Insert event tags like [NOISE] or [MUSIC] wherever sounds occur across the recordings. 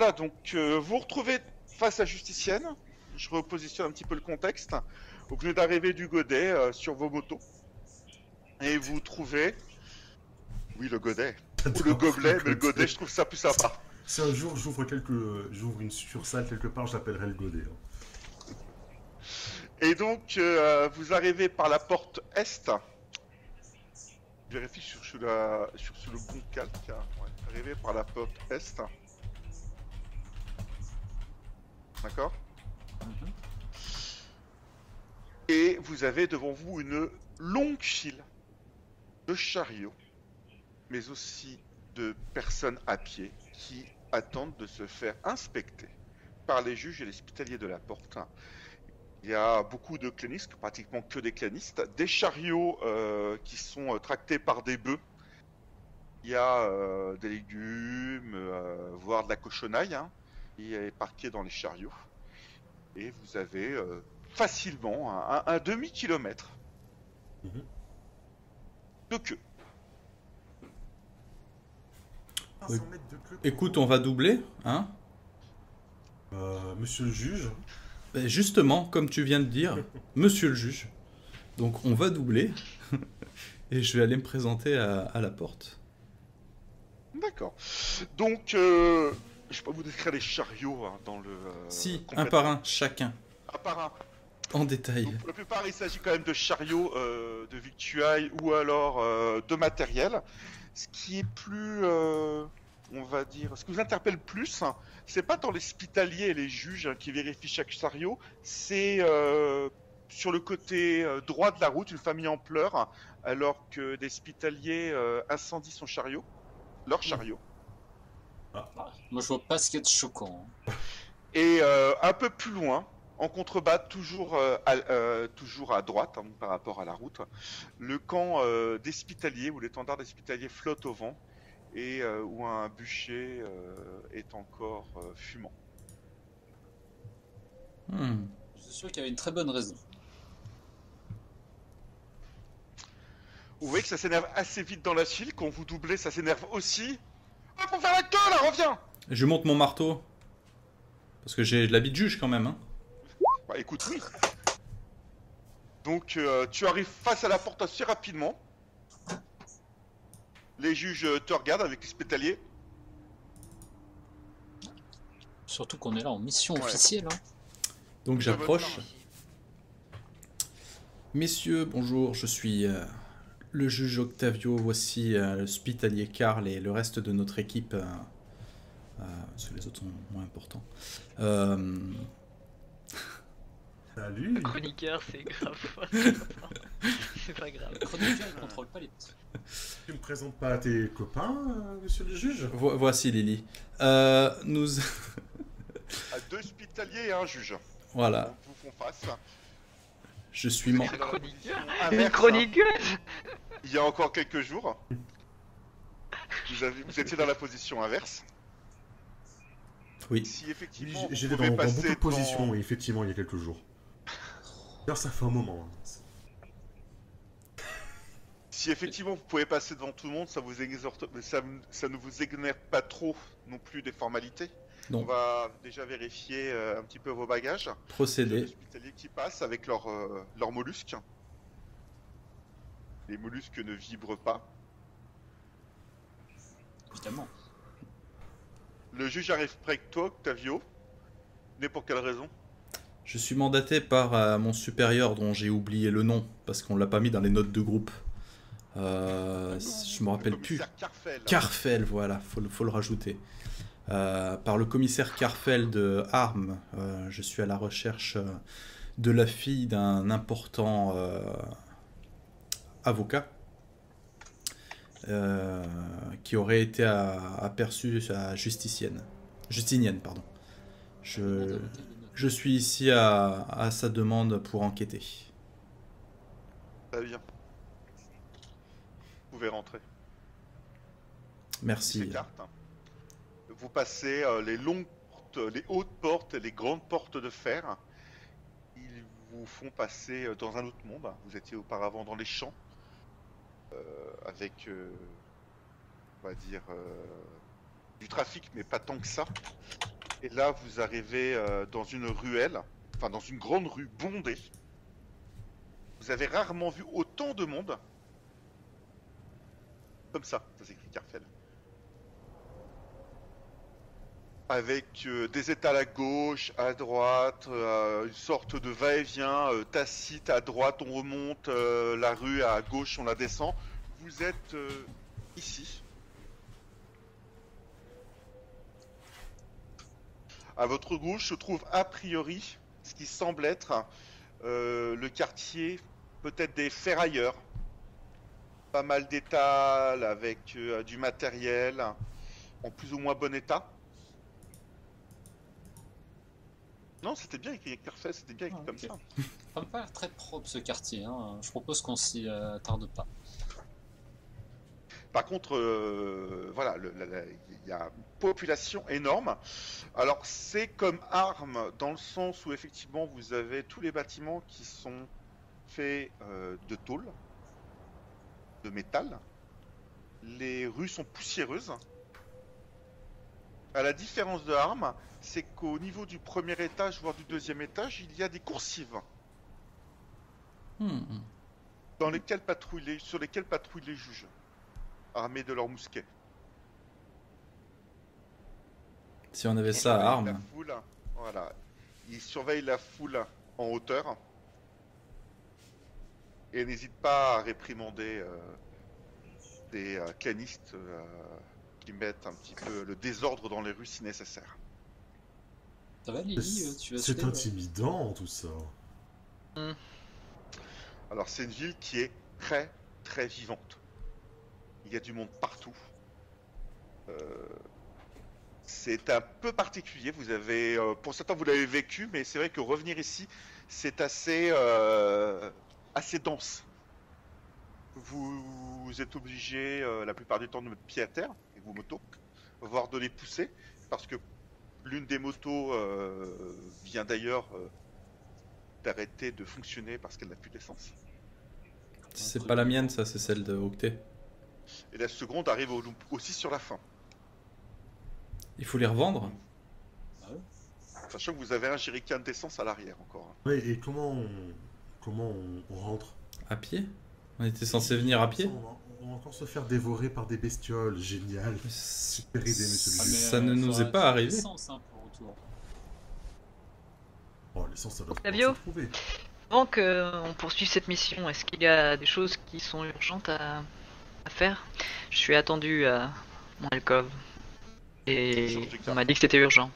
voilà, donc euh, vous vous retrouvez face à Justicienne. Je repositionne un petit peu le contexte. Vous venez d'arriver du Godet euh, sur vos motos. Et vous trouvez. Oui, le Godet. Ou [LAUGHS] le gobelet, mais le Godet, je trouve ça plus sympa. Si un jour j'ouvre quelque... j'ouvre une succursale quelque part, j'appellerai le godet. hein. Et donc, euh, vous arrivez par la porte Est. Je vérifie sur, sur la, sur, sur le bon calque. hein. Ouais, arrivez par la porte Est. D'accord Et vous avez devant vous une longue file de chariots, mais aussi de personnes à pied qui attendent de se faire inspecter par les juges et les hospitaliers de la porte. Il y a beaucoup de clanistes, pratiquement que des clanistes, des chariots euh, qui sont euh, tractés par des bœufs. Il y a euh, des légumes, voire de la cochonaille, hein, qui est parquée dans les chariots. Et vous avez euh, facilement un, un- un demi-kilomètre Mhm. de queue. 500 mètres de queue. Écoute, on va doubler, hein Euh, monsieur le juge, Ben, Justement, comme tu viens de dire, [LAUGHS] monsieur le juge. Donc on va doubler. [LAUGHS] Et je vais aller me présenter à, à la porte. D'accord. Donc, euh, je vais pas vous décrire les chariots hein, dans le. euh, si, un par un, chacun, Un par un. en détail. Donc, pour la plupart, il s'agit quand même de chariots euh, de victuailles ou alors euh, de matériel. Ce qui est plus, on va dire, ce qui vous interpelle plus, hein, c'est pas tant les hospitaliers et les juges hein, qui vérifient chaque chariot, c'est sur le côté droit de la route, une famille en pleurs, alors que des hospitaliers euh, incendient son chariot, leur chariot. Moi, je vois pas ce qu'il y a de choquant. hein. Et euh, un peu plus loin, en contrebas, toujours, euh, à, euh, toujours à droite hein, par rapport à la route, le camp euh, d'Espitalier, où l'étendard d'Espitalier flotte au vent et euh, où un bûcher euh, est encore euh, fumant. Hmm. Je suis sûr qu'il y avait une très bonne raison. Vous voyez que ça s'énerve assez vite dans la file, quand vous doublez, ça s'énerve aussi. Faut faire la queue là, reviens Je monte mon marteau. Parce que j'ai de l'habit de juge quand même. Hein. Bah écoute, oui. Donc euh, tu arrives face à la porte assez rapidement. Les juges euh, te regardent avec l'hospitalier. Surtout qu'on est là en mission Ouais. officielle. hein. Donc vote j'approche. Messieurs, bonjour, je suis euh, le juge Octavio. Voici euh, l'hospitalier Karl et le reste de notre équipe. euh, euh, parce que les autres sont moins importants. Euh, salut. Le chroniqueur, c'est grave. [LAUGHS] c'est pas grave. Le chroniqueur, il contrôle pas les. Tu me présentes pas à tes copains, euh, monsieur le juge? Vo- voici Lily. Euh, nous. À deux hospitaliers et un juge. voilà, vous font face. Je suis mort. Une inverse, chroniqueuse Il y a encore quelques jours. Vous, avez- vous étiez dans la position inverse. Oui. Si Oui, effectivement vous J'étais dans, pouvez dans passer beaucoup de positions, devant- oui, effectivement, il y a quelques jours. D'ailleurs, ça fait un moment. hein. Si effectivement vous pouvez passer devant tout le monde, ça vous exhorte, mais ça, ça ne vous exonère pas trop non plus des formalités. On va déjà vérifier euh, un petit peu vos bagages. Les Procédé. hospitaliers qui passent avec leurs euh, mollusques. Les mollusques ne vibrent pas. Évidemment. Le juge arrive près de toi, Octavio. Mais pour quelle raison? Je suis mandaté par euh, mon supérieur dont j'ai oublié le nom parce qu'on l'a pas mis dans les notes de groupe. Euh, je me rappelle Le plus. Carfel. Carfel, voilà, faut, faut le rajouter. Euh, par le commissaire Carfel de Armes, euh, je suis à la recherche euh, de la fille d'un important avocat qui aurait été aperçu à Justicienne. Justinienne, pardon. Je, je suis ici à, à sa demande pour enquêter. Très bien. Vous pouvez rentrer. Merci. S'écarte. Vous passez euh, les longues portes, les hautes portes, les grandes portes de fer. Ils vous font passer euh, dans un autre monde. Vous étiez auparavant dans les champs, euh, avec, on va dire, du trafic, mais pas tant que ça. Et là, vous arrivez dans une ruelle, enfin dans une grande rue bondée. Vous avez rarement vu autant de monde. Comme ça, ça s'écrit Carfel. Avec euh, des étals à gauche, à droite, euh, une sorte de va-et-vient euh, tacite à droite, on remonte la rue à gauche, on la descend. Vous êtes ici. À votre gauche se trouve a priori ce qui semble être le quartier peut-être des ferrailleurs. Pas mal d'étals avec du matériel en plus ou moins bon état. Non, c'était bien écrit Carfel, c'était bien écrit Ah, comme ok. ça. Ça me paraît très propre ce quartier. Hein. Je propose qu'on s'y euh, tarde pas. Par contre, euh, voilà, il y a une population énorme. Alors, c'est comme arme dans le sens où effectivement vous avez tous les bâtiments qui sont faits euh, de tôle, de métal. Les rues sont poussiéreuses. À la différence de armes, c'est qu'au niveau du premier étage, voire du deuxième étage, il y a des coursives Hmm. dans lesquelles patrouillent les- sur lesquelles patrouillent les juges, armés de leurs mousquets. Si on avait Ils ça à armes. foule, voilà. Ils surveillent la foule en hauteur. Et n'hésitent pas à réprimander euh, des euh, canistes euh, qui mettent un petit peu le désordre dans les rues si nécessaire. Ça va, Lily euh, Tu vas C'est suivre intimidant tout ça. Alors c'est une ville qui est très très vivante. Il y a du monde partout. Euh, c'est un peu particulier. Vous avez, euh, pour certains, vous l'avez vécu, mais c'est vrai que revenir ici, c'est assez euh, assez dense. Vous, vous êtes obligé euh, la plupart du temps de mettre pied à terre vos motos, voire de les pousser, parce que l'une des motos euh, vient d'ailleurs euh, d'arrêter de fonctionner parce qu'elle n'a plus d'essence. C'est pas la mienne, ça, c'est celle de Octet. Et la seconde arrive au- aussi sur la fin. Il faut les revendre? Sachant que vous avez un jerrycan d'essence à l'arrière encore. hein. Ouais, et comment on, comment on, on rentre? À pied? On était censé venir à pied? On va, on va encore se faire dévorer par des bestioles. Génial. Super idée, monsieur Ah, le mais, juge. Ça euh, ne nous est pas arrivé. l'essence, hein, pour retour. Oh, l'essence, ça doit Fabio pouvoir se trouver. Avant qu'on poursuive cette mission, est-ce qu'il y a des choses qui sont urgentes à, à faire? Je suis attendu à mon alcôve. Et on m'a dit que c'était urgent.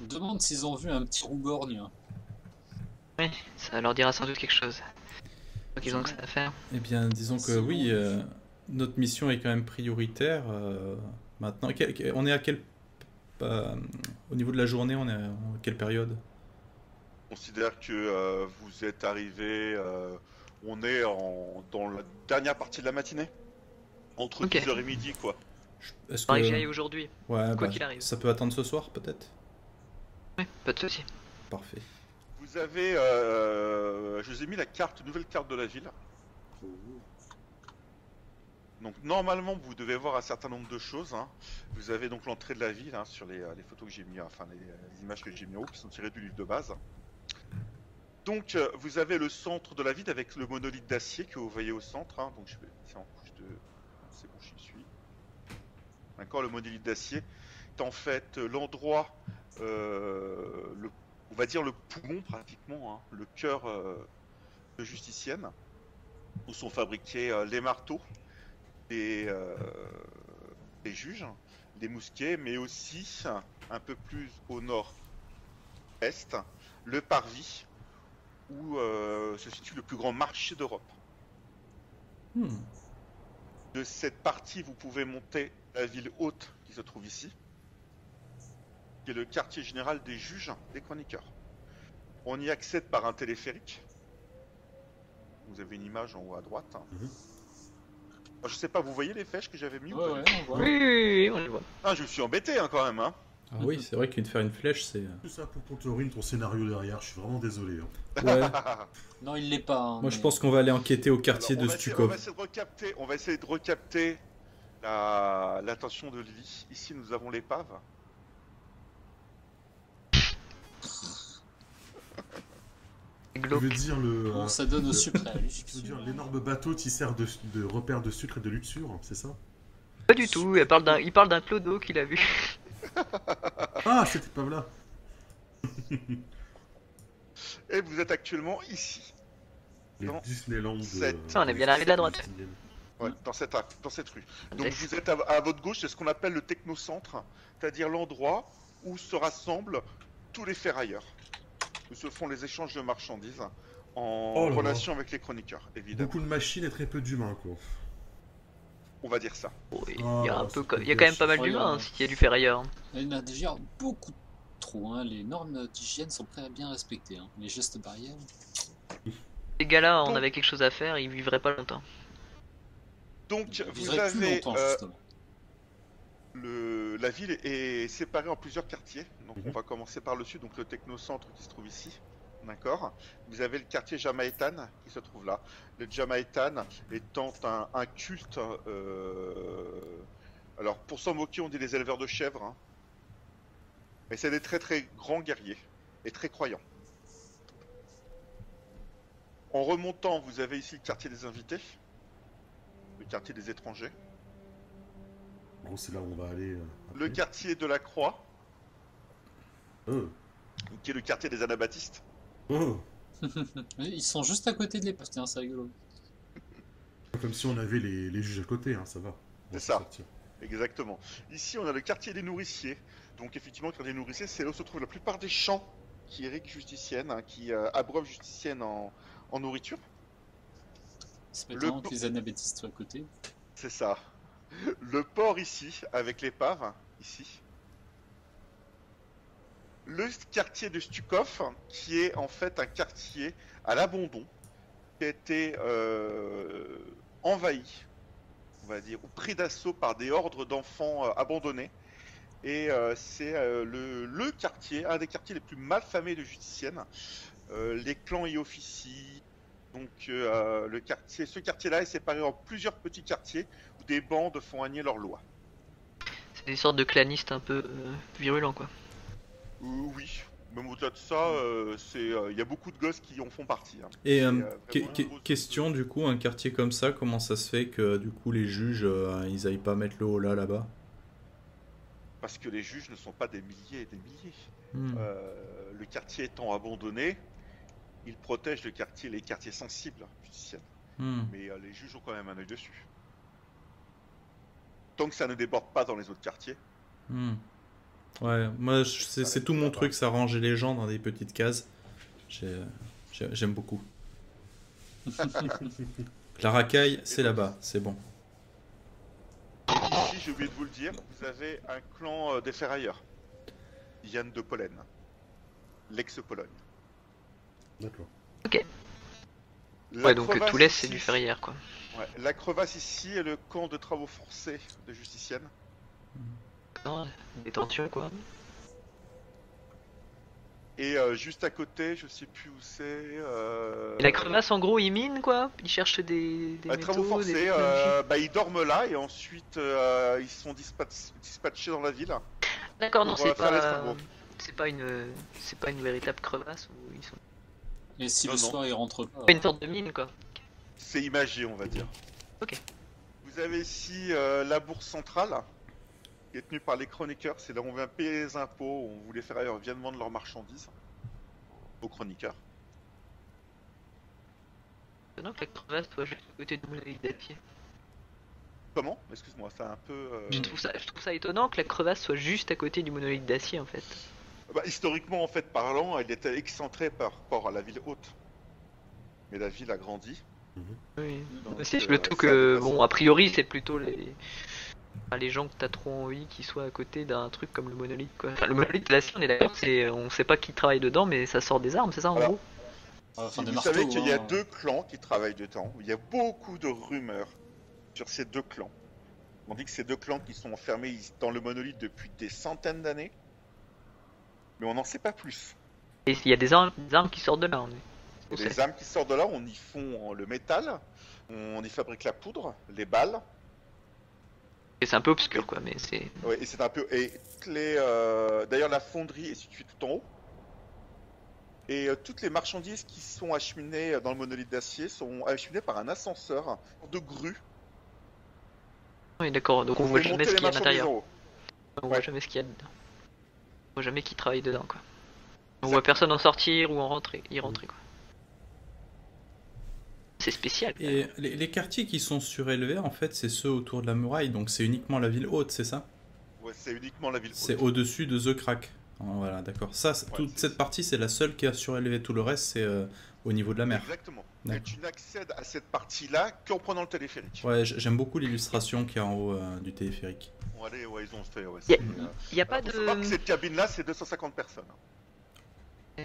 Je me demande s'ils ont vu un petit rouborgne. Oui, ça leur dira sans doute quelque chose. Donc ils ont que ça à faire. Eh bien, disons que oui, euh, notre mission est quand même prioritaire. euh, maintenant, on est à quel... euh, au niveau de la journée, on est à quelle période? On considère que euh, vous êtes arrivé, euh, on est en, dans la dernière partie de la matinée? Entre Ok. 10h et midi, quoi. Est-ce Faudrait que que... j'y aille aujourd'hui. Ouais, quoi bah, qu'il arrive. ça peut attendre ce soir, peut-être? Oui, pas de soucis. Parfait. Vous avez, euh, je vous ai mis la carte, nouvelle carte de la ville. Donc normalement, vous devez voir un certain nombre de choses. hein. Vous avez donc l'entrée de la ville hein, sur les, euh, les photos que j'ai mis, enfin les, les images que j'ai mis en haut, qui sont tirées du livre de base. Donc euh, vous avez le centre de la ville avec le monolithe d'acier que vous voyez au centre. hein. Donc je vais c'est en couche de, c'est suis. Le monolithe d'acier est en fait euh, l'endroit, euh, le on va dire le poumon pratiquement, le cœur euh, de justicienne, où sont fabriqués euh, les marteaux des, euh, des juges, les mousquets, mais aussi un peu plus au nord-est, le parvis, où euh, se situe le plus grand marché d'Europe. Hmm. De cette partie, vous pouvez monter la ville haute qui se trouve ici, qui est le quartier général des juges, des chroniqueurs. On y accède par un téléphérique. Vous avez une image en haut à droite. Mhm. Je sais pas, vous voyez les flèches que j'avais mis ou Ouais, pas ouais, on voit. Oui, oui, oui, on le voit. Ah, je me suis embêté hein, quand même. Hein. Ah oui, c'est vrai qu'une faire une flèche, c'est... euh, Tout ça pour qu'on te ruine ton scénario derrière. Je suis vraiment désolé. hein. Ouais. [LAUGHS] Non, il l'est pas. hein, Moi, je pense qu'on va aller enquêter au quartier Alors, de essayer- On Stukov. va essayer de recapter, on va essayer de recapter la- l'attention de Lily. Ici, nous avons l'épave. Glauque. veux dire le. Bon, euh, ça donne au le- sucre à [LAUGHS] lui. je veux dire l'énorme bateau qui sert de, de repère de sucre et de luxure, c'est ça? Pas du tout, elle parle d'un- il parle d'un clodo qu'il a vu. [LAUGHS] Ah, c'était pas là. [LAUGHS] Et vous êtes actuellement ici, Les Non. Disneyland. Cette- Ça, on est bien arrivé de la droite. ouais, dans, cette, dans cette rue. Donc vous êtes à, à votre gauche, c'est ce qu'on appelle le technocentre, c'est-à-dire l'endroit où se rassemblent tous les ferrailleurs. Où se font les échanges de marchandises en Oh relation avec les chroniqueurs, évidemment. Beaucoup de machines et très peu d'humains, quoi. On va dire ça. Oh, il y Ah, a, un peu, c'est co- il y a quand même pas mal d'humains hein, s'il y a du ferrailleur. Il y en a déjà beaucoup trop. Hein. Les normes d'hygiène sont très bien respectées. Hein. Les gestes barrières. Ces gars-là, on avait quelque chose à faire, ils vivraient pas longtemps. Donc Ils vous vivraient plus avez longtemps, euh, justement. Le, la ville est séparée en plusieurs quartiers. Donc Mhm. on va commencer par le sud, donc le technocentre qui se trouve ici. D'accord Vous avez le quartier Jamaïtan qui se trouve là. Le Jamaïtan étant un, un culte. euh, Alors pour s'en moquer, on dit les éleveurs de chèvres. hein. Mais c'est des très très grands guerriers et très croyants. En remontant, vous avez ici le quartier des invités, le quartier des étrangers, gros, c'est là où on va aller. euh, le quartier de la Croix, Oh. qui est le quartier des anabaptistes. Oh. [LAUGHS] Ils sont juste à côté de l'époque, tiens, c'est rigolo. Comme si on avait les, les juges à côté, hein, ça va. On va C'est s'en ça. sortir. Exactement. Ici, on a le quartier des nourriciers. Donc, effectivement, le quartier des nourriciers, c'est là où se trouvent la plupart des champs qui irriguent Justicienne, hein, qui euh, abreuvent Justicienne en, en nourriture. C'est pas Le po- que les anabaptistes soient à côté. C'est ça. Le port ici, avec l'épave, ici. Le quartier de Stukov, qui est en fait un quartier à l'abandon, qui a été euh, envahi, on va dire, ou pris d'assaut par des ordres d'enfants euh, abandonnés. Et euh, c'est le, quartier, un des quartiers les plus mal famés de Justicienne. Euh, les clans y officient. Donc ce quartier-là est séparé en plusieurs petits quartiers des bandes font agner leurs lois. C'est des sortes de clanistes un peu euh, virulents, quoi. Euh, oui, même au-delà de ça, euh, c'est, euh, il y a beaucoup de gosses qui en font partie. hein. Et que- que- grosse- question du coup, un quartier comme ça, comment ça se fait que du coup les juges euh, ils aillent pas mettre le haut là là-bas? Parce que les juges ne sont pas des milliers et des milliers. Hmm. Euh, le quartier étant abandonné, ils protègent le quartier, les quartiers sensibles justiciennes. Hmm. Mais euh, les juges ont quand même un œil dessus. Tant que ça ne déborde pas dans les autres quartiers. Hmm. Ouais, moi c'est tout mon truc, ça ranger les gens dans des petites cases. J'ai- j'ai- J'aime beaucoup. [LAUGHS] La racaille, c'est là-bas, c'est bon. Ici, j'ai oublié de vous le dire, vous avez un clan euh, des ferrailleurs. Yann de Pollen. L'ex-Pologne. D'accord. La Ouais, donc euh, crevasse tout l'Est, c'est ici- du ferrière, quoi. Ouais, la crevasse ici est le camp de travaux forcés de Justicienne. Non, des tensions, quoi. Et euh, juste à côté, je sais plus où c'est. Euh... La crevasse, en gros, ils minent, quoi. Ils cherchent des, des euh, métaux, travaux forcés, euh, bah, ils dorment là et ensuite euh, ils sont dispatch- dispatchés dans la ville. D'accord, non, c'est euh, pas... C'est pas une... C'est pas une véritable crevasse où ils sont... Et si Non, le non. soir ils rentrent pas. Pas une sorte de mine, quoi. C'est imagé, on va dire. Ok. Vous avez ici euh, la bourse centrale, qui est tenue par les chroniqueurs. C'est là où on vient payer les impôts, où les ferrailleurs viennent vendre leurs marchandises aux chroniqueurs. Étonnant que la crevasse soit juste à côté du monolithe d'acier. Comment? Excuse-moi, c'est un peu. euh, Je, trouve ça, je trouve ça étonnant que la crevasse soit juste à côté du monolithe d'acier, en fait. Bah, historiquement, en fait, parlant, elle était excentrée par rapport à la ville haute. Mais la ville a grandi. Oui. Donc, Aussi, euh, le tout ça que, bon, a priori, c'est plutôt les... enfin, les gens que t'as trop envie qui soient à côté d'un truc comme le monolithe, quoi. Enfin, le monolithe d'acier, on est d'accord, c'est... on sait pas qui travaille dedans, mais ça sort des armes, c'est ça, en gros? Enfin, vous marteaux, savez qu'il y a hein. deux clans qui travaillent dedans. Il y a beaucoup de rumeurs sur ces deux clans. On dit que ces deux clans qui sont enfermés dans le monolithe depuis des centaines d'années. Mais on n'en sait pas plus. Et il y a des armes, des armes qui sortent de là, on est... on les sait. armes qui sortent de là, on y fond le métal, on y fabrique la poudre, les balles. Et c'est un peu obscur, quoi, mais c'est. Ouais, et c'est un peu. Et les, euh, d'ailleurs, la fonderie est située tout en haut. Et euh, toutes les marchandises qui sont acheminées dans le monolithe d'acier sont acheminées par un ascenseur de grue. Oui, d'accord, donc on Vous voit jamais ce qu'il y a à l'intérieur. On voit Ouais. jamais ce qu'il y a dedans. Voit jamais qui travaille dedans, quoi. On voit personne en sortir ou en rentrer, y rentrer, quoi. C'est spécial. Et les, les quartiers qui sont surélevés, en fait, c'est ceux autour de la muraille, donc c'est uniquement la ville haute, c'est ça? Ouais, c'est uniquement la ville C'est haute. au-dessus de The Crack. Voilà, d'accord. Ça, c'est- Ouais, toute c'est- cette partie, c'est la seule qui a surélevé. Tout le reste, c'est euh, au niveau de la mer. Exactement. Et tu n'accèdes à cette partie-là qu'en prenant le téléphérique. Ouais, j'aime beaucoup l'illustration qui est en haut euh, du téléphérique. Bon, allez, ouais, ils ont fait. Ouais, a- c'est, Y a pas faut savoir que de. cette cabine-là, c'est 250 personnes.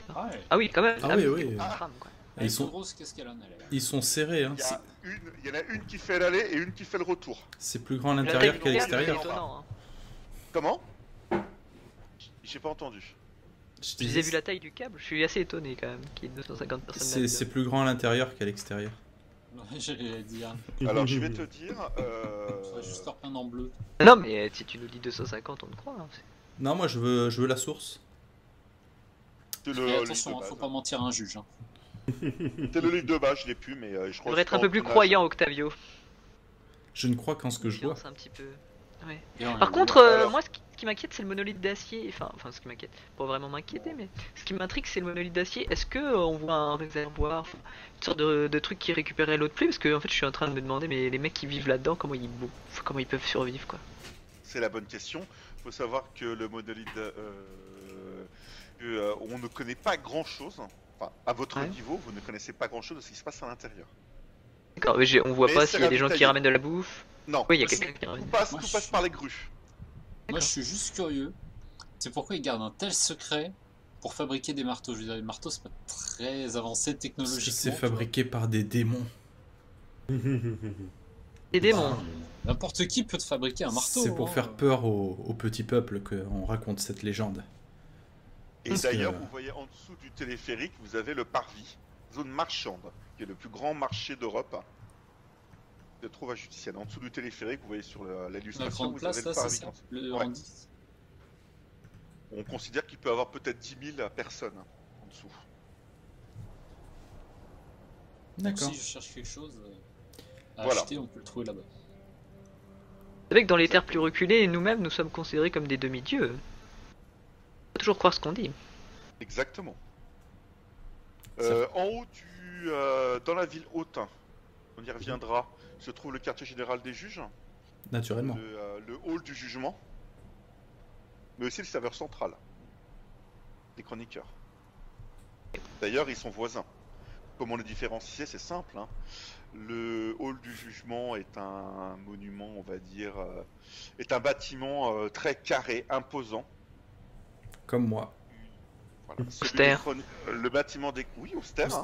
Ah ouais. Ah oui, quand même. Ah oui, c'est oui. quoi. Et ils sont, grosse, qu'est-ce qu'elle en a là ils sont serrés, hein. Il y, C'est- a une, il y en a une qui fait l'aller et une qui fait le retour. C'est plus grand à l'intérieur qu'à l'extérieur. Hein. Comment? J'ai pas entendu. Je disais, vu la taille du câble, je suis assez étonné quand même qu'il y ait 250 personnes c'est plus grand à l'intérieur qu'à l'extérieur. J'allais dire. Alors, je vais te dire. [LAUGHS] Euh... Juste en bleu. Non, mais si tu nous dis 250, on te croit. hein, Non, moi je veux, je veux la source. Le, livre attention, de hein, faut pas mentir à un juge. hein. [LAUGHS] C'est le livre de base, je l'ai plus, mais euh, je Tu crois devrais que être un peu plus tournage. croyant, Octavio. Je ne crois qu'en ce que je vois. Un petit peu. Ouais. Par contre, euh, alors- moi, ce qui, qui m'inquiète, c'est le monolithe d'acier. Enfin, enfin, ce qui m'inquiète, pas vraiment m'inquiéter, mais ce qui m'intrigue, c'est le monolithe d'acier. Est-ce que euh, on voit un réservoir, une sorte de, de truc qui récupérait l'eau de pluie? Parce que en fait, je suis en train de me demander, mais les mecs qui vivent là-dedans, comment ils bouffent, comment ils peuvent survivre, quoi? C'est la bonne question. faut savoir que le monolithe. euh, euh, on ne connaît pas grand chose. Enfin, à votre Ouais. niveau, vous ne connaissez pas grand chose de ce qui se passe à l'intérieur. D'accord, mais on voit Mais pas s'il y a des gens qui ramènent de la bouffe? Non, Oui, il y a quelqu'un qui tout ramène. passe, tout passe par les grues. Moi, je suis juste curieux. C'est pourquoi ils gardent un tel secret pour fabriquer des marteaux. Je veux dire, les marteaux, c'est pas très avancé technologiquement. C'est fabriqué par des démons. Des démons. N'importe qui peut te fabriquer un marteau. C'est pour hein. faire peur au, au petit peuple qu'on raconte cette légende. Et que- d'ailleurs, vous voyez en dessous du téléphérique, vous avez le parvis, zone marchande, qui est le plus grand marché d'Europe. Se trouve à Juticienne. En dessous du téléphérique, vous voyez sur l'illustration, vous place, avez le ça comme ça. Le Ouais. en 10. On considère qu'il peut avoir peut-être 10 000 personnes en dessous. D'accord. si je cherche quelque chose euh, à Voilà. acheter, on peut le trouver là-bas. C'est vrai que dans les terres plus reculées, nous-mêmes, nous sommes considérés comme des demi-dieux. Faut toujours croire ce qu'on dit. Exactement. Euh, en haut du, euh, dans la ville haute, on y reviendra, se trouve le quartier général des juges, Naturellement. le, euh, le hall du jugement, mais aussi le serveur central des chroniqueurs. D'ailleurs, ils sont voisins. Comment les différencier C'est simple. hein. Le hall du jugement est un monument, on va dire, euh, est un bâtiment euh, très carré, imposant. Comme moi. Voilà. Celui Austère. des chroni- Le bâtiment des... Oui, austère. hein.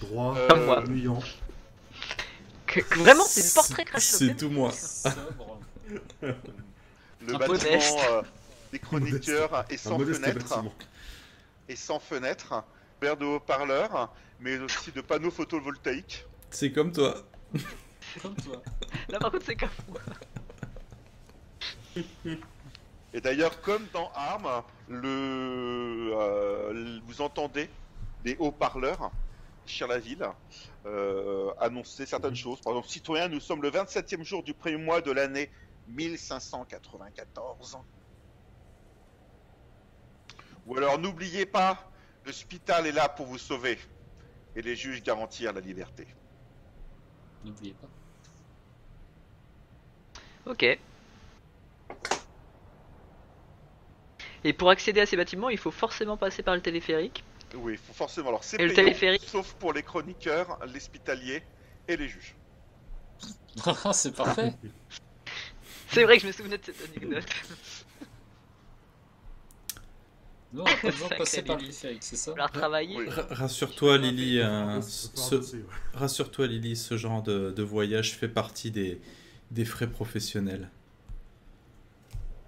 Droit, Euh, Comme moi. Vraiment, c'est le portrait crash C'est tout moi. Le Un bâtiment euh, des chroniqueurs est sans fenêtre, et sans fenêtre, paire de haut-parleurs, mais aussi de panneaux photovoltaïques. C'est comme toi. Comme toi. Là, par contre, c'est comme moi. Et d'ailleurs, comme dans Armes, le, euh, vous entendez des haut-parleurs sur la ville euh, annoncer certaines choses. Par exemple, citoyens, nous sommes le 27e jour du premier mois de l'année 1594. Ou alors, n'oubliez pas, l'hôpital est là pour vous sauver et les juges garantir la liberté. N'oubliez pas. Ok. Et pour accéder à ces bâtiments, il faut forcément passer par le téléphérique. Oui, il faut forcément. Alors, c'est Et le payant, téléphérique sauf pour les chroniqueurs, les hospitaliers et les juges. [LAUGHS] c'est parfait. C'est vrai que je me souvenais de cette anecdote. Nous, on n'a pas besoin de Sacré passer par le Lily. c'est ça Alors travailler. Oui. Rassure-toi Lily, euh, peut ce, rassure-toi Lily, ce genre de, de voyage fait partie des, des frais professionnels.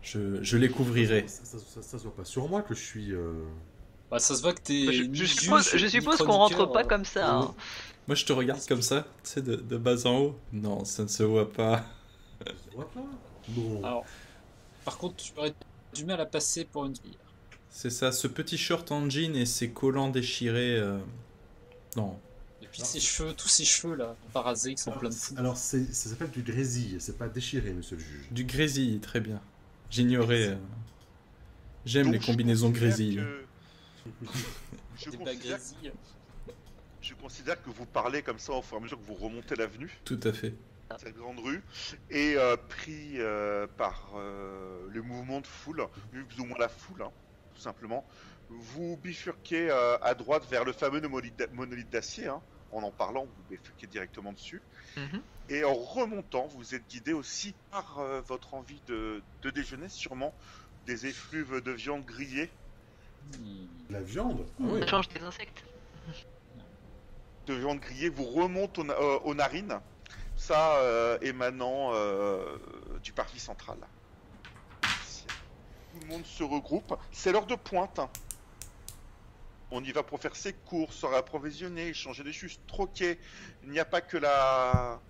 Je, je les couvrirai. Ça, ça, ça- ça se voit pas sur moi que je suis. euh, Bah, ça se voit que t'es. Je, je suppose, je ni suppose qu'on rentre pas euh, comme ça. hein. Moi je te regarde comme ça, tu sais, de, de bas en haut. Non, ça ne se voit pas. Ça se voit pas? Bon, Alors, par contre, tu aurais du mal à passer pour une fille. C'est ça, ce petit short en jean et ses collants déchirés. euh, Non, Et puis ses cheveux, tous ses cheveux là, parasés, qui sont alors, pleins de fous. alors ça s'appelle du grésille, c'est pas déchiré, monsieur le juge. du grésille, très bien. J'ignorais. euh, J'aime les combinaisons grésilles. que- Je considère, bagrésilles. je considère que vous parlez comme ça au fur et à mesure que vous remontez l'avenue. Tout à fait. cette grande rue, et euh, pris euh, par euh, le mouvement de foule, plus ou moins la foule, hein, tout simplement, vous bifurquez euh, à droite vers le fameux monolithe d'acier. hein. En en parlant, vous bifurquez directement dessus. Mhm. Et en remontant, vous êtes guidé aussi par euh, votre envie de, de déjeuner, sûrement des effluves de viande grillée. De La viande Ah ouais. Ça change des insectes. de viande grillée vous remonte aux, na- euh, aux narines, ça euh, émanant euh, du parvis central. Tout le monde se regroupe, c'est l'heure de pointe. On y va pour faire ses courses, se réapprovisionner, échanger des choses, troquer. Il n'y a pas que la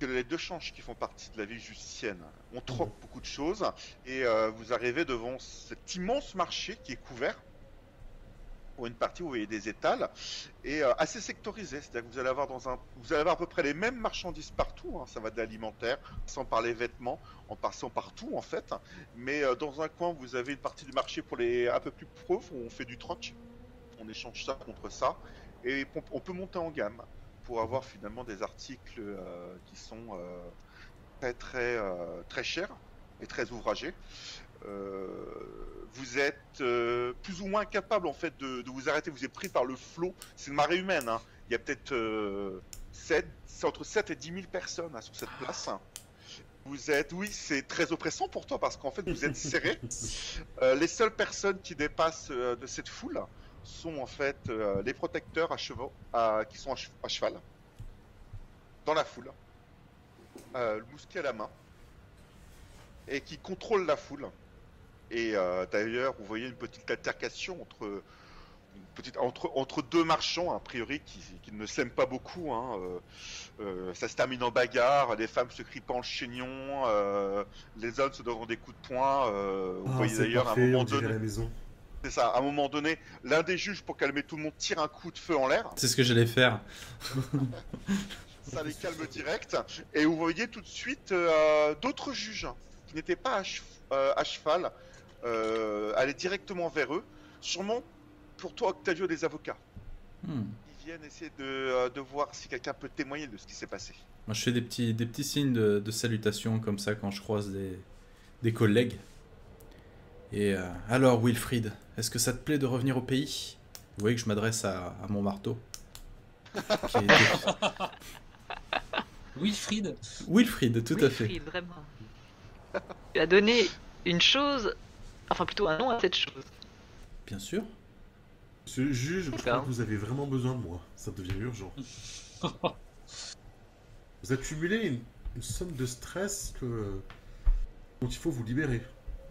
que les deux changes qui font partie de la vie justicienne. On troque beaucoup de choses et euh, vous arrivez devant cet immense marché qui est couvert. Pour une partie où vous voyez des étals et euh, assez sectorisé, c'est-à-dire que vous allez avoir dans un, vous allez avoir à peu près les mêmes marchandises partout. hein, ça va de l'alimentaire, sans par les vêtements, en passant partout en fait. Mais euh, dans un coin, vous avez une partie du marché pour les un peu plus pauvres où on fait du troc. On échange ça contre ça et on, peut monter en gamme pour avoir finalement des articles qui sont très très euh, très chers et très ouvragés. Euh, vous êtes euh, plus ou moins capable en fait de, de vous arrêter. Vous êtes pris par le flot. C'est une marée humaine. hein. Il y a peut-être euh, sept- c'est entre 7 et 10 000 personnes hein, sur cette place. Vous êtes, oui, c'est très oppressant pour toi parce qu'en fait vous êtes serré. [LAUGHS] Euh, les seules personnes qui dépassent euh, de cette foule sont en fait euh, les protecteurs à chevaux, à- qui sont à cheval dans la foule, euh, le mousquet à la main, et qui contrôlent la foule. Et euh, d'ailleurs, vous voyez une petite altercation entre, une petite, entre, entre deux marchands, a priori, qui, qui ne s'aiment pas beaucoup. hein, euh, euh, ça se termine en bagarre, les femmes se crient pas en chignon, euh, les hommes se donnent des coups de poing. euh, vous Ah, voyez d'ailleurs un moment donné, la maison. c'est ça, à un moment donné, l'un des juges, pour calmer tout le monde, tire un coup de feu en l'air. C'est ce que j'allais faire. [LAUGHS] ça les calme direct. Et vous voyez tout de suite euh, d'autres juges qui n'étaient pas à, euh, à cheval euh, aller directement vers eux. Sûrement pour toi, Octavio, des avocats. Hmm. Ils viennent essayer de, de voir si quelqu'un peut témoigner de ce qui s'est passé. Moi, je fais des petits, des petits signes de, de salutation comme ça quand je croise des, des collègues. Et euh, alors, Wilfried, est-ce que ça te plaît de revenir au pays? Vous voyez que je m'adresse à, à mon marteau. Qui est- [LAUGHS] Wilfried Wilfried, tout à fait. Wilfried, vraiment. [LAUGHS] Tu as donné une chose, enfin plutôt un nom à cette chose. Bien sûr. Monsieur le juge, je crois que vous avez vraiment besoin de moi. Ça devient urgent. [LAUGHS] vous accumulez une, une somme de stress que... dont il faut vous libérer.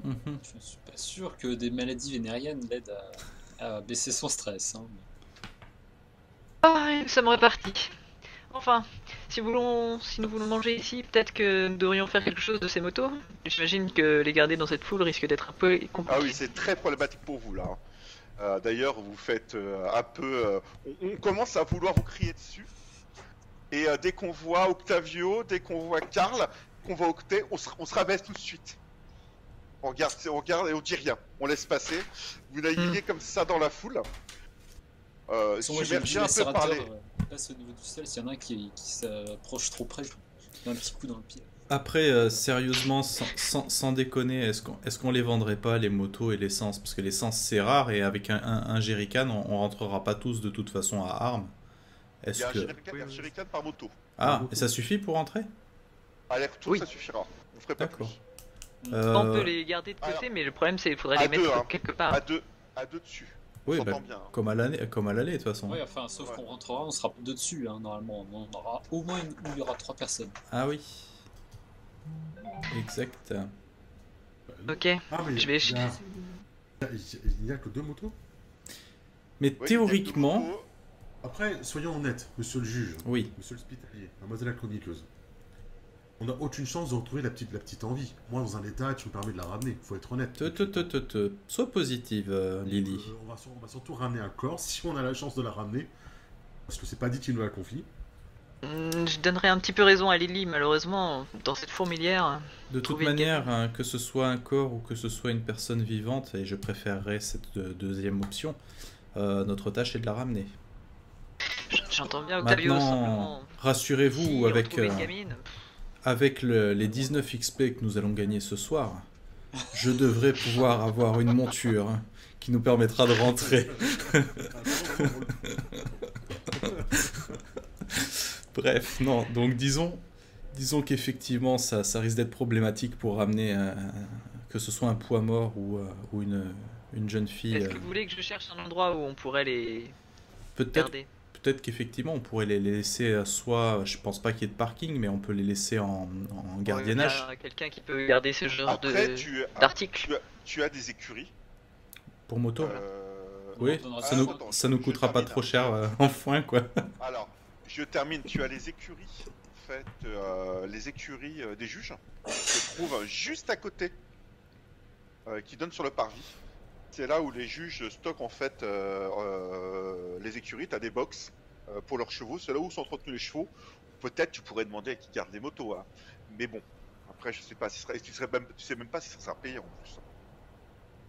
Mhm. Je ne suis pas sûr que des maladies vénériennes l'aident à, à baisser son stress. hein. Ah, nous sommes repartis. Enfin, si, nous voulons, si nous voulons manger ici, peut-être que nous devrions faire quelque chose de ces motos. J'imagine que les garder dans cette foule risque d'être un peu compliqué. Ah oui, c'est très problématique pour vous là. hein. Euh, D'ailleurs, vous faites euh, un peu. euh, on, on commence à vouloir vous crier dessus. Et dès qu'on voit Octavio, dès qu'on voit Karl, qu'on voit Octet, on se, on se rabaisse tout de suite. On regarde, on regarde et on dit rien. On laisse passer. Vous naviguez comme ça dans la foule. Euh, submergé un peu par les- passe au niveau du ciel. S'il y en a un qui, qui s'approche trop près, je donne un petit coup dans le pied. Après, euh, sérieusement, sans, sans- sans déconner, est-ce qu'on est qu'on les vendrait pas, les motos et l'essence? Parce que l'essence, c'est rare et avec un, un, un jerrycan, on, on rentrera pas tous de toute façon à armes. Il y Est-ce que... shuriken- il y a un shuriken par moto. Ah, et ça suffit pour rentrer? Aller-retour, Oui. ça suffira. On ferait pas D'accord. plus. Euh, On peut les garder de côté, alors, mais le problème c'est qu'il faudrait les mettre deux, hein. quelque part. À deux, à deux dessus. Oui, bah, bien. hein. comme à l'année- comme à l'aller, de toute façon. Oui, enfin, sauf Ouais. qu'on rentrera, on sera deux dessus, hein, normalement. On aura au moins une où il y aura trois personnes. Ah oui. Exact. Ok. Ah, mais Je vais- il a- a- n'y a que deux motos? Mais Oui, théoriquement, motos. Après, soyons honnêtes, monsieur le juge, oui. monsieur l'hospitalier, mademoiselle la chroniqueuse. On n'a aucune chance de retrouver la petite, la petite envie. Moi, dans un état, tu me permets de la ramener, faut être honnête. Te, te, te, te, te. Sois positive, euh, Lily. Euh, on, va, sur- on va surtout ramener un corps, si on a la chance de la ramener. Parce que c'est pas dit qu'il nous la confie. Hmm, Je donnerais un petit peu raison à Lily, malheureusement, dans cette fourmilière. De toute manière, hein, que ce soit un corps ou que ce soit une personne vivante, et je préférerais cette euh, deuxième option, euh, notre tâche est de la ramener. J'entends bien Octavio, Maintenant, simplement. rassurez-vous, si avec, une euh, avec le- les 19 XP que nous allons gagner ce soir, je devrais pouvoir avoir une monture hein, qui nous permettra de rentrer. [LAUGHS] Bref, non, donc disons, disons qu'effectivement, ça, ça risque d'être problématique pour ramener, euh, que ce soit un poids mort ou, euh, ou une, une jeune fille. Est-ce euh, que vous voulez que je cherche un endroit où on pourrait les Peut-être garder? Peut-être qu'effectivement, on pourrait les laisser soit, je pense pas qu'il y ait de parking, mais on peut les laisser en, en gardiennage. Quelqu'un qui peut garder ce genre Après, de tu, as- d'article. tu, as, tu as des écuries. Pour moto euh, Oui, ça nous, attends, ça je- nous coûtera pas trop cher euh, [LAUGHS] en foin, quoi. Alors, je termine. Tu as les écuries. En fait, euh, les écuries euh, des juges se trouvent juste à côté, euh, qui donnent sur le parvis. C'est là où les juges stockent en fait euh, euh, les écuries. Tu as des box euh, pour leurs chevaux. C'est là où sont entretenus les chevaux. Peut-être tu pourrais demander à qui garde les motos. hein. Mais bon, après, je sais pas si ce serait- tu, serais même, tu sais même pas si ça sera payé en plus.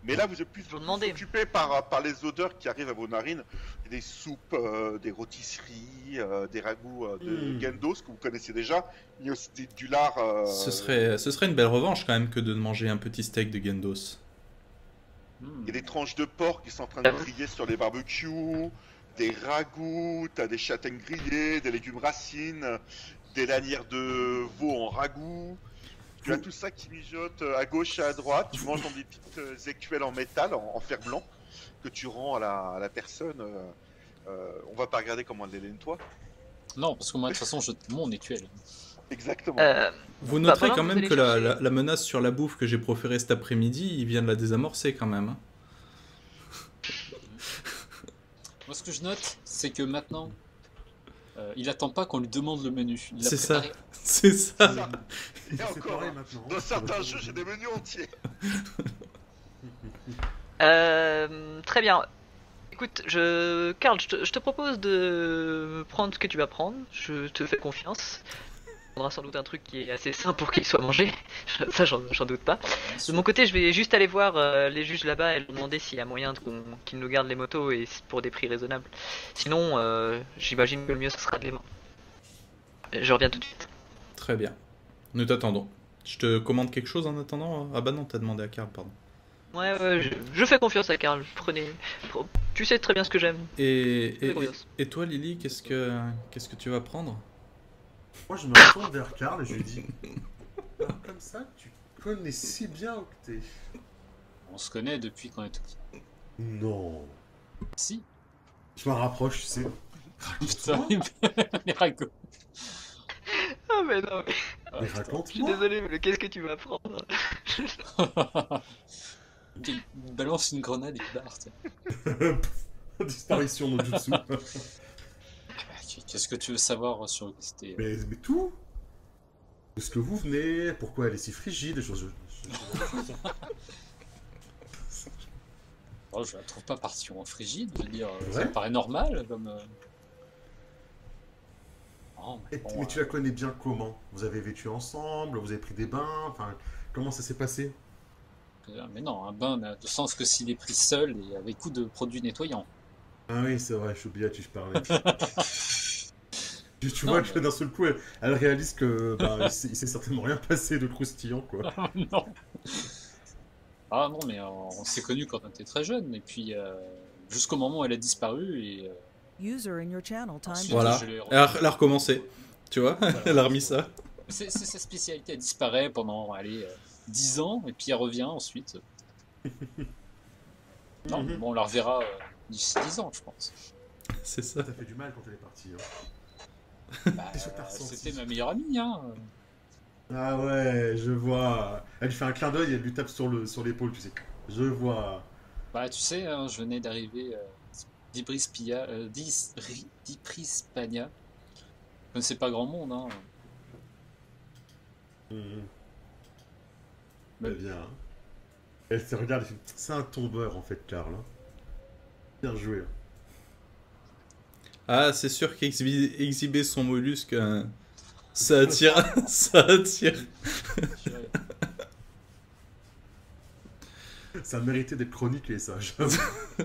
Mais là, vous êtes plus occupé par, par les odeurs qui arrivent à vos narines. Des soupes, euh, des rôtisseries, euh, des ragoûts euh, de Mm. Gendos que vous connaissez déjà. Il y a aussi des- du lard. euh, Ce serait, ce serait une belle revanche quand même que de manger un petit steak de Gendos. Hmm. Il y a des tranches de porc qui sont en train de griller sur les barbecues, des ragoûts, t'as des châtaignes grillées, des légumes racines, des lanières de veau en ragoût. Tu as tout ça qui mijote euh, à gauche et à droite. Tu manges dans des petites euh, écuelles en métal, en, en fer blanc, que tu rends à la, à la personne. euh, euh, on va pas regarder comment elle les nettoie. Non, parce que moi, de toute façon, je mon écuelle. Exactement. Euh, Vous Bah, noterez quand même que la, chercher- la- la menace sur la bouffe que j'ai proférée cet après-midi, il vient de la désamorcer quand même. hein. Moi, ce que je note, c'est que maintenant, euh, il attend pas qu'on lui demande le menu. [LAUGHS] C'est ça. C'est ça. Ça. Et C'est encore, pareil hein, maintenant. dans certains jeux, j'ai des menus entiers. [LAUGHS] euh, très bien. Écoute, je... Karl, je te, je te propose de prendre ce que tu vas prendre. Je te fais confiance. On prendra sans doute un truc qui est assez sain pour qu'il soit mangé. [LAUGHS] Ça, j'en j'en doute pas. De mon côté, je vais juste aller voir euh, les juges là-bas et leur demander s'il y a moyen qu'ils nous gardent les motos et pour des prix raisonnables. Sinon, euh, j'imagine que le mieux ce sera de les vendre. Je reviens tout de suite. Très bien. Nous t'attendons. Je te commande quelque chose en attendant Ah bah non, t'as demandé à Karl, pardon. Ouais, ouais, je, je fais confiance à Karl. Prenez. Tu sais très bien ce que j'aime. Et, et, et toi, Lily, qu'est-ce que qu'est-ce que tu vas prendre? Moi, je me retourne vers Karl et je lui dis Alors, [LAUGHS] Comme ça, tu connais si bien Octet. On se connaît depuis qu'on est tout petit. Non. Si. Je m'en rapproche, tu sais. [LAUGHS] Putain, [LAUGHS] les ragots. Ah, mais non, mais Mais je suis désolé, mais qu'est-ce que tu vas prendre Il balance une grenade et il barre. Disparition no jutsu. Qu'est-ce que tu veux savoir sur c'était mais, mais tout Où est-ce que vous venez? Pourquoi elle est si frigide? Je, je- je- Oh, Je la trouve pas particulièrement frigide. Je veux dire, Ouais. ça me paraît normal comme. euh, Oh, mais Et- bon, mais tu euh, la connais bien comment? Vous avez vécu ensemble Vous avez pris des bains Enfin, comment ça s'est passé? Euh, mais non, un bain n'a de sens que s'il est pris seul et avec coup de produits nettoyants. Ah oui, c'est vrai, j'ai oublié à qui je parlais. [LAUGHS] tu, tu Non, vois mais- que d'un seul coup, elle, elle réalise que bah, il s'est il s'est certainement rien passé de croustillant, quoi. [LAUGHS] non. Ah non, mais euh, on s'est connus quand on était très jeunes et puis euh, jusqu'au moment où elle a disparu et. euh, User in your channel time. Ensuite, Voilà. je l'ai- Elle a, recommencé. Tu vois [LAUGHS] Elle a remis ça. C'est c'est sa spécialité, elle disparaît pendant allez, euh, 10 ans et puis elle revient ensuite. Non, mais [LAUGHS] bon, on la reverra euh, d'ici 10 ans, je pense. C'est ça. Ça fait du mal quand elle est partie. hein. Bah, C'était ma meilleure amie, hein. Ah ouais, je vois. Elle lui fait un clin d'œil et elle lui tape sur le sur l'épaule, tu sais. Je vois. Bah, tu sais, hein, je venais d'arriver euh, d'Ibrispia, euh. Je ne sais pas grand monde, hein. Mhm. Mais- Très bien. Elle se regarde, fait, c'est un tombeur en fait, Karl. hein. Bien joué. hein. Ah, c'est sûr qu'exhiber son mollusque, euh, [LAUGHS] ça attire. ça [LAUGHS] attire. Ça méritait d'être chroniqué, ça. va- [LAUGHS]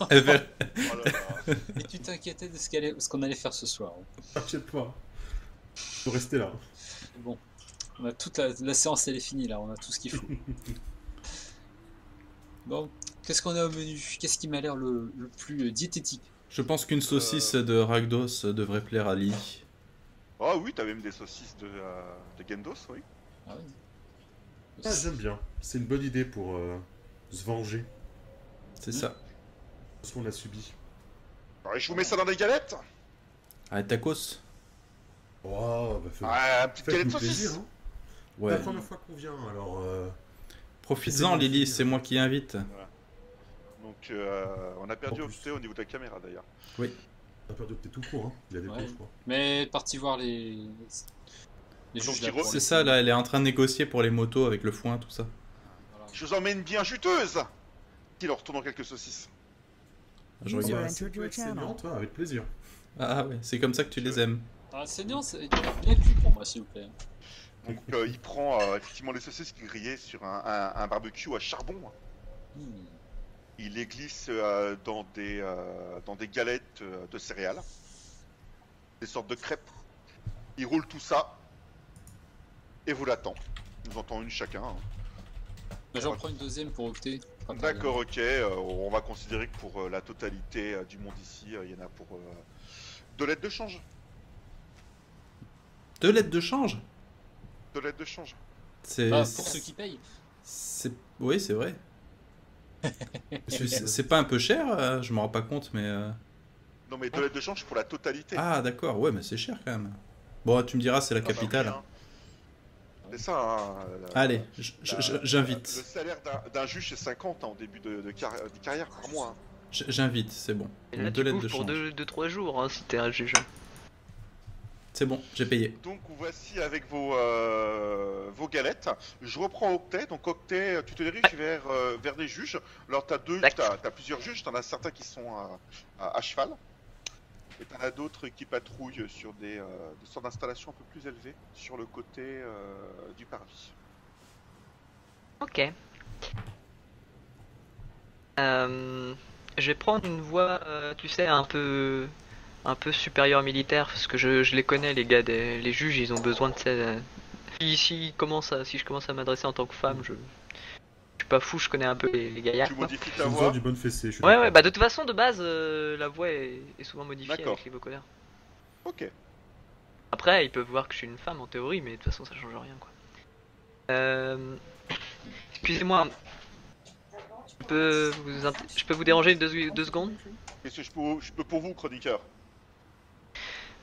Oh là là. Et tu t'inquiétais de ce qu'on allait faire ce soir. hein? T'inquiète pas. Faut rester là. Bon, on a toute la, la séance, elle est finie là, on a tout ce qu'il faut. Bon, qu'est-ce qu'on a au menu? Qu'est-ce qui m'a l'air le, le plus euh, diététique? Je pense qu'une saucisse de Ragdos devrait plaire à Lee. Oh oui, t'as même des saucisses de, euh, de Gendos, oui. Ah oui. Ah, j'aime bien. C'est une bonne idée pour euh, se venger C'est ça. de ce qu'on a subi. Alors, je vous mets ça dans des galettes. Ah, tacos Oh, bah fais- Ah, une petite galette saucisse. plaisir. Hein. Ouais. La première fois qu'on vient, alors. euh, Profites-en, Lily, c'est moi qui invite. Donc, euh, on a perdu En au niveau de la caméra d'ailleurs. On a perdu tout court, hein. Il y a des Ouais. je crois. Mais parti voir les. les C'est ça, là, elle est en train de négocier pour les motos avec le foin, tout ça. Voilà. Je vous emmène bien juteuse. Il leur retourne quelques saucisses. Je User regarde. Channel. excellent, toi, avec plaisir. Ah ouais, c'est comme ça que tu les aimes. Ah, saignant, c'est bien cuit pour moi, s'il vous plaît. Donc, euh, il prend euh, effectivement les saucisses qu'il grillait sur un, un- un barbecue à charbon. Hmm. Il les glisse euh, dans, des, euh, dans des galettes euh, de céréales, des sortes de crêpes. Il roule tout ça et vous l'attend. Nous entendons une chacun. hein. J'en prends une deuxième pour mal. D'accord, ok. euh, on va considérer que pour euh, la totalité euh, du monde ici, euh, il y en a pour euh, deux lettres de change. Deux lettres de change? Deux lettres de change. C'est. Ah, pour ceux qui payent. c'est- Oui, c'est vrai. [LAUGHS] C'est pas un peu cher euh, Je me rends pas compte, mais. euh, Non, mais deux lettres de change pour la totalité. Ah, d'accord, ouais, mais c'est cher quand même. Bon, tu me diras, c'est la capitale. oui. C'est ça. hein, la- Allez, j- j- la- j- Le j'invite. salaire d'un- juge, c'est 50 hein, au début de, de car- de carrière par mois. hein. J'invite, c'est bon. Et là, Deux tu lettres de pour change. 2-3 jours hein, si t'es un juge. C'est bon, j'ai payé. Donc voici avec vos, euh, vos galettes. Je reprends Octet. Donc Octet, tu te diriges vers, euh, vers des juges. Alors tu as deux, t'as as plusieurs juges. Tu en as certains qui sont à, à- à cheval. Et tu en as d'autres qui patrouillent sur des, euh, des sortes d'installations un peu plus élevées sur le côté euh, du parvis. Ok. Euh, je vais prendre une voie, euh, tu sais, un peu, un peu supérieure militaire, parce que je, je les connais, les gars, des- les juges, ils ont besoin de ça. Si, si, commence à, si je commence à m'adresser en tant que femme, je, je suis pas fou, je connais un peu les, les gaillards. tu quoi. modifies ta voix. du bon fessé, je suis Ouais, ouais, bah de toute façon, de base, euh, la voix est, est souvent modifiée avec les vocodeurs. Ok. Après, ils peuvent voir que je suis une femme en théorie, mais de toute façon, ça change rien, quoi. Euh... Excusez-moi. Je peux, vous int- je peux vous déranger deux, deux secondes? Qu'est-ce que je peux, je peux pour vous, chroniqueur?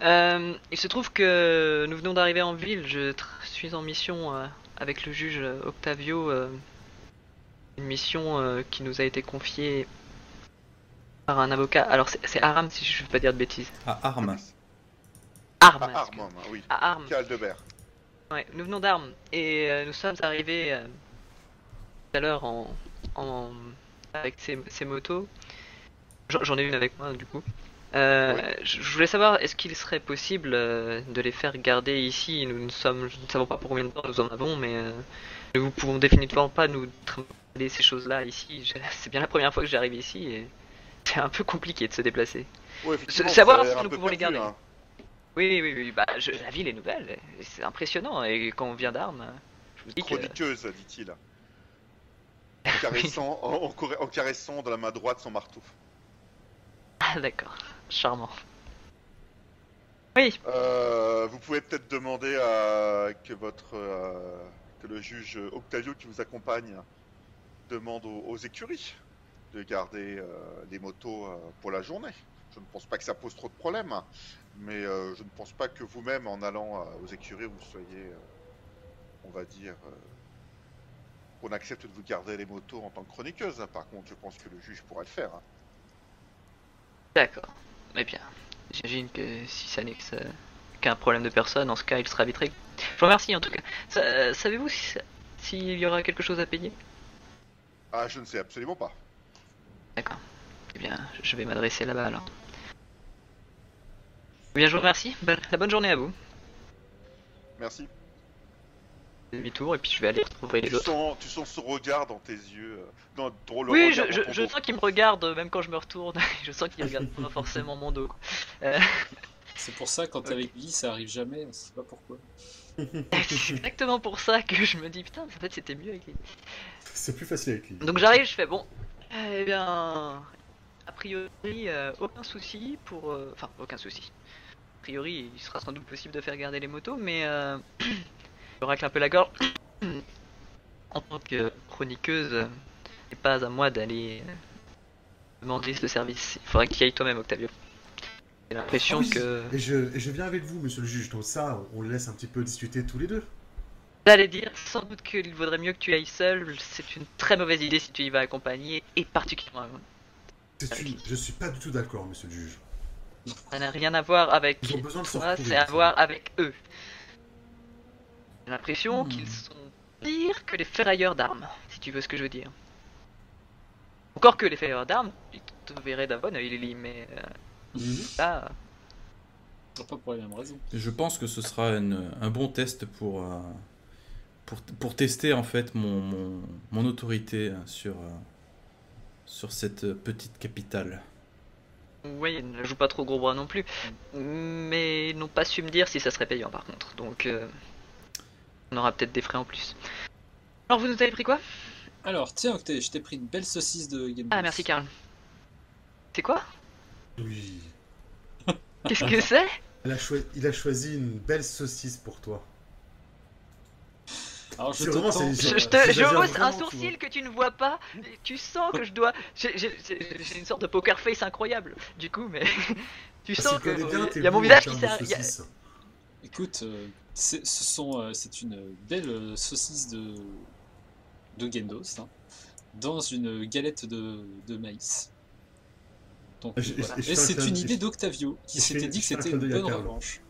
Euh, Il se trouve que nous venons d'arriver en ville. Je suis en mission euh, avec le juge euh, Octavio. euh, une mission euh, qui nous a été confiée par un avocat. Alors, c'est Aram, si je ne veux pas dire de bêtises. À armes. Arm. Ah, Arme, hein, oui. À Arm. Caldebert. Ouais, nous venons d'Armes et euh, nous sommes arrivés euh, tout à l'heure en, en avec ces, ces motos. J'en j'en ai une avec moi du coup. Euh, Oui. je, voulais savoir est-ce qu'il serait possible euh, de les faire garder ici? Nous ne sommes, nous ne savons pas pour combien de temps nous en avons, mais euh, nous ne pouvons définitivement pas nous trimballer ces choses-là ici. [LAUGHS] C'est bien la première fois que j'arrive ici et c'est un peu compliqué de se déplacer. Savoir si nous pouvons les garder. hein. Oui, oui, oui. Bah, je- la ville est nouvelle, c'est impressionnant et quand on vient d'Armes, je vous dis que Chroniqueuse, dit-il. [LAUGHS] En caressant, en, en caressant de la main droite son marteau. Ah d'accord, charmant. Oui, Euh, vous pouvez peut-être demander à que votre euh, que le juge Octavio qui vous accompagne demande aux, aux écuries de garder euh, les motos euh, pour la journée. Je ne pense pas que ça pose trop de problèmes, mais euh, je ne pense pas que vous-même, en allant euh, aux écuries, vous soyez, euh, on va dire, euh, qu'on accepte de vous garder les motos en tant que chroniqueuse. Par contre, je pense que le juge pourra le faire. hein. d'accord. Eh bien, j'imagine que si ça n'est qu'un problème de personne, en ce cas, il sera vite réglé. Je vous remercie en tout cas. Sa- euh, Savez-vous si s'il y aura quelque chose à payer? Ah, je ne sais absolument pas. D'accord. Eh bien, je vais m'adresser là-bas alors. Eh Bien, je vous remercie. La bonne journée à vous. Merci. Demi-tour et puis je vais aller retrouver les Tu autres. sens, tu sens ce regard dans tes yeux, euh, dans, dans le Oui, je, je, je sens qu'il me regarde euh, même quand je me retourne. [LAUGHS] je sens qu'il regarde pas forcément mon dos. Euh, C'est pour ça, quand t'es avec lui, ça arrive jamais, on sait pas pourquoi. [LAUGHS] [LAUGHS] c'est exactement pour ça que je me dis putain, en fait c'était mieux avec lui. C'est plus facile avec lui. Donc j'arrive, je fais bon. Eh bien, a priori, euh, aucun souci pour. euh, Enfin, aucun souci. A priori, il sera sans doute possible de faire garder les motos, mais. [CLEARS THROAT] Je racle un peu la gorge. [CLEARS THROAT] en tant que chroniqueuse, euh, c'est pas à moi d'aller euh, demander ce service. Il faudrait que tu y ailles toi-même, Octavio. J'ai l'impression Ah que. Et je, et je viens avec vous, monsieur le juge. Donc ça, on le laisse un petit peu discuter tous les deux. J'allais dire sans doute qu'il vaudrait mieux que tu ailles seul. C'est une très mauvaise idée si tu y vas accompagné, et particulièrement. Une- Je suis pas du tout d'accord, monsieur le juge. Ça n'a rien à voir avec Ils ont besoin de se toi, c'est à voir avec eux. J'ai l'impression Hmm. qu'ils sont pires que les ferrailleurs d'armes, si tu veux ce que je veux dire. Encore que les ferrailleurs d'armes, ils te verraient d'un bon oeil, Lily, mais euh, là, Pas pour les mêmes raisons. Je pense que ce sera une- un bon test pour, euh, pour, pour tester en fait mon, mon, mon autorité sur, euh, sur cette petite capitale. oui, ils ne jouent pas trop gros bras non plus. Mais ils n'ont pas su me dire si ça serait payant par contre, donc euh, on aura peut-être des frais en plus. Alors vous nous avez pris quoi? Alors, tiens, Octet, je t'ai pris une belle saucisse de Game Ah merci Karl. C'est quoi? Oui. [LAUGHS] Qu'est-ce que c'est? Elle a choi- Il a choisi une belle saucisse pour toi. Alors, je vraiment, Je, je te, J'exagère je hausse un tu sourcil que tu ne vois pas. et Tu sens que je dois. J'ai une sorte de poker face incroyable. Du coup, mais [LAUGHS] tu Parce sens que il y a mon visage qui termes Écoute, euh, c'est ce sont, euh, c'est une belle saucisse de, de Gendos, hein, dans une galette de, de maïs. Donc, je- voilà. je Et c'est une idée d'Octavio qui je s'était dit que c'était une bonne revanche.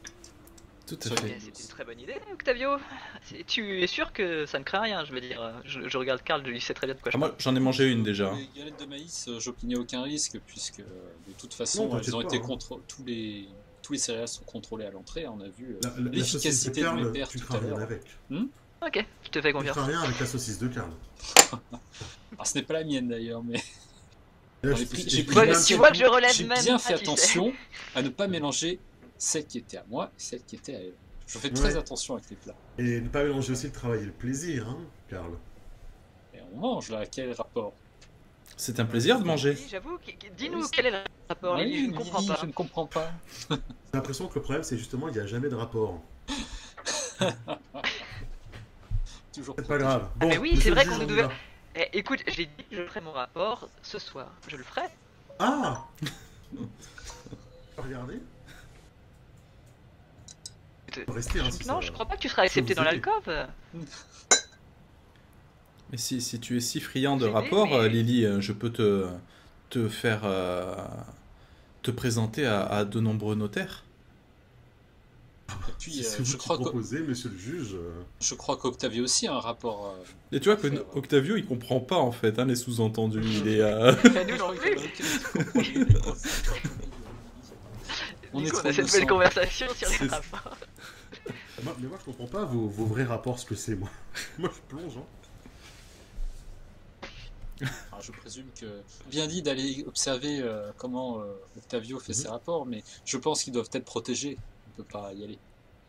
Tout à fait. C'est une très bonne idée, Octavio. C'est- Tu es sûr que ça ne craint rien, je veux dire. Je, je regarde Karl, il sait très bien de quoi Ah, je moi j'en ai mangé une déjà. Les galettes de maïs, euh, j'opinais aucun risque puisque de toute façon, Non, elles ont pas, été hein. contrôlées. Tous les tous les céréales sont contrôlés à l'entrée. On a vu euh, l'efficacité de mes tu tout crains à rien l'heure. avec. Ok, je te fais Tu confiance. crains rien avec la saucisse de Karl. Alors, [LAUGHS] ce n'est pas la mienne d'ailleurs, mais J'ai tu bien fait tu sais. attention à ne pas mélanger celle qui était à moi et celle qui était à elle. Je fais très Ouais. attention avec les plats. Et ne pas mélanger aussi le travail et le plaisir, hein, Karl. Et on mange là, quel rapport? C'est un plaisir de manger. Oui, J'avoue, dis-nous quel est le rapport, Oui, Lily, je ne comprends pas. Je ne comprends pas. [LAUGHS] J'ai l'impression que le problème, c'est justement, il n'y a jamais de rapport. [LAUGHS] Toujours C'est pas grave. Bon, mais oui, c'est vrai qu'on devait- va. Eh, écoute, j'ai dit que je ferai mon rapport ce soir. Je le ferai. Ah [LAUGHS] Regardez. Rester, hein, si Non, ça- je crois pas que tu seras accepté dans l'alcôve. Mais si, si tu es si friand de rapports, mais- euh, Lily, euh, je peux te, te faire euh, te présenter à, à de nombreux notaires. Puis, Si euh, je, crois que, proposez, monsieur le juge. je crois qu'Octavio aussi a un rapport. euh, Et tu vois que Faire, Octavio, il comprend pas en fait hein, les sous-entendus. Il est, euh. [LAUGHS] On est coup, trop on a cette belle conversation sur les rapports. mais moi, je comprends pas vos, vos vrais rapports, ce que c'est, moi. [LAUGHS] moi, je plonge, hein. [LAUGHS] Alors, je présume que bien dit d'aller observer euh, comment euh, Octavio fait Mhm. ses rapports, mais je pense qu'ils doivent être protégés. On peut pas y aller.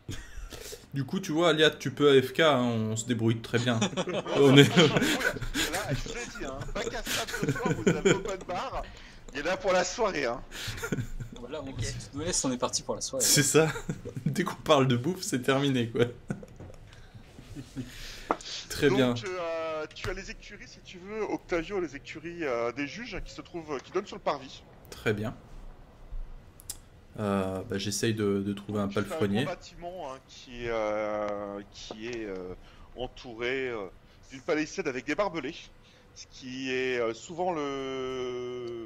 [LAUGHS] Du coup, tu vois, Aliat, tu peux AFK, hein, on se débrouille très bien. [LAUGHS] on est... Là, je l'ai dit, hein, pas soir, vous avez open bar. Il est là pour la soirée, hein. Voilà, on, Ok. si tu nous laisses, on est parti pour la soirée. C'est ça. Dès qu'on parle de bouffe, c'est terminé, quoi. Très Donc, bien. euh, tu as les écuries, si tu veux, Octavio, les écuries euh, des juges qui se trouvent, qui donnent sur le parvis. Très bien. Euh, bah, J'essaye de, de trouver un Tu palefrenier. grand bâtiment hein, qui, est, euh, qui est euh, entouré euh, d'une palissade avec des barbelés, ce qui est euh, souvent le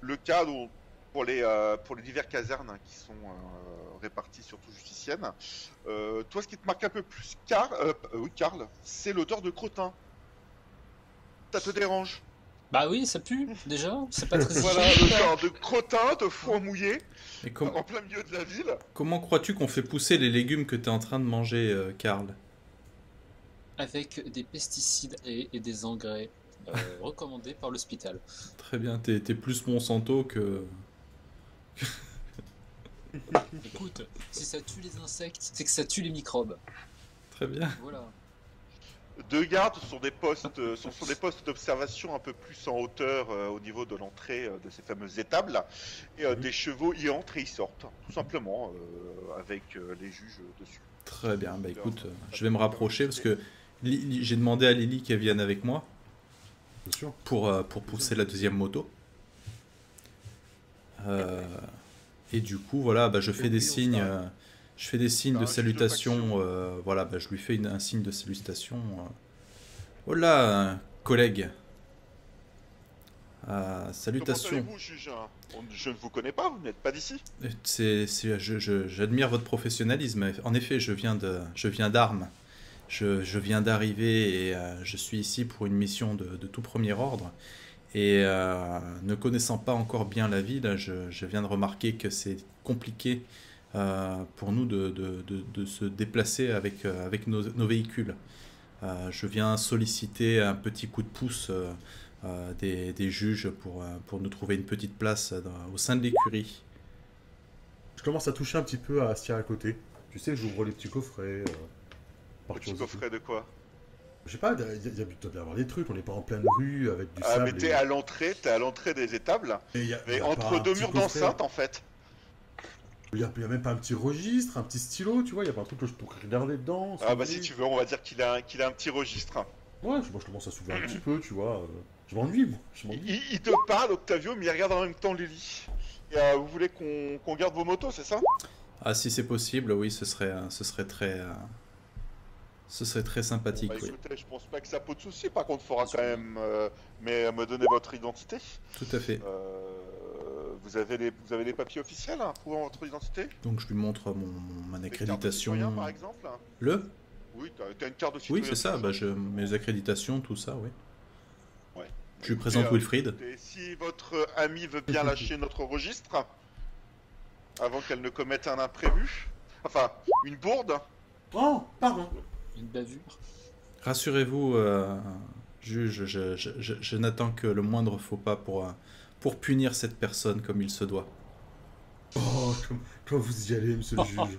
le cas dont pour les, euh, pour les divers casernes hein, qui sont euh, réparties sur tout Justicienne. Euh, toi, ce qui te marque un peu plus, Car, euh, euh, oui, Karl, c'est l'odeur de crottin. Ça te dérange? Bah oui, ça pue, déjà. C'est pas très [LAUGHS] Voilà, l'odeur de crottin, de foin mouillé, Et com- en plein milieu de la ville. comment crois-tu qu'on fait pousser les légumes que tu es en train de manger, euh, Karl? Avec des pesticides et, et des engrais euh, recommandés par l'hôpital. Très bien, t'es t'es plus Monsanto que... Écoute, si ça tue les insectes, c'est que ça tue les microbes. Très bien. Voilà. Deux gardes sont des postes, euh, sont sur des postes d'observation un peu plus en hauteur euh, au niveau de l'entrée euh, de ces fameuses étables. Et euh, Mhm. des chevaux y entrent et y sortent, tout simplement, euh, avec euh, les juges dessus. Très bien, bah écoute, euh, je vais me rapprocher parce que j'ai demandé à Lily qu'elle vienne avec moi Bien sûr. pour, euh, pour pousser la deuxième moto. Euh, et du coup, voilà, bah, je fais des signes, euh, je fais des signes Ah, de salutation. euh, voilà, bah, je lui fais une- un signe de salutation. euh. Voilà, euh, collègue. Euh, Comment salutations. allez-vous, juge On- Je ne vous connais pas, vous n'êtes pas d'ici C'est, c'est- je- je- j'admire votre professionnalisme. En effet, je viens de, je viens d'Armes. Je, je viens d'arriver et euh, je suis ici pour une mission de, de tout premier ordre. Et euh, ne connaissant pas encore bien la ville, je, je viens de remarquer que c'est compliqué euh, pour nous de, de- de- de se déplacer avec, euh, avec nos, nos véhicules. Euh, je viens solliciter un petit coup de pouce euh, euh, des, des juges pour, euh, pour nous trouver une petite place dans- au sein de l'écurie. Je commence à toucher un petit peu à ce qu'il y a à côté. Tu sais, j'ouvre les petits coffrets. euh, par Petit curiosité. coffret de quoi? Je sais pas, il y a, il y a- il doit bien y avoir des trucs. On n'est pas en pleine rue avec du Ah, sable. mais t'es et- à l'entrée, t'es à l'entrée des étables, et il y a- il mais y a pas entre deux murs d'enceinte en fait. Il y, a, il y a même pas un petit registre, un petit stylo, tu vois. Il y a pas un truc que je pourrais regarder dedans. Ah bah si tu veux, on va dire qu'il a, un- qu'il a un petit registre. Ouais, je, moi, je commence à s'ouvrir un petit peu, tu vois. euh, Je m'ennuie, moi. Je Il, te parle, Octavio, mais il regarde en même temps Lily. Et, euh, vous voulez qu'on qu'on garde vos motos, c'est ça? Ah, si c'est possible, oui, ce serait, ce serait très, euh, ce serait très sympathique, Bah, oui. écoutez, je pense pas que ça pose de soucis. Par contre, il faudra quand même euh, mais, me donner votre identité. Tout à fait. Euh, vous, avez les, vous avez les papiers officiels hein, prouvant votre identité? Donc je lui montre mon, mon- accréditation. citoyen, par exemple Le? Oui, t'as t'as une carte de Oui, citoyen. c'est ça. Bah, je, mes accréditations, tout ça, oui. Ouais. Je lui Écoutez, présente euh, Wilfried. Et si votre ami veut bien lâcher [LAUGHS] notre registre, avant qu'elle ne commette un imprévu, enfin, une bourde, Oh, pardon. Une bavure. Rassurez-vous, euh, juge, je, je- je- je n'attends que le moindre faux pas pour, euh, pour punir cette personne comme il se doit. Oh, comme, comme vous y allez, monsieur le [LAUGHS] juge.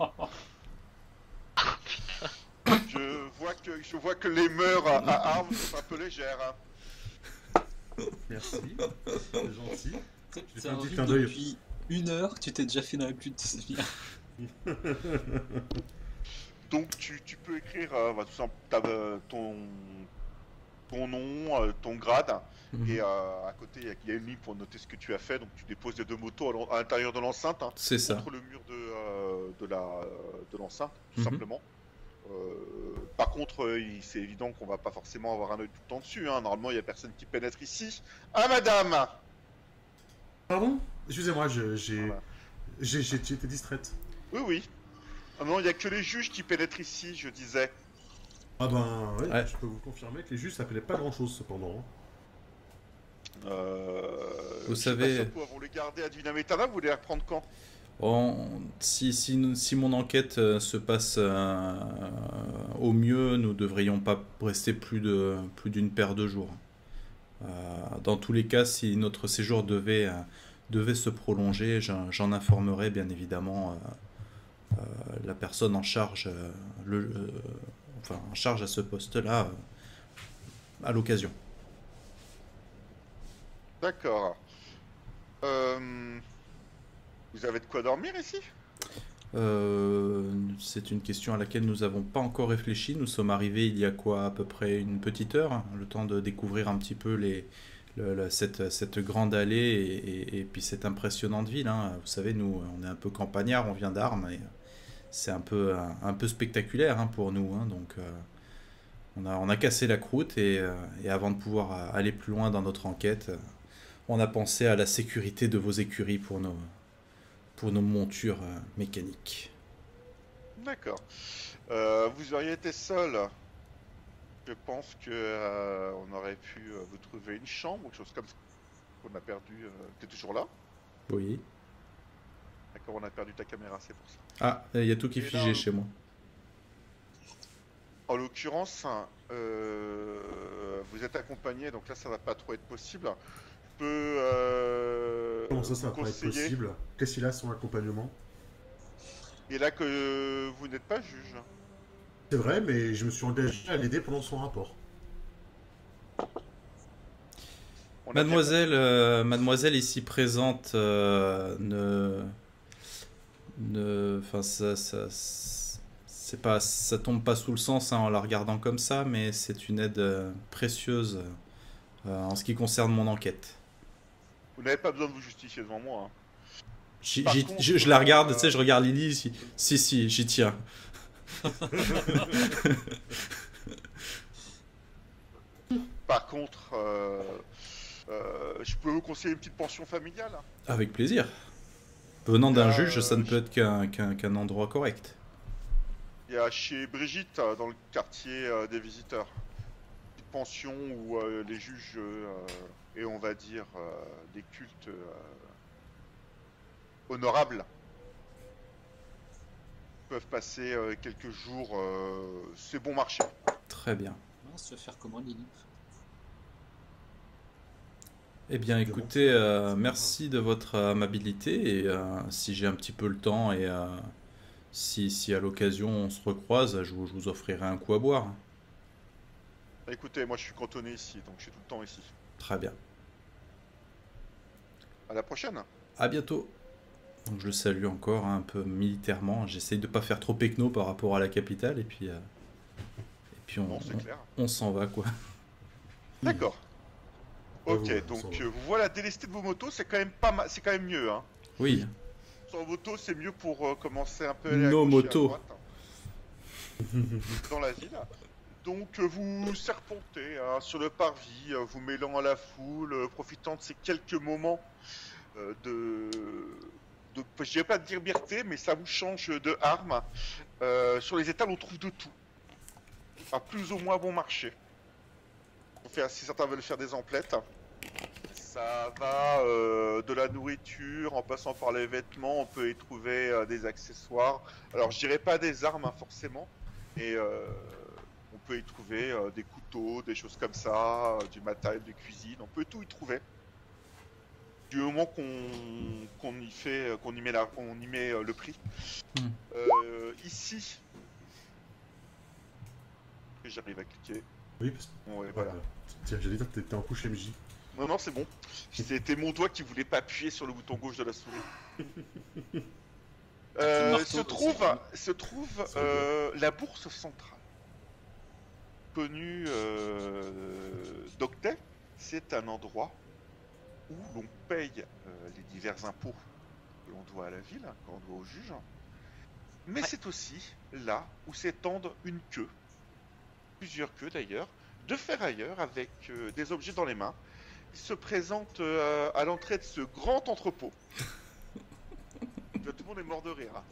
je vois que, je vois que les mœurs à, à armes sont un peu légères. hein. Merci. C'est gentil. T'as un depuis une heure tu t'es déjà fait dans la de c'est bien. [LAUGHS] Donc tu, tu peux écrire euh, bah, tout simple, euh, ton, ton nom, euh, ton grade, Mhm. et euh, à côté il y a- il y, a une ligne pour noter ce que tu as fait. Donc tu déposes les deux motos à l'intérieur de l'enceinte, hein, C'est ça. contre le mur de, euh, de la de l'enceinte, tout Mhm. simplement. Euh, par contre, il- c'est évident qu'on va pas forcément avoir un œil tout le temps dessus. hein. Normalement, il y a personne qui pénètre ici. Ah, madame Pardon? Excusez-moi, j'ai Voilà. j'ai j'ai été distraite. Oui, oui. Ah non, il y a que les juges qui pénètrent ici, je disais. Ah ben, ouais, Ouais. je peux vous confirmer que les juges s'appelaient pas grand-chose cependant. hein. Euh, Vous pas savez- va vous les garder à Divina Metana, vous voulez les reprendre quand? On- si, si, si mon enquête euh, se passe euh, au mieux, nous devrions pas rester plus de plus d'une paire de jours. Euh, dans tous les cas, si notre séjour devait, euh, devait se prolonger, j'en informerai bien évidemment la personne en charge, euh, le, euh, enfin, en charge à ce poste-là euh, à l'occasion. D'accord. Euh, Vous avez de quoi dormir ici? Euh, c'est une question à laquelle nous n'avons pas encore réfléchi. Nous sommes arrivés il y a quoi à peu près une petite heure, hein, le temps de découvrir un petit peu les, le- le- cette, cette grande allée et, et- et puis cette impressionnante ville. hein. Vous savez, nous, on est un peu campagnard, on vient d'Armes et c'est un peu, un, peu spectaculaire hein, pour nous. hein. donc, euh, on a, on a cassé la croûte et, euh, et avant de pouvoir aller plus loin dans notre enquête, euh, on a pensé à la sécurité de vos écuries pour nos, pour nos montures euh, mécaniques. D'accord. Euh, vous auriez été seul. Je pense que euh, on aurait pu euh, vous trouver une chambre ou quelque chose comme ça. On a perdu. Euh... T'es toujours là Oui. On a perdu ta caméra, c'est pour ça. Ah, il y a tout qui est figé là- chez moi. En l'occurrence, euh, vous êtes accompagné, donc là ça va pas trop être possible. Je peux. Euh, Comment ça, ça va pas être conseiller- possible Qu'est-ce qu'il a son accompagnement Et là que vous n'êtes pas juge. C'est vrai, mais je me suis engagé à l'aider pendant son rapport. Mademoiselle, euh, mademoiselle ici présente euh, ne, ne, enfin ça, ça, c'est pas, ça tombe pas sous le sens hein, en la regardant comme ça, mais c'est une aide euh, précieuse euh, en ce qui concerne mon enquête. Vous n'avez pas besoin de vous justifier devant moi. hein. Contre, je, je la regarde, euh, tu sais, je regarde Lily, si, si, si, j'y tiens. [LAUGHS] Par contre, euh, euh, je peux vous conseiller une petite pension familiale. Avec plaisir. Venant d'un juge, ça ne peut être qu'un qu'un- qu'un endroit correct. Il y a chez Brigitte, euh, dans le quartier euh, des visiteurs, une petite pension où euh, les juges euh, et on va dire euh, des cultes euh, honorables peuvent passer euh, quelques jours. euh, C'est bon marché. Très bien. Tu vas faire comment, Lily? Eh bien, écoutez, euh, merci de votre amabilité et euh, si j'ai un petit peu le temps et euh, si, si à l'occasion on se recroise, je vous, je vous offrirai un coup à boire. Écoutez, moi je suis cantonné ici, donc je suis tout le temps ici. Très bien. À la prochaine. À bientôt. Donc je le salue encore hein, un peu militairement. J'essaye de pas faire trop pecno par rapport à la capitale et puis et puis on, Non, c'est on- clair. on s'en va quoi. D'accord. Ok, donc va. euh, vous voilà délesté de vos motos, c'est quand même pas mal, c'est quand même mieux. Hein. Oui. Sans moto, c'est mieux pour euh, commencer un peu Nos motos. droite, hein, dans la ville. Donc euh, vous serpentez hein, sur le parvis, vous mêlant à la foule, profitant de ces quelques moments euh, de, de, je dirais pas de liberté, mais ça vous change de arme. Euh, sur les étals, on trouve de tout, à plus ou moins bon marché. On fait, si certains veulent faire des emplettes, ça va euh, de la nourriture, en passant par les vêtements, on peut y trouver euh, des accessoires. Alors je dirais pas des armes hein, forcément, et euh, on peut y trouver euh, des couteaux, des choses comme ça, du matériel de cuisine, on peut tout y trouver. Du moment qu'on y fait, qu'on y met, la, on y met le prix. Hmm. Ici, j'arrive à cliquer. Oui, parce que. Ouais. Voilà. Tiens, j'allais dire que t'étais en couche MJ. Non, non, c'est bon. C'était mon doigt qui voulait pas appuyer sur le bouton gauche de la souris. [LAUGHS] Euh, marteau se trouve, hein. se trouve euh, la bourse centrale, connue euh, d'Octet. C'est un endroit où l'on paye les divers impôts que l'on doit à la ville, que l'on doit au juge. Mais Ouais. c'est aussi là où s'étendent une queue, plusieurs queues d'ailleurs, de ferrailleurs avec des objets dans les mains. Ils se présentent euh, à l'entrée de ce grand entrepôt. [LAUGHS] Tout le monde est mort de rire. hein.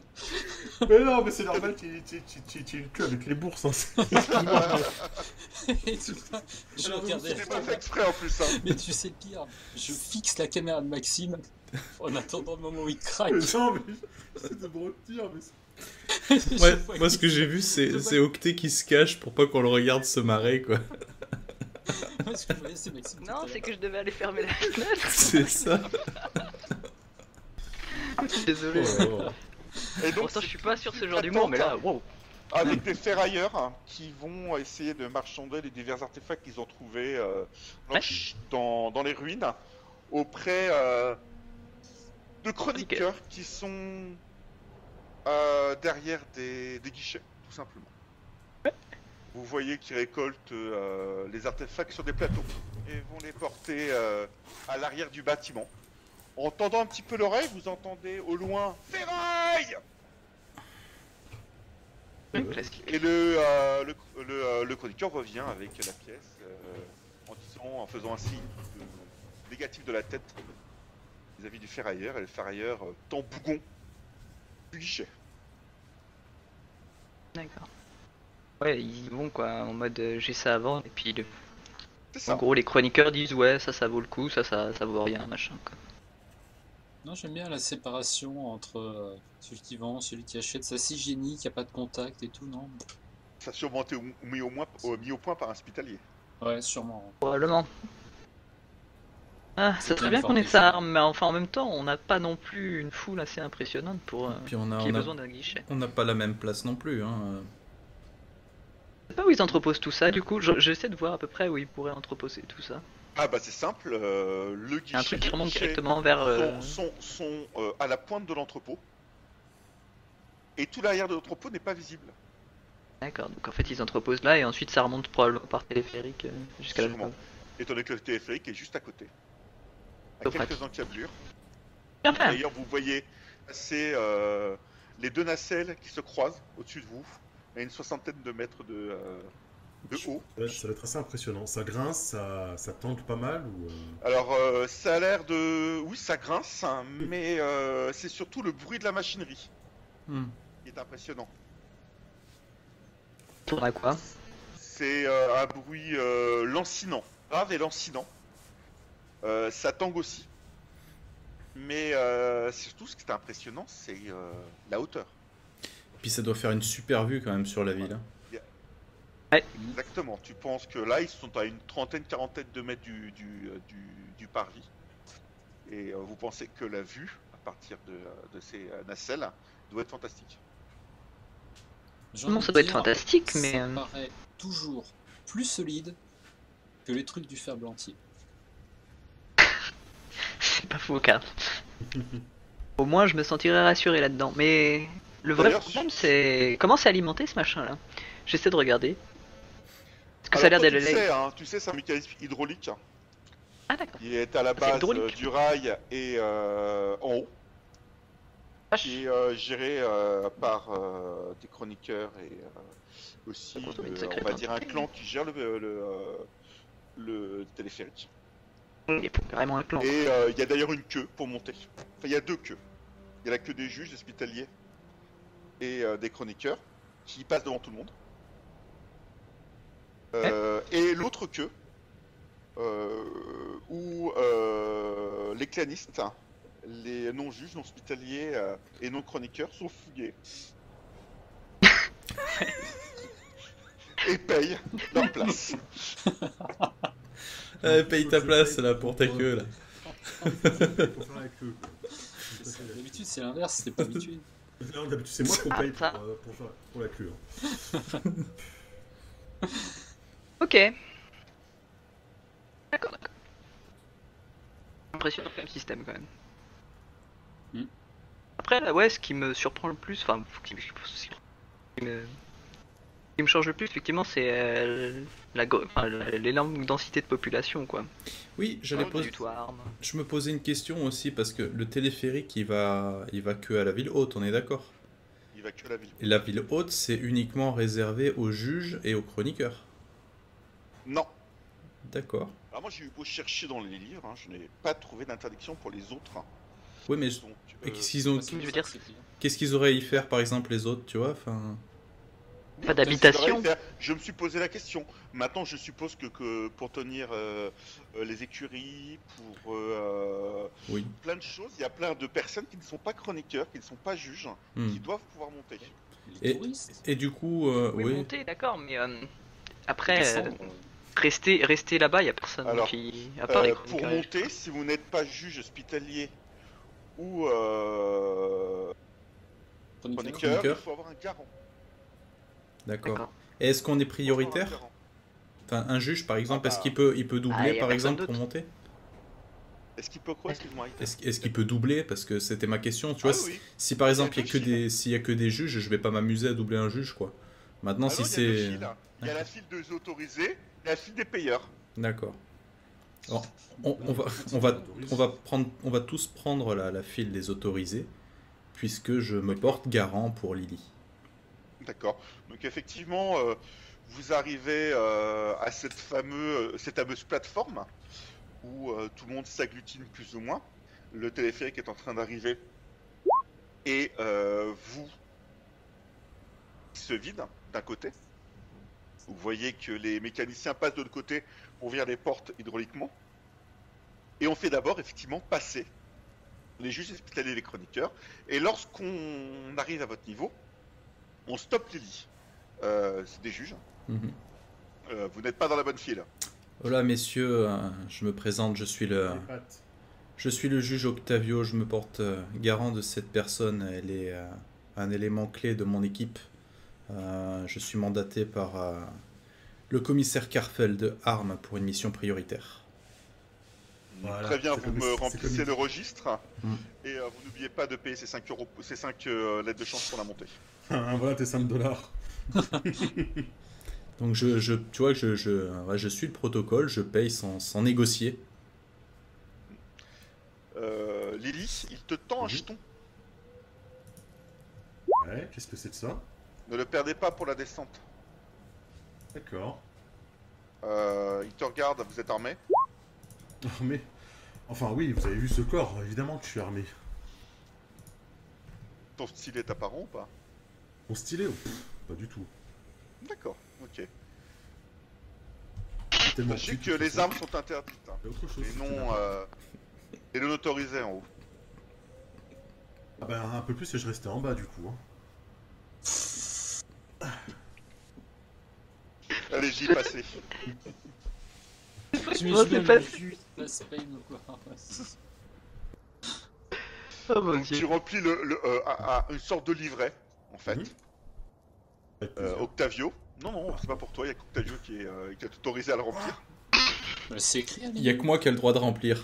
Mais non, mais c'est normal, tu avec les bourses. Hein. [LAUGHS] Et tout ça, je Alors, regardais C'est la pas fait caméra. exprès en plus. Hein. Mais tu sais le pire, je fixe la caméra de Maxime en attendant le moment où il craque. Mais non, mais c'est de me retenir, mais c'est- [LAUGHS] Je Ouais, vois moi ce que j'ai vu c'est Octet qui se cache pour pas qu'on le regarde se marrer quoi. [LAUGHS] c'est Maxime. Non, c'est que je devais aller fermer la fenêtre. [LAUGHS] C'est ça. [LAUGHS] Désolé. Oh. Et donc, Pourtant, je suis pas sur ce genre d'humour, mais là, wow. Avec des ferrailleurs hein, qui vont essayer de marchander les divers artefacts qu'ils ont trouvés euh, dans, Ouais. dans, dans les ruines auprès euh, de chroniqueurs qui sont euh, derrière des, des guichets, tout simplement. Vous voyez qu'ils récoltent euh, les artefacts sur des plateaux et vont les porter euh, à l'arrière du bâtiment. En tendant un petit peu l'oreille, vous entendez au loin Ferraille. Et le, euh, le, le, euh, le chroniqueur revient avec la pièce en disant, en faisant un signe de négatif de la tête vis-à-vis du ferrailleur et le ferrailleur tend bougon du guichet. D'accord. Ouais, ils vont quoi, en mode euh, j'ai ça avant, et puis le- en ça. gros les chroniqueurs disent ouais, ça ça vaut le coup, ça ça, ça vaut rien, machin quoi. Non, j'aime bien la séparation entre euh, celui qui vend, celui qui achète. C'est assez hygiénique, il n'y a pas de contact et tout, non? Ça a sûrement été mis au, moins, au- mis au point par un hospitalier. Ouais, sûrement. Probablement. Ah, C'est ça serait bien qu'on ait ça, ça. mais enfin en même temps, on n'a pas non plus une foule assez impressionnante pour euh, Puis on a, qu'il y ait on a- besoin d'un guichet. on n'a pas la même place non plus. Hein. Je sais pas où ils entreposent tout ça, du coup, je- j'essaie de voir à peu près où ils pourraient entreposer tout ça. Ah bah c'est simple, euh, le guichet, Un truc qui remonte directement vers. euh, sont, sont- sont, euh, à la pointe de l'entrepôt. Et tout l'arrière de l'entrepôt n'est pas visible. D'accord, donc en fait ils entreposent là et ensuite ça remonte probablement par téléphérique euh, jusqu'à la. Étant donné que le téléphérique est juste à côté. À quelques encablures. D'ailleurs, vous voyez passer euh, les deux nacelles qui se croisent au-dessus de vous, à une soixantaine de mètres de, euh, de haut. Ouais, ça va être assez impressionnant. Ça grince, ça, ça tente pas mal ou. euh, Alors, euh, ça a l'air de... Oui, ça grince, hein, mais euh, c'est surtout le bruit de la machinerie Hmm. qui est impressionnant. Tourne à quoi? C'est euh, un bruit euh, lancinant, grave et lancinant. Euh, ça tangue aussi. Mais euh, surtout, ce qui est impressionnant, c'est euh, la hauteur. Puis ça doit faire une super vue quand même sur la ville. hein. Exactement. Tu penses que là, ils sont à une trentaine, quarantaine de mètres du, du, euh, du, du parvis. Et euh, vous pensez que la vue, à partir de, euh, de ces nacelles, doit être fantastique? Non, ça doit être fantastique, mais, Ça paraît toujours plus solide que les trucs du fer blantier. [LAUGHS] C'est pas faux, car. Au moins je me sentirais rassuré là-dedans. Mais le vrai problème c'est. Comment c'est alimenté ce machin là J'essaie de regarder. Est-ce que ça a l'air d'aller. tu sais, hein, tu sais, c'est un mécanisme hydraulique. Ah d'accord. Il est à la c'est base euh, du rail et euh, en haut. Qui est euh, géré euh, par des chroniqueurs et aussi, on va dire, un clan qui gère le, le, le téléphérique. Il est carrément un plan. Et il y a d'ailleurs une queue pour monter. Enfin, il y a deux queues. Il y a la queue des juges hospitaliers et euh, des chroniqueurs qui passent devant tout le monde. Euh, Et l'autre queue euh, où euh, les clanistes, les non-juges, non-hospitaliers euh, et non-chroniqueurs sont fouillés. [LAUGHS] et payent leur place. [LAUGHS] Paye ta place là pour ta queue là. D'habitude, c'est l'inverse, c'est pas [LAUGHS] habitude. Non, d'habitude, c'est moi qu'on paye pour, ça. euh, pour, faire- pour la queue. hein. [LAUGHS] Ok. D'accord, d'accord. Impressionnant comme système quand même. Hmm. Après, là, ouais, ce qui me surprend le plus, enfin, faut qu'il- ce qui me, qui me change le plus, effectivement, c'est euh, l'énorme densité de population, quoi. Oui, j'allais poser. Je me posais une question aussi parce que le téléphérique il va, il va que à la ville haute, on est d'accord? Il va que la ville. Et la ville haute c'est uniquement réservé aux juges et aux chroniqueurs? Non. D'accord. Alors moi j'ai eu beau chercher dans les livres, hein, je n'ai pas trouvé d'interdiction pour les autres. Oui, mais Donc, et euh, qu'est-ce qu'ils ont, qu'est-ce qu'ils auraient à y faire par exemple les autres, tu vois Enfin, Pas d'habitation. je, me suis posé la question. Maintenant je suppose que, que pour tenir euh, euh, les écuries, pour euh, oui. plein de choses, il y a plein de personnes qui ne sont pas chroniqueurs, qui ne sont pas juges, Hmm. qui doivent pouvoir monter. Les Et- touristes. Et du coup, euh, Oui, oui. monter, d'accord, mais euh, après, rester, rester là-bas, y a personne Alors, qui. À part les Euh, pour monter, si vous n'êtes pas juge hospitalier ou euh, Chroniqueur. il faut avoir un garant. D'accord. Et est-ce qu'on est prioritaire. Enfin, un juge par exemple, Ah est-ce bah. qu'il peut, il peut Ah, doubler y a par exemple pour monter Est-ce qu'il peut quoi Excuse-moi. Est-ce qu'il peut doubler? Parce que c'était ma question, tu vois. Ah si- oui. Si par exemple il y a que des, s'il y a que des juges, je vais pas m'amuser à doubler un juge quoi. Maintenant Ah si non, il y a deux c'est. Il y a la file des autorisés et la file des payeurs. d'accord. Alors, on, on va, on va, on va prendre, on va tous prendre la, la file des autorisés, puisque je me porte garant pour Lily. D'accord. Donc effectivement, euh, vous arrivez euh, à cette, fameux, cette fameuse plateforme où euh, tout le monde s'agglutine plus ou moins. Le téléphérique est en train d'arriver et euh, vous se vide d'un côté. Vous voyez que les mécaniciens passent de l'autre côté pour ouvrir les portes hydrauliquement. Et on fait d'abord effectivement passer les juges hospitaliers et les chroniqueurs. Et lorsqu'on arrive à votre niveau, on stoppe les lits. Euh, c'est des juges. Mhm. Euh, vous n'êtes pas dans la bonne file. Voilà, messieurs, euh, je me présente, je suis le, je suis le juge Octavio, je me porte garant de cette personne, elle est un élément clé de mon équipe. Je suis mandaté par le commissaire Carfel de Armes pour une mission prioritaire. Voilà, Très bien, vous me remplissez le registre. Mm. Et euh, vous n'oubliez pas de payer ces 5, euros, ces 5 euh, lettres de chance pour la montée. [LAUGHS] voilà tes 5 dollars. [LAUGHS] Donc je, je- tu vois, je, je, ouais, je suis le protocole, je paye sans, sans négocier. Euh, Lily, il te tend un jeton. Ouais, qu'est-ce que c'est de ça? Ne le perdez pas pour la descente. D'accord. Euh, il te regarde, vous êtes armé. Armé. Enfin oui, vous avez vu ce corps, évidemment que je suis armé. Ton style est apparent ou pas? Mon stylet oh, pff, Pas du tout. D'accord, ok. C'est tellement Sachez que toute les façon. armes sont interdites. hein. Autre chose. Et qui non, euh, et non autorisées en haut. Ah bah un peu plus et je restais en bas du coup. hein. Allez, j'y passez. Tu Moi, c'est pas- ou quoi Oh mon Donc tu remplis le, le, euh, à- à une sorte de livret, en fait. Mhm. Euh. Octavio. Non, non, c'est pas pour toi, il y a qu'Octavio qui est, euh, qui est autorisé à le remplir. C'est écrit, Il n'y a que moi qui ai le droit de remplir.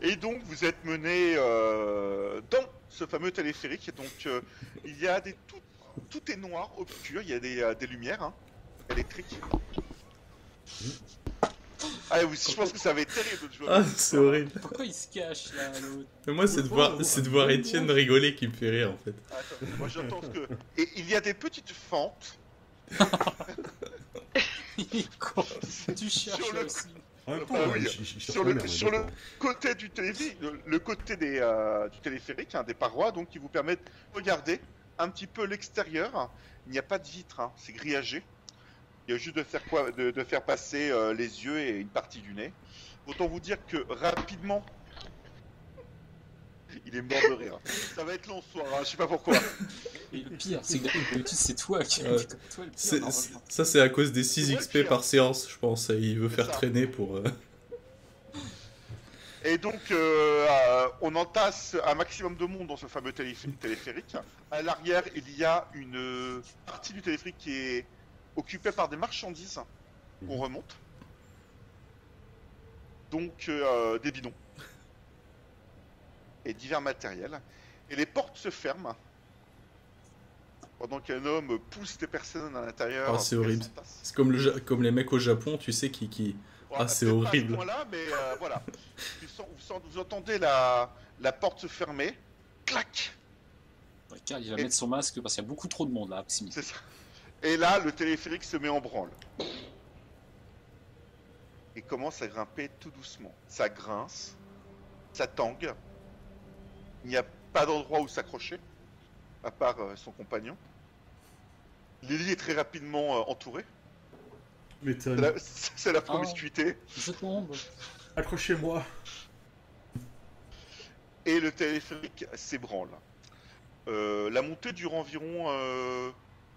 Et donc vous êtes mené euh, dans ce fameux téléphérique. Et donc euh, il y a des tout, tout est noir, obscur. Il y a des, euh, des lumières hein, électriques. Ah, oui, je pense que ça va être terrible de jouer. Ah, c'est horrible. Pourquoi il se cache là l'autre Mais moi, c'est de voir, c'est de voir Étienne rigoler qui me fait rire en fait. Attends, moi j'entends que. Et il y a des petites fentes Il est con Tu cherches Sur le- aussi. Ah oui, sur le- sur côté du téléphérique, le, le côté des, euh, du téléphérique, hein, des parois, donc qui vous permettent de regarder un petit peu l'extérieur. Il n'y a pas de vitre, hein, c'est grillagé. Il y a juste de faire quoi, de, de faire passer euh, les yeux et une partie du nez. Autant vous dire que rapidement, il est mort de rire. Ça va être long ce soir, hein, je sais pas pourquoi. Et le pire, c'est que d'habitude, c'est toi qui toi le pire. Ça, c'est à cause des 6 C'est vrai, XP par séance, je pense. Il veut faire ça. traîner pour. euh, Et donc, euh, on entasse un maximum de monde dans ce fameux téléphérique. téléphérique. À l'arrière, il y a une partie du téléphérique qui est occupée par des marchandises qu'on Mhm. remonte. Donc, euh, des bidons. Et divers matériels. Et les portes se ferment. Pendant qu'un homme pousse des personnes à l'intérieur. Ah, c'est horrible. C'est comme, le, Ja- comme les mecs au Japon, tu sais, qui. qui... Voilà, Ah, c'est peut-être pas à ce horrible. mais euh, [LAUGHS] voilà. Vous, entendez la, la porte se fermer. Clac il va Et- mettre son masque parce qu'il y a beaucoup trop de monde là à proximité. C'est ça. Et là, le téléphérique se met en branle. Et commence à grimper tout doucement. Ça grince, ça tangue. Il n'y a pas d'endroit où s'accrocher, à part euh, son compagnon. Lily est très rapidement euh, entourée. C'est la, [LAUGHS] c'est la promiscuité. Je tombe. Accrochez-moi. Et le téléphérique s'ébranle. Euh, la montée dure environ euh,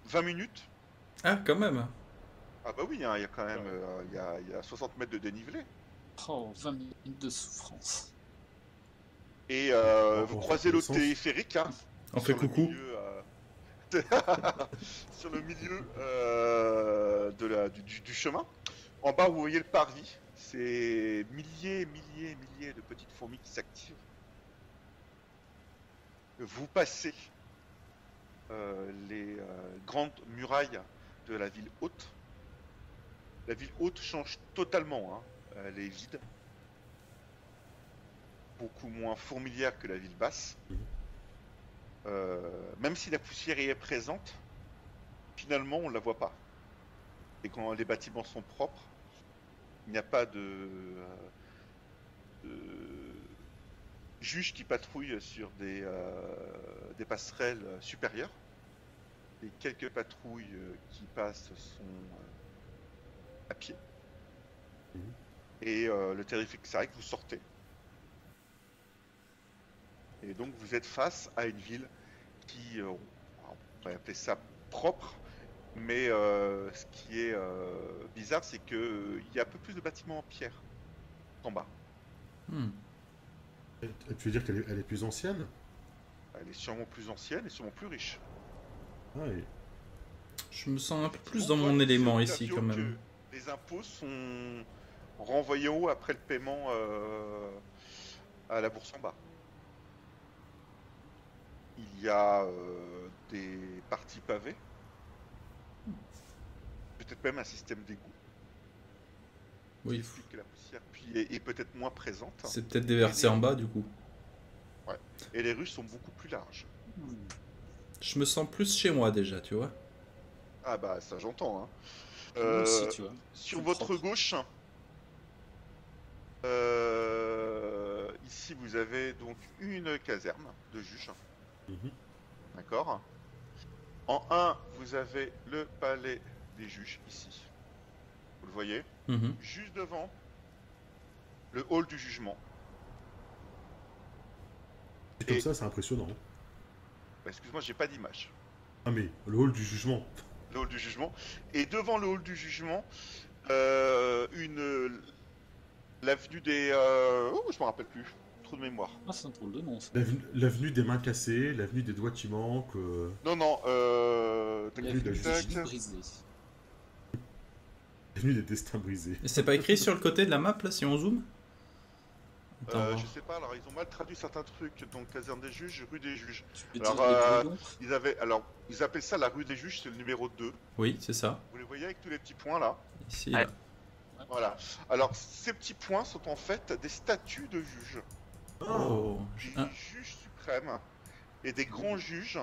20 minutes. Ah, quand même. Ah bah oui, hein, il y a quand même euh, il y a, il y a 60 mètres de dénivelé. Oh, 20 minutes de souffrance. Et euh, Oh, vous croisez le l'autre sens. téléphérique. hein, On fait sur le coucou. milieu, euh, [LAUGHS] sur le milieu euh, de la, du, du- du chemin. En bas, vous voyez le parvis. C'est milliers, milliers, milliers de petites fourmis qui s'activent. Vous passez euh, les euh, grandes murailles de la ville haute. La ville haute change totalement. hein. Elle est vide. Beaucoup moins fourmilière que la ville basse. Mhm. Euh, même si la poussière y est présente, finalement on la voit pas. Et quand les bâtiments sont propres, Il n'y a pas de, euh, de juges qui patrouillent sur des, euh, des passerelles supérieures. Les quelques patrouilles euh, qui passent sont euh, à pied. Mhm. Et euh, le terrifique, c'est vrai que vous sortez. Et donc vous êtes face à une ville qui, euh, on va appeler ça propre, mais euh, ce qui est euh, bizarre, c'est que euh, il y a un peu plus de bâtiments en pierre en bas. Hmm. Et- Tu veux dire qu'elle est, elle est plus ancienne? Elle est sûrement plus ancienne et sûrement plus riche. Je me sens un peu plus dans mon élément ici quand même. Les impôts sont renvoyés en haut après le paiement euh, à la bourse en bas. Il y a euh, des parties pavées. Peut-être même un système d'égout. Oui, que la poussière puis est, est peut-être moins présente. c'est peut-être déversé en bas du coup. Et les rues sont beaucoup plus larges. Hmm. Je me sens plus chez moi déjà, tu vois. Ah bah ça j'entends. Hein. Euh, aussi, tu vois. Sur votre propre. gauche, euh, ici vous avez donc une caserne de juges, Mhm. d'accord En 1, vous avez le palais des juges ici. Vous le voyez Mhm. Juste devant, le hall du jugement. Et comme Et- ça, c'est impressionnant. Bah, Excuse-moi, j'ai pas d'image. Ah, mais le hall du jugement. Le hall du jugement. Et devant le hall du jugement, euh, une l'avenue des. euh, Oh, je me rappelle plus. Trop de mémoire. Ah, c'est un drôle de nom, ça. L'avenue des mains cassées, l'avenue des doigts qui manquent. euh, Non, non. Euh... L'avenue des genoux brisés. l'avenue des destins brisés. Et c'est pas écrit sur le côté de la map là si on zoome? Attends, Euh, je sais pas, alors ils ont mal traduit certains trucs, donc caserne des juges, rue des juges. Alors, euh, Ils avaient, alors, ils appellent ça la rue des juges, c'est le numéro 2. Oui, c'est ça. Vous les voyez avec tous les petits points là Ici. Là. Voilà. Alors, ces petits points sont en fait des statues de juges. Oh. Des Un- juges suprêmes et des grands juges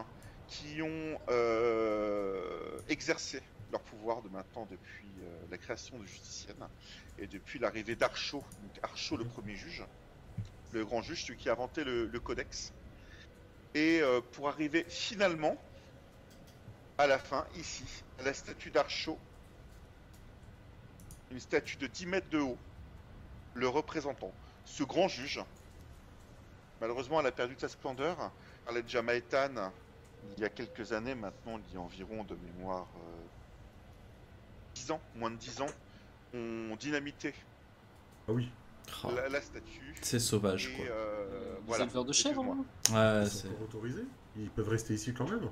qui ont euh, exercé leur pouvoir de maintenant depuis euh, la création de Justicienne et depuis l'arrivée d'Archaud, donc Archaud le premier juge, le grand juge, celui qui a inventé le, codex. Et euh, pour arriver finalement à la fin, ici, à la statue d'Archaud, une statue de 10 mètres de haut, le représentant. Ce grand juge, malheureusement, elle a perdu sa splendeur. Arlette Jamaïtan, il y a quelques années maintenant, il y a environ de mémoire euh, 10 ans, moins de 10 ans, ont dynamité Ah oui. Oh, la, la statue. C'est sauvage Et quoi. euh, Les voilà. éleveurs de chèvres, Excuse-moi. hein Ouais, Ils c'est. peuvent rester ici quand même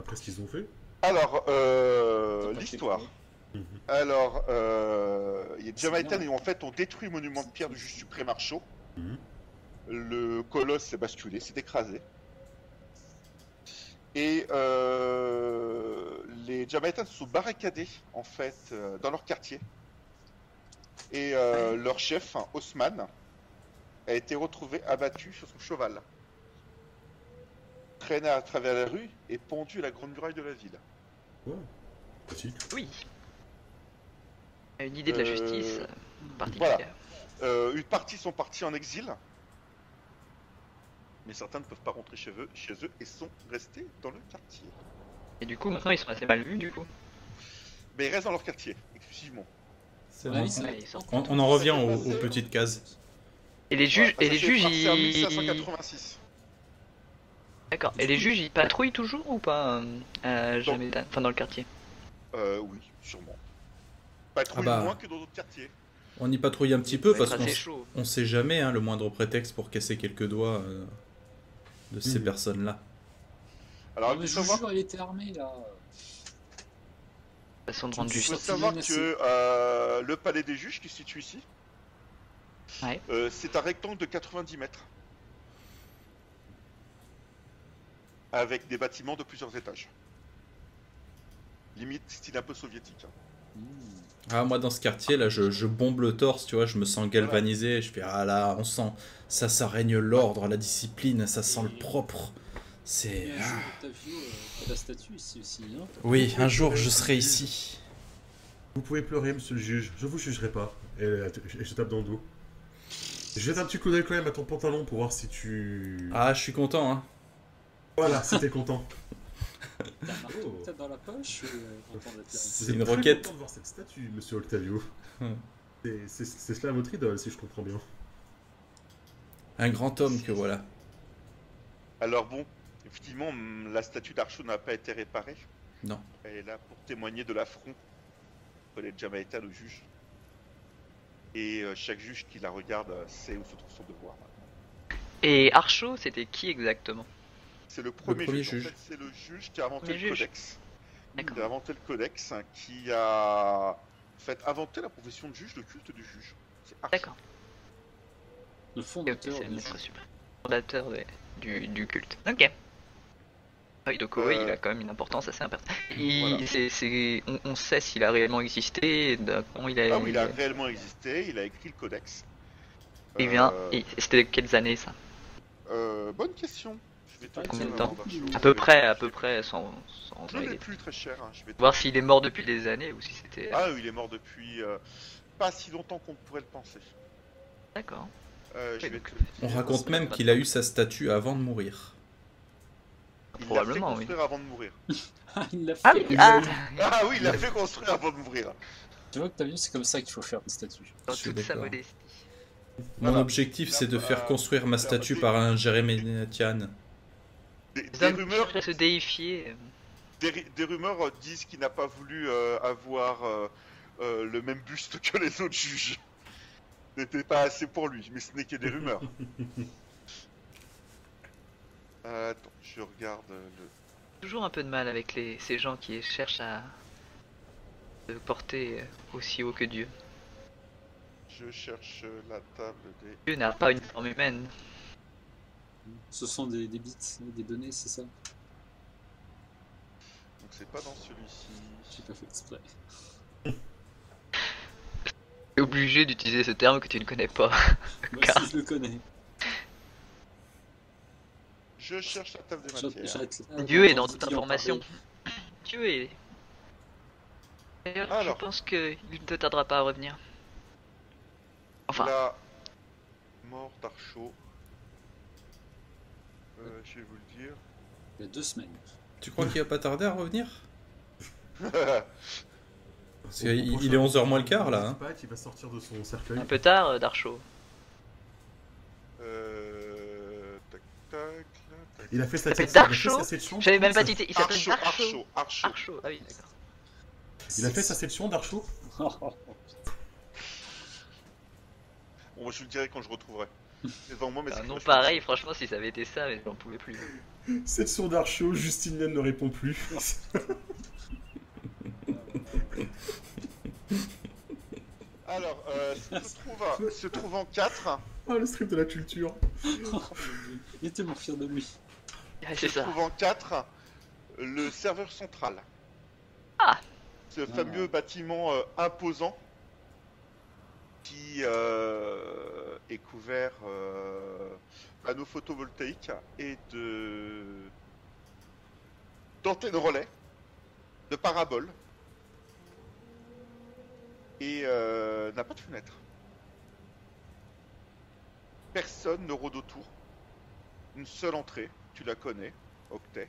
Après ce qu'ils ont fait Alors, euh, l'histoire. Mhm. Alors, euh, il y a C'est Jamaïtan, bien. et en fait, ont détruit le monument de pierre du juge suprême Archaud. Mhm. Le colosse s'est basculé, s'est écrasé. Et euh, les Jamaïtains se sont barricadés, en fait, euh, dans leur quartier. Et euh, leur chef, hein, Haussmann, a été retrouvé abattu sur son cheval. Traîné à travers la rue et pendu à la grande muraille de la ville. Oui. Une idée de la Euh, justice euh, particulière. Euh, une partie sont partis en exil, mais certains ne peuvent pas rentrer chez eux, chez eux et sont restés dans le quartier. Et du coup, maintenant ils sont assez mal vus du coup. Mais ils restent dans leur quartier, exclusivement. C'est On, on en revient aux, aux petites cases. Et les juges, Ouais, et les ils... 1586. D'accord. Et les juges, ils patrouillent toujours ou pas euh, à Jamaitan, enfin dans le quartier? Euh, oui, sûrement. Patrouille Ah bah. moins que dans d'autres quartiers. On y patrouille un petit peu parce qu'on on sait jamais hein, le moindre prétexte pour casser quelques doigts euh, de ces Mhm. personnes-là. Alors, savoir, jure, il était armé là. Façon de rendre Tu il faut savoir que euh, le palais des juges qui se situe ici, Ouais. euh, c'est un rectangle de 90 mètres. Avec des bâtiments de plusieurs étages. Limite style un peu soviétique. hein. Hmm. Ah, moi dans ce quartier là, je, je bombe le torse, tu vois, je me sens galvanisé. Je fais ah là, on sent ça, ça règne l'ordre, la discipline, ça sent le propre. C'est. Ah. euh, t'as la statue ici aussi. Oui, un jour je serai ici. Vous pouvez pleurer, monsieur le juge, je vous jugerai pas. Et, et je tape dans le dos. Je jette un petit coup d'œil quand même à ton pantalon pour voir si tu. Ah, je suis content, hein. Voilà, si t'es content. [LAUGHS] T'as un marteau Oh. peut-être dans la poche ou euh, C'est une très roquette. content de voir cette statue, monsieur Octavio. [LAUGHS] C'est- C'est c'est cela votre idole, si je comprends bien. Un grand homme que voilà. Alors bon, effectivement, la statue d'Archo n'a pas été réparée. Non. Elle est là pour témoigner de l'affront que les Jamaïcains le juge. Et euh, chaque juge qui la regarde euh, sait où se trouve son devoir. Et Archo, c'était qui exactement? C'est le premier, premier juge. juge. En fait, c'est le juge qui a inventé le codex. D'accord. Il a inventé le codex hein, qui a en fait inventé la profession de juge, le culte du juge. D'accord. Le fondateur de- du, du culte. Ok. Euh, il a quand même une importance assez importante. Il- Voilà. c'est- c'est- on, on sait s'il a réellement existé, de- comment il a. Ah oui, il a réellement existé, il a écrit le codex. il vient. Euh, il- C'était quelles années ça? Euh, bonne question. Je vais te Combien dire de temps. À peu près, à peu près, sans. sans Je plus très cher. hein, Je vais Voir s'il est mort depuis des années ou si c'était. Ah, il est mort depuis euh, pas si longtemps qu'on pourrait le penser. D'accord. Euh, je Oui, vais donc, te- On raconte même qu'il a eu sa statue avant de mourir. Il l'a fait Probablement, oui. construire avant de mourir. [LAUGHS] Ah, il l'a fait. Ah oui, ah Ah oui, il l'a fait construire avant de mourir. Tu vois que t'as vu, c'est comme ça qu'il faut faire des statues. Dans toute sa modestie. Mon Voilà. objectif, c'est de faire construire ma statue des- par un Jéréménatian. Des, des hommes rumeurs, se déifier. des, des rumeurs disent qu'il n'a pas voulu euh, avoir euh, euh, le même buste que les autres juges. N'était pas assez pour lui, mais ce n'est que des rumeurs. [LAUGHS] Euh, attends, je regarde euh, le. toujours un peu de mal avec les, ces gens qui cherchent à se porter euh, aussi haut que Dieu. Je cherche euh, la table des. Dieu n'a pas une forme humaine. Ce sont des, des bits, des données, c'est ça? Donc c'est pas dans celui-ci. J'ai pas fait exprès. [LAUGHS] T'es obligé d'utiliser ce terme que tu ne connais pas. [LAUGHS] Moi Car- aussi, je le connais. Je cherche la table des matières. là. Dieu est dans toute information. Dieu est. D'ailleurs, je pense qu'il ne te tardera pas à revenir. Enfin, La mort d'Archo. Euh, je vais vous le dire. Il y a deux semaines. Tu crois qu'il va pas tarder à revenir? [LAUGHS] Parce qu'il est prochain 11h moins le quart là. hein. Pas qu'il va sortir de son cercueil. un peu tard, euh, Darcho. euh... Tac tac. Là, tac. Il a fait sa section. J'avais même pas cité, il s'appelle Archo. Archo, ah oui, d'accord. Il a fait sa section d'Archo. Bon, [LAUGHS] moi, je vous le dirai quand je retrouverai. C'est devant moi, mais Ah, non, pareil, franchement, si ça avait été ça, mais j'en pouvais plus. [LAUGHS] Section d'Archo, Justine Lien ne répond plus. [LAUGHS] Alors, euh, se, trouve se trouve en 4. Ah, le strip de la culture. Il est tellement fier de lui. Ah, Se c'est ça. trouve en 4. Le serveur central. Ah. Ce fameux bâtiment euh, imposant qui euh, est couvert euh, panneaux photovoltaïques et de d'antennes relais, de paraboles et euh, n'a pas de fenêtre. Personne ne rôde autour. Une seule entrée, tu la connais, Octet.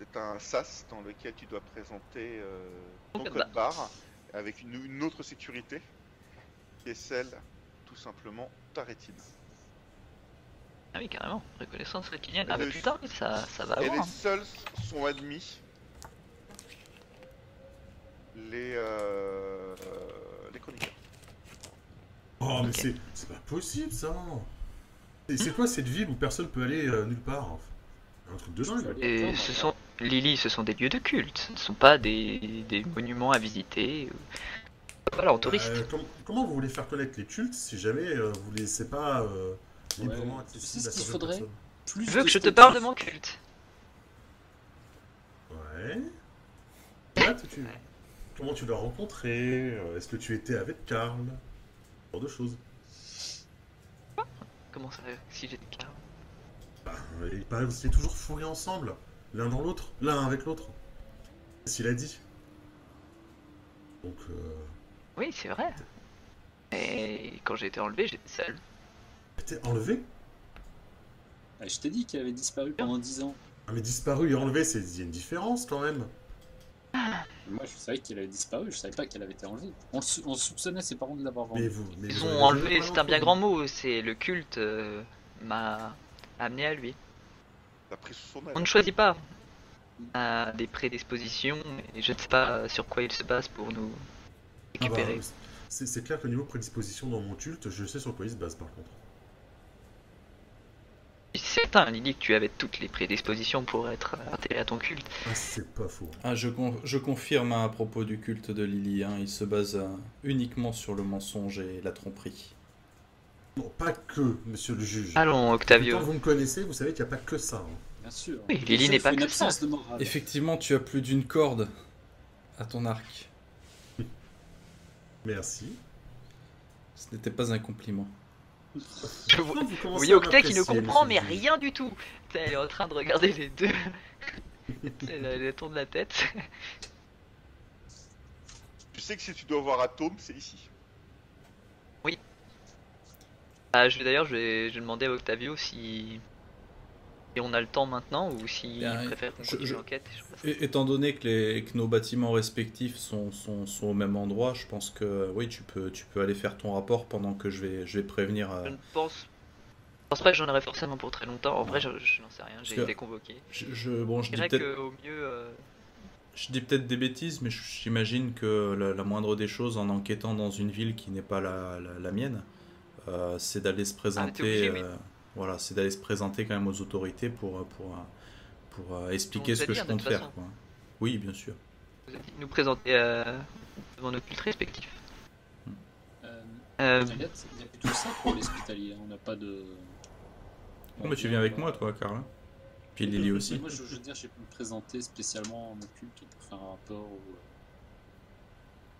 C'est un SAS dans lequel tu dois présenter euh, ton Code code barre avec une, une autre sécurité qui est celle, tout simplement, ta rétine. Ah oui, carrément. Reconnaissance rétinienne. Ah Le- bah putain, ça, ça va Et avoir. les seuls sont admis les, euh, les chroniqueurs. Oh, mais c'est c'est pas possible ça. Et c'est quoi cette ville où personne peut aller euh, nulle part Un truc de dingue. Et ce sont. Lily, ce sont des lieux de culte. Ce ne sont pas des, des monuments à visiter. Voilà, en touriste. Euh, com- comment vous voulez faire connaître les cultes si jamais euh, vous les laissez pas euh, Ouais, librement tu accessibles à ce qu'il certaines faudrait personnes? Plus Tu veux que je te parle de mon culte? Ouais. Là, tu- tu- Comment tu l'as rencontré? Euh, Est-ce que tu étais avec Karl? Ce genre de choses. Comment ça Si j'étais calme. Bah, il paraît que vous étiez toujours fourrés ensemble, l'un dans l'autre, l'un avec l'autre. C'est ce qu'il a dit? Donc, euh, Oui, c'est vrai. Et quand j'ai été enlevé, j'étais seul. t'es enlevé? Ah, je t'ai dit qu'il avait disparu pendant 10 ans. Ah, mais disparu et enlevé, c'est il y a une différence quand même. Moi, je savais qu'il avait disparu, je savais pas qu'elle avait été enlevée. On, le sou- on soupçonnait ses parents de l'avoir Mais vendu. vous, mais Ils vous ont avez enlevé, jamais c'est un bien grand mot, c'est le culte euh, m'a amené à lui. On ne choisit pas. On a des prédispositions et je ne sais pas sur quoi il se base pour nous Ah bah, récupérer. c'est c'est clair que niveau prédisposition dans mon culte, je sais sur quoi il se base par contre. Certain, Lily, que tu avais toutes les prédispositions pour être intégré à ton culte. Ah, c'est pas faux. Ah, je, con- je confirme hein, à propos du culte de Lily, hein, il se base euh, uniquement sur le mensonge et la tromperie. Non, pas que, monsieur le juge. Allons, Octavio. vous me connaissez, vous savez qu'il n'y a pas que ça. hein. Bien sûr. Oui, Lily n'est il pas une que absence ça. de morale. Effectivement, tu as plus d'une corde à ton arc. Merci. Ce n'était pas un compliment. Je vois- Vous Oui, à Octet qui ne comprend mais rien du tout. Elle est en train de regarder les deux. [LAUGHS] Elle, elle tourne la tête. Tu sais que si tu dois voir Atome, c'est ici. Ah, je vais d'ailleurs, je vais, je vais demander à Octavio si, si on a le temps maintenant ou s'il Bien, préfère qu'on continue l'enquête. Et- étant donné que, les, que nos bâtiments respectifs sont, sont, sont au même endroit, je pense que oui, tu peux, tu peux aller faire ton rapport pendant que je vais, je vais prévenir. euh, Je ne pense, je pense pas que j'en aurai forcément pour très longtemps. En vrai, je, je n'en sais rien. J'ai été convoqué. je, je- bon, je Je dis dirais peut-être qu'au mieux, euh, je dis peut-être des bêtises, mais j'imagine que la, la moindre des choses en enquêtant dans une ville qui n'est pas la, la, la mienne, euh, c'est d'aller se présenter. oui. euh, voilà, c'est d'aller se présenter quand même aux autorités pour, pour, euh, pour, euh, expliquer ce que je hein, compte faire. quoi. Oui, bien sûr. vous avez dit de nous présenter euh, devant nos cultes respectifs. Euh, Euh, il n'y a plus tout ça pour l'hospitalier. On n'a pas de. Oh, mais tu viens avec moi, toi, Carla. Puis Lily aussi. Moi, je, je veux dire, j'ai pu me présenter spécialement en occulte pour faire un rapport ou. euh,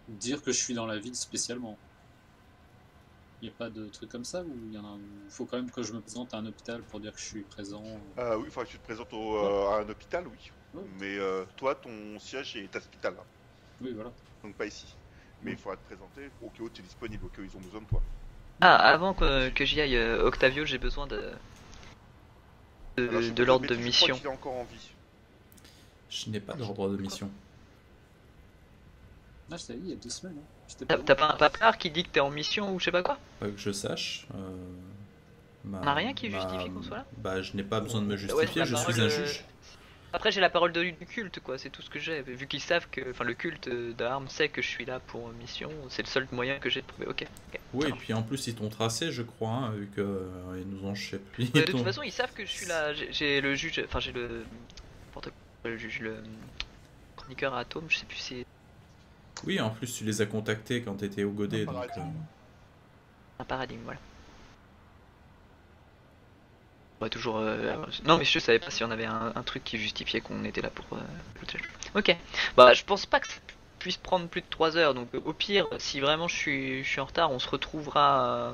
dire que je suis dans la ville spécialement. Il n'y a pas de truc comme ça ou il y en a Il faut quand même que je me présente à un hôpital pour dire que je suis présent. Euh, oui, enfin, tu te présentes au, euh, à un hôpital, oui. Ouais. Mais euh, toi, ton siège est à l'hôpital, hein, Oui, voilà. donc pas ici. Mais il faudra te présenter au cas où tu es disponible, au cas où ils ont besoin de toi. Ah, avant que, que j'y aille, euh, Octavio, j'ai besoin de, de, Alors, je de pense l'ordre que de je mission. est encore en vie? Je n'ai pas d'ordre de mission. Ah, je t'avais dit il y a deux semaines. hein. T'as pas un papelard qui dit que t'es en mission ou je sais pas quoi Pas que je sache. euh, ma- On a rien qui ma- justifie qu'on soit là Bah, je n'ai pas besoin de me justifier, c'est je suis un de- juge. Après, j'ai la parole de, du culte, quoi, c'est tout ce que j'ai. Vu qu'ils savent que. Enfin, le culte d'armes sait que je suis là pour mission, c'est le seul moyen que j'ai de trouver. Ok. Oui, et puis en plus, ils t'ont tracé, je crois, hein, vu que euh, nous ont. Ouais, [LAUGHS] ils de toute façon, ils savent que je suis là. J'ai- le juge. Enfin, j'ai le. n'importe quoi, Le juge, le. Chroniqueur à Atome, je sais plus si. Oui, en plus, tu les as contactés quand t'étais au Godet. Un Donc, paradigme. euh, Un paradigme, voilà. Ouais, toujours. euh, Non, mais je savais pas si on avait un, un truc qui justifiait qu'on était là pour. euh. Ok. Bah, je pense pas que ça puisse prendre plus de 3 heures. Donc, euh, au pire, si vraiment je suis, je suis en retard, on se retrouvera. euh,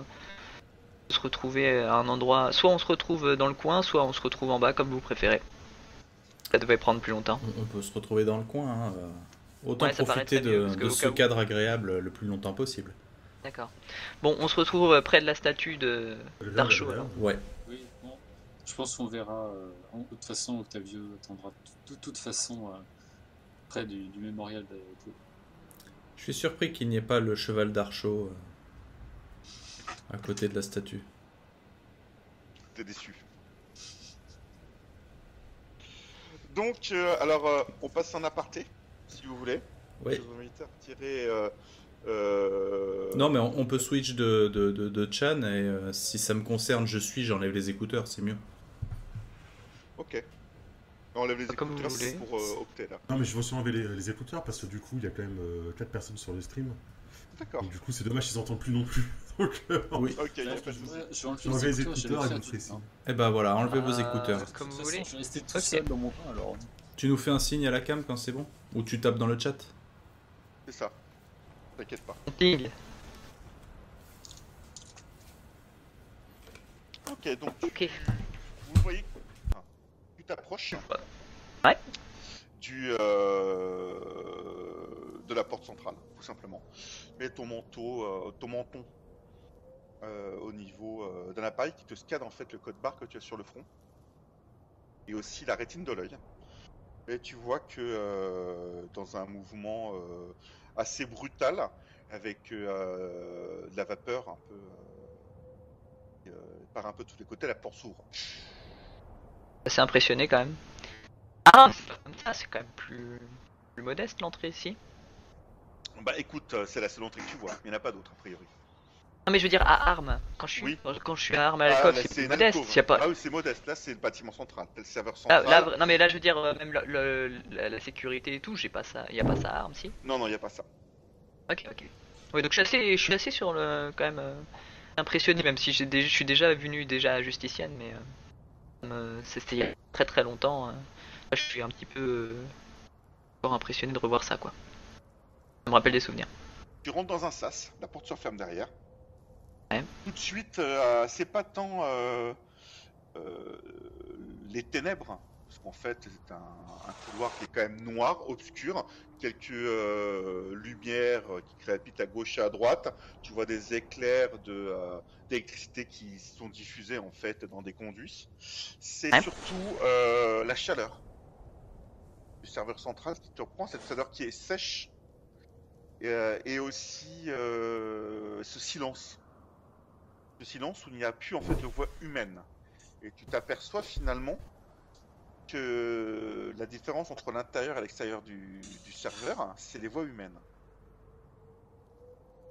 se retrouver à un endroit. Soit on se retrouve dans le coin, soit on se retrouve en bas, comme vous préférez. Ça devait prendre plus longtemps. on, on peut se retrouver dans le coin. hein, euh, Autant Ouais, profiter mieux, de, de ce cadre agréable le plus longtemps possible. D'accord. Bon, on se retrouve euh, près de la statue de d'Archaud alors. Ouais. Oui, bon. Je pense qu'on verra. euh, de toute façon, Octavio attendra de toute façon euh, près du, du mémorial de. Je suis surpris qu'il n'y ait pas le cheval d'Archaud euh, à côté de la statue. T'es déçu. Donc, euh, alors, euh, on passe en aparté, si vous voulez. Oui. Je vous invite à retirer. euh, euh, Non, mais on, on peut switch de, de, de, de Chan et euh, si ça me concerne, je suis, j'enlève les écouteurs, c'est mieux. Ok. On enlève les Comme vous écouteurs voulez. pour euh, là. Non, mais je vais aussi enlever les, les écouteurs parce que du coup, il y a quand même 4 personnes sur le stream. D'accord. Du coup, c'est dommage, ils entendent plus non plus. [LAUGHS] Donc, Oui. Ok, il y a pas de je enlever les écouteurs, et vous. Eh ben voilà, enlevez vos Ah, écouteurs. Comme vous voulez. Je vais rester tout seul dans mon coin alors. Tu nous fais un signe à la cam quand c'est bon Ou tu tapes dans le chat C'est ça. T'inquiète pas. Ping. Ok, donc Ok. vous voyez, enfin, tu t'approches Ouais. du, euh, de la porte centrale, tout simplement. Mais ton manteau, euh, ton menton euh, au niveau euh, d'un appareil qui te scanne en fait le code barre que tu as sur le front et aussi la rétine de l'œil. Et tu vois que euh, dans un mouvement euh, assez brutal, avec euh, de la vapeur un peu par un peu de tous les côtés, la porte s'ouvre. Assez impressionné quand même. Ah, c'est pas comme ça, c'est quand même plus, plus modeste l'entrée ici. Bah écoute, c'est la seule entrée que tu vois, il n'y en a pas d'autre a priori. Non mais je veux dire à armes. Quand je suis, Oui. quand je suis à armes à Ah, l'alcôve, là, c'est modeste. y a pas... Ah oui, c'est modeste, là c'est le bâtiment central, le serveur Ah, central. là, non mais là je veux dire euh, même le- le- la, la sécurité et tout, j'ai pas ça, y a pas ça à armes si? Non, non, il n'y a pas ça. Ok ok. Oui donc je suis assez, je suis assez sur le quand même euh, impressionné même si je suis déjà venu déjà à Justicienne mais euh, euh, c'était il y a très très longtemps. euh, là, je suis un petit peu encore impressionné de revoir ça quoi. Ça me rappelle des souvenirs. Tu rentres dans un sas, la porte se referme derrière. Ouais. Tout de suite, euh, c'est pas tant euh, euh, les ténèbres, parce qu'en fait c'est un, un couloir qui est quand même noir, obscur, quelques lumières qui crépitent à gauche et à droite. Tu vois des éclairs de d'électricité qui sont diffusés en fait dans des conduits. C'est Ouais. surtout la chaleur du serveur central qui te reprend, cette chaleur qui est sèche et, et aussi ce silence. Ce silence où il n'y a plus en fait de voix humaine. Et tu t'aperçois finalement que la différence entre l'intérieur et l'extérieur du, serveur, c'est les voix humaines.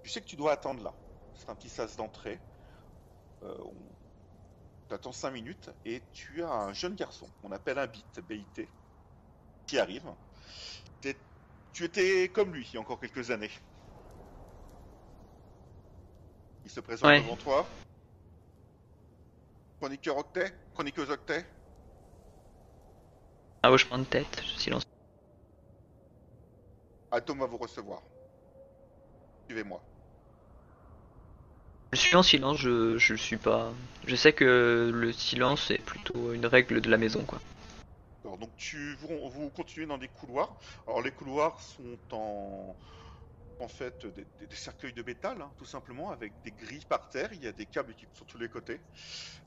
Tu sais que tu dois attendre là. C'est un petit sas d'entrée. Euh, on... Tu attends 5 minutes et tu as un jeune garçon, on appelle un bit, BIT, qui arrive. Tu étais comme lui il y a encore quelques années. Il se présente Ouais. devant toi. Chroniqueur Octet Chroniqueuse Octet Un hochement de tête, silence. Atom va vous recevoir. Suivez-moi. Je suis en silence, je, je suis pas. Je sais que le silence est plutôt une règle de la maison quoi. Alors, donc tu vous, vous continuez dans des couloirs. Alors les couloirs sont en en fait des, des- des cercueils de métal, hein, tout simplement, avec des grilles par terre. Il y a des câbles qui sur tous les côtés.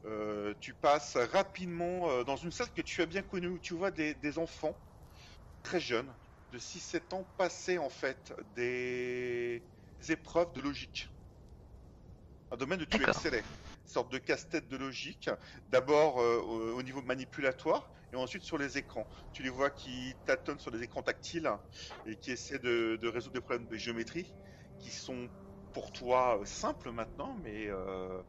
Euh, tu passes rapidement euh, dans une salle que tu as bien connue où tu vois des, des enfants très jeunes, de 6-7 ans, passer en fait des épreuves de logique. Un domaine où tu excellais. Une sorte de casse-tête de logique. D'abord euh, au, au niveau manipulatoire et ensuite sur les écrans. Tu les vois qui tâtonnent sur les écrans tactiles et qui essaient de, résoudre des problèmes de géométrie qui sont pour toi euh, simples maintenant, mais euh,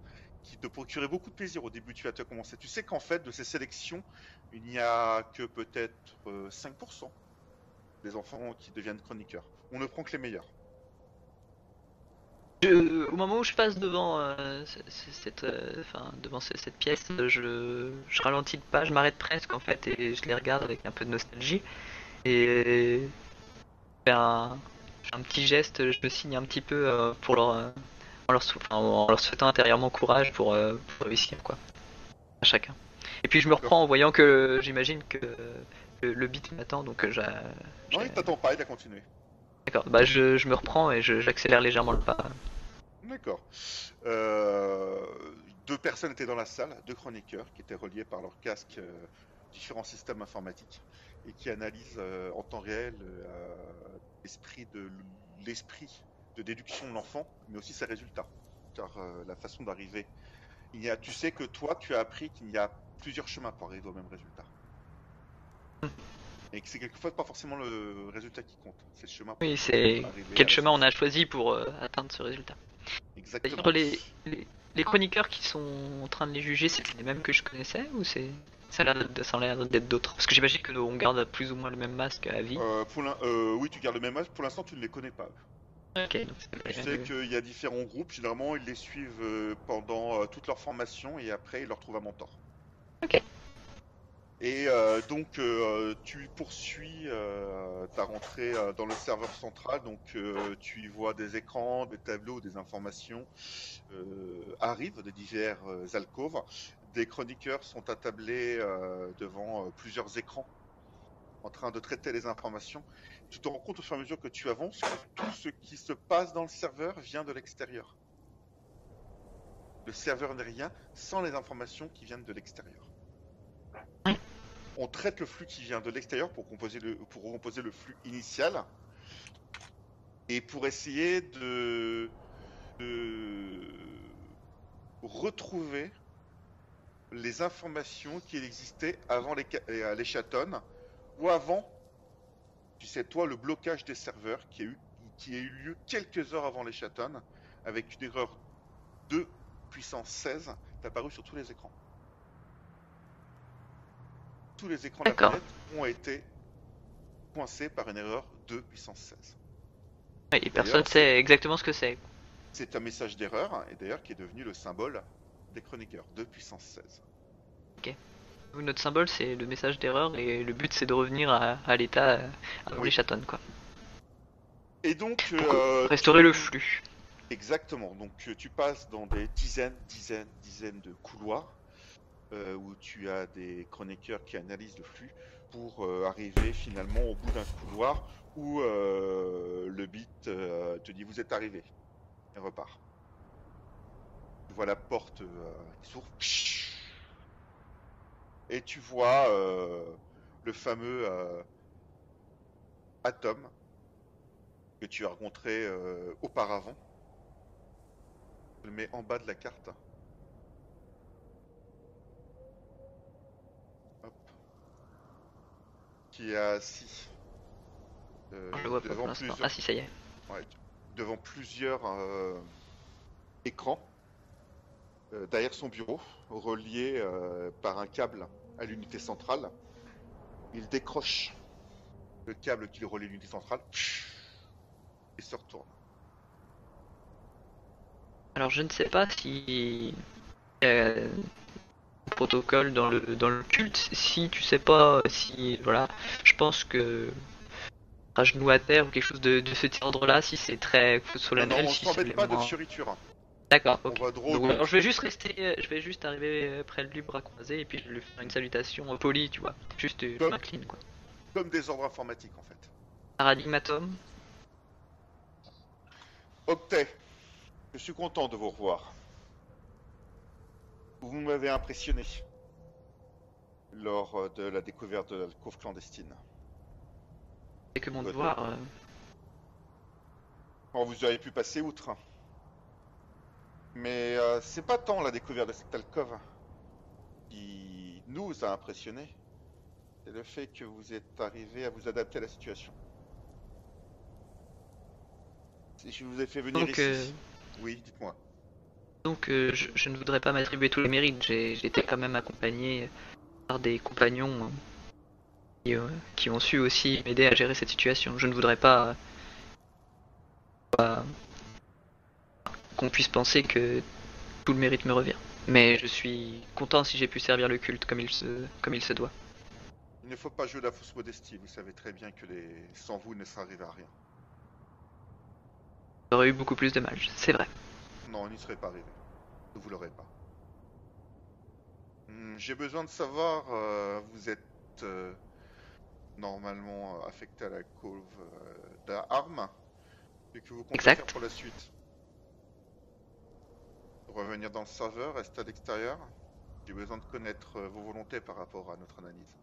qui te procuraient beaucoup de plaisir au début tu as commencé. Tu sais qu'en fait de ces sélections, il n'y a que peut-être euh, 5% des enfants qui deviennent chroniqueurs. On ne prend que les meilleurs. Je- au moment où je passe devant euh, cette, euh, enfin, devant ce- cette pièce, je, je ralentis de pas, je m'arrête presque en fait et je les regarde avec un peu de nostalgie et je fais un, petit geste, je me signe un petit peu euh, pour leur, en, leur enfin, en leur souhaitant intérieurement courage pour, pour réussir quoi, à chacun. Et puis je me reprends en voyant que j'imagine que le, le beat m'attend donc euh, j'a- Non, j'ai- il t'attend pas, il a continué. D'accord, bah je, je me reprends et j'accélère légèrement le pas. D'accord. Euh, deux personnes étaient dans la salle, deux chroniqueurs qui étaient reliés par leur casque euh, différents systèmes informatiques et qui analysent euh, en temps réel l'esprit de l'esprit de déduction de l'enfant, mais aussi ses résultats, car la façon d'arriver. Il y a, tu sais que toi, tu as appris qu'il y a plusieurs chemins pour arriver au même résultat. Et que c'est quelquefois pas forcément le résultat qui compte, c'est le chemin. pour Oui, c'est quel chemin on a choisi pour euh, atteindre ce résultat. Exactement. Les, les, les chroniqueurs qui sont en train de les juger, c'est les mêmes que je connaissais ou c'est ça a l'air d'être- d'autres? Parce que j'imagine que on garde plus ou moins le même masque à vie. Euh, pour l'in- euh, oui, tu gardes le même âge. Pour l'instant, tu ne les connais pas. Ok, donc c'est Tu sais qu'il y a différents groupes. Généralement, ils les suivent euh, pendant euh, toute leur formation et après, ils leur trouvent un mentor. Ok. Et euh, donc, euh, tu poursuis euh, ta rentrée dans le serveur central. Donc, tu y vois des écrans, des tableaux, des informations arrivent de divers alcôves. Des chroniqueurs sont attablés devant plusieurs écrans en train de traiter les informations. Tu te rends compte au fur et à mesure que tu avances que tout ce qui se passe dans le serveur vient de l'extérieur. Le serveur n'est rien sans les informations qui viennent de l'extérieur. On traite le flux qui vient de l'extérieur pour composer le, recomposer le flux initial et pour essayer de, de retrouver les informations qui existaient avant les, euh, chatons ou avant, tu sais le blocage des serveurs qui a eu, qui a eu lieu quelques heures avant les chatons avec une erreur 2 puissance 16 est apparue sur tous les écrans. Tous les écrans de la planète ont été coincés par une erreur 2 puissance 16. Ouais, et personne sait exactement ce que c'est. C'est un message d'erreur et d'ailleurs qui est devenu le symbole des chroniqueurs 2 puissance 16. Nous, Notre symbole c'est le message d'erreur et le but c'est de revenir à, à l'état euh, avant Oui. les chatons quoi. Et donc, euh, Restaurer tu- le flux. Exactement. Donc euh, tu passes dans des dizaines, dizaines, dizaines de couloirs euh, où tu as des chroniqueurs qui analysent le flux pour euh, arriver finalement au bout d'un couloir où euh, le bit te dit vous êtes arrivé et repart. Tu vois la porte qui s'ouvre et tu vois le fameux atome que tu as rencontré auparavant. Je le mets en bas de la carte. Qui est euh, Je le vois devant, plusieurs, Ah si ça y est. ouais, devant plusieurs euh, écrans euh, derrière son bureau, relié euh, par un câble à l'unité centrale. Il décroche le câble qui le relie à l'unité centrale et se retourne. Alors je ne sais pas si euh, protocole dans le dans le culte, si tu sais pas si voilà, je pense que à genoux à terre ou quelque chose de, de cet ordre-là, si c'est très non, solennel, on si s'embête c'est pas de moins- fioriture. D'accord, Donc, je vais juste rester, euh, je vais juste arriver euh, près de lui, bras croisés, et puis je vais lui faire une salutation euh, polie, tu vois. Juste, euh, je Comme- m'incline, quoi. Comme des ordres informatiques en fait. Paradigmatum. Octet, je suis content de vous revoir. Vous m'avez impressionné lors euh, de la découverte de l'alcôve clandestine. C'est que mon devoir. euh, Bon, vous auriez pu passer outre. Mais euh, c'est pas tant la découverte de cette alcôve qui nous a impressionnés. C'est le fait que vous êtes arrivé à vous adapter à la situation. Si je vous ai fait venir Donc, ici. euh, Oui, dites-moi. Donc euh, je, je ne voudrais pas m'attribuer tous les mérites. Été quand même accompagné par des compagnons qui, euh, qui ont su aussi m'aider à gérer cette situation. Je ne voudrais pas, euh, qu'on puisse penser que tout le mérite me revient. Mais je suis content si j'ai pu servir le culte comme il se, comme il se doit. Il ne faut pas jouer la fausse modestie. Vous savez très bien que les... sans vous, il ne serait arrivé à rien. J'aurais eu beaucoup plus de mal, c'est vrai. Non, on n'y serait pas arrivé. Vous l'aurez pas. Hmm, J'ai besoin de savoir, euh, vous êtes euh, normalement euh, affecté à la couve d'armes. Et que vous comptez Exact. faire pour la suite Revenir dans le serveur, rester à l'extérieur J'ai besoin de connaître vos volontés par rapport à notre analyse.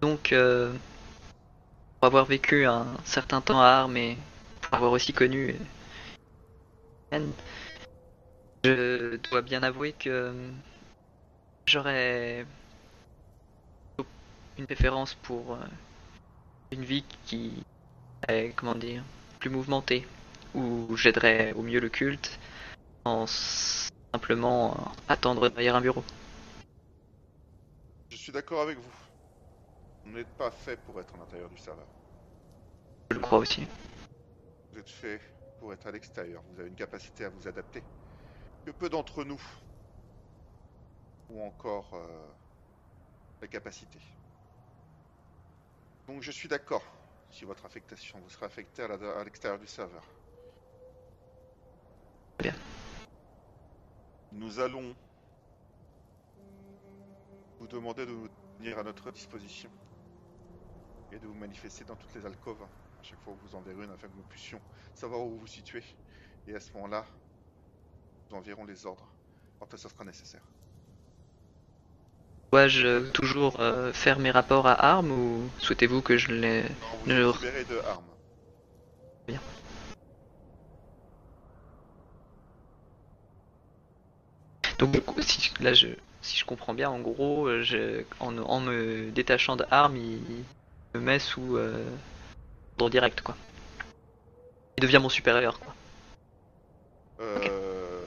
Donc, euh, pour avoir vécu un certain temps à Armes et avoir aussi connu Anne, je dois bien avouer que j'aurais une préférence pour euh, une vie qui est, comment dire, plus mouvementée, où j'aiderais au mieux le culte en simplement euh, attendre derrière un bureau. Je suis d'accord avec vous. Vous n'êtes pas fait pour être à l'intérieur du serveur. Je le crois aussi. Vous êtes fait pour être à l'extérieur. Vous avez une capacité à vous adapter. Que peu d'entre nous ont encore euh, la capacité. Donc je suis d'accord si votre affectation vous sera affecté à l'extérieur du serveur. Bien. Nous allons vous demander de nous venir à notre disposition et de vous manifester dans toutes les alcôves chaque fois où vous enverrez une afin que nous puissions savoir où vous vous situez. Et à ce moment-là, nous enverrons les ordres quand ça sera nécessaire. Dois-je toujours euh, faire mes rapports à armes ou souhaitez-vous que je les... Non, vous Ne- de armes. Donc du coup, si, là, je, si je comprends bien, en gros, euh, je, en, en me détachant de armes, il, il me met sous euh, direct, quoi. Il devient mon supérieur, quoi. Euh...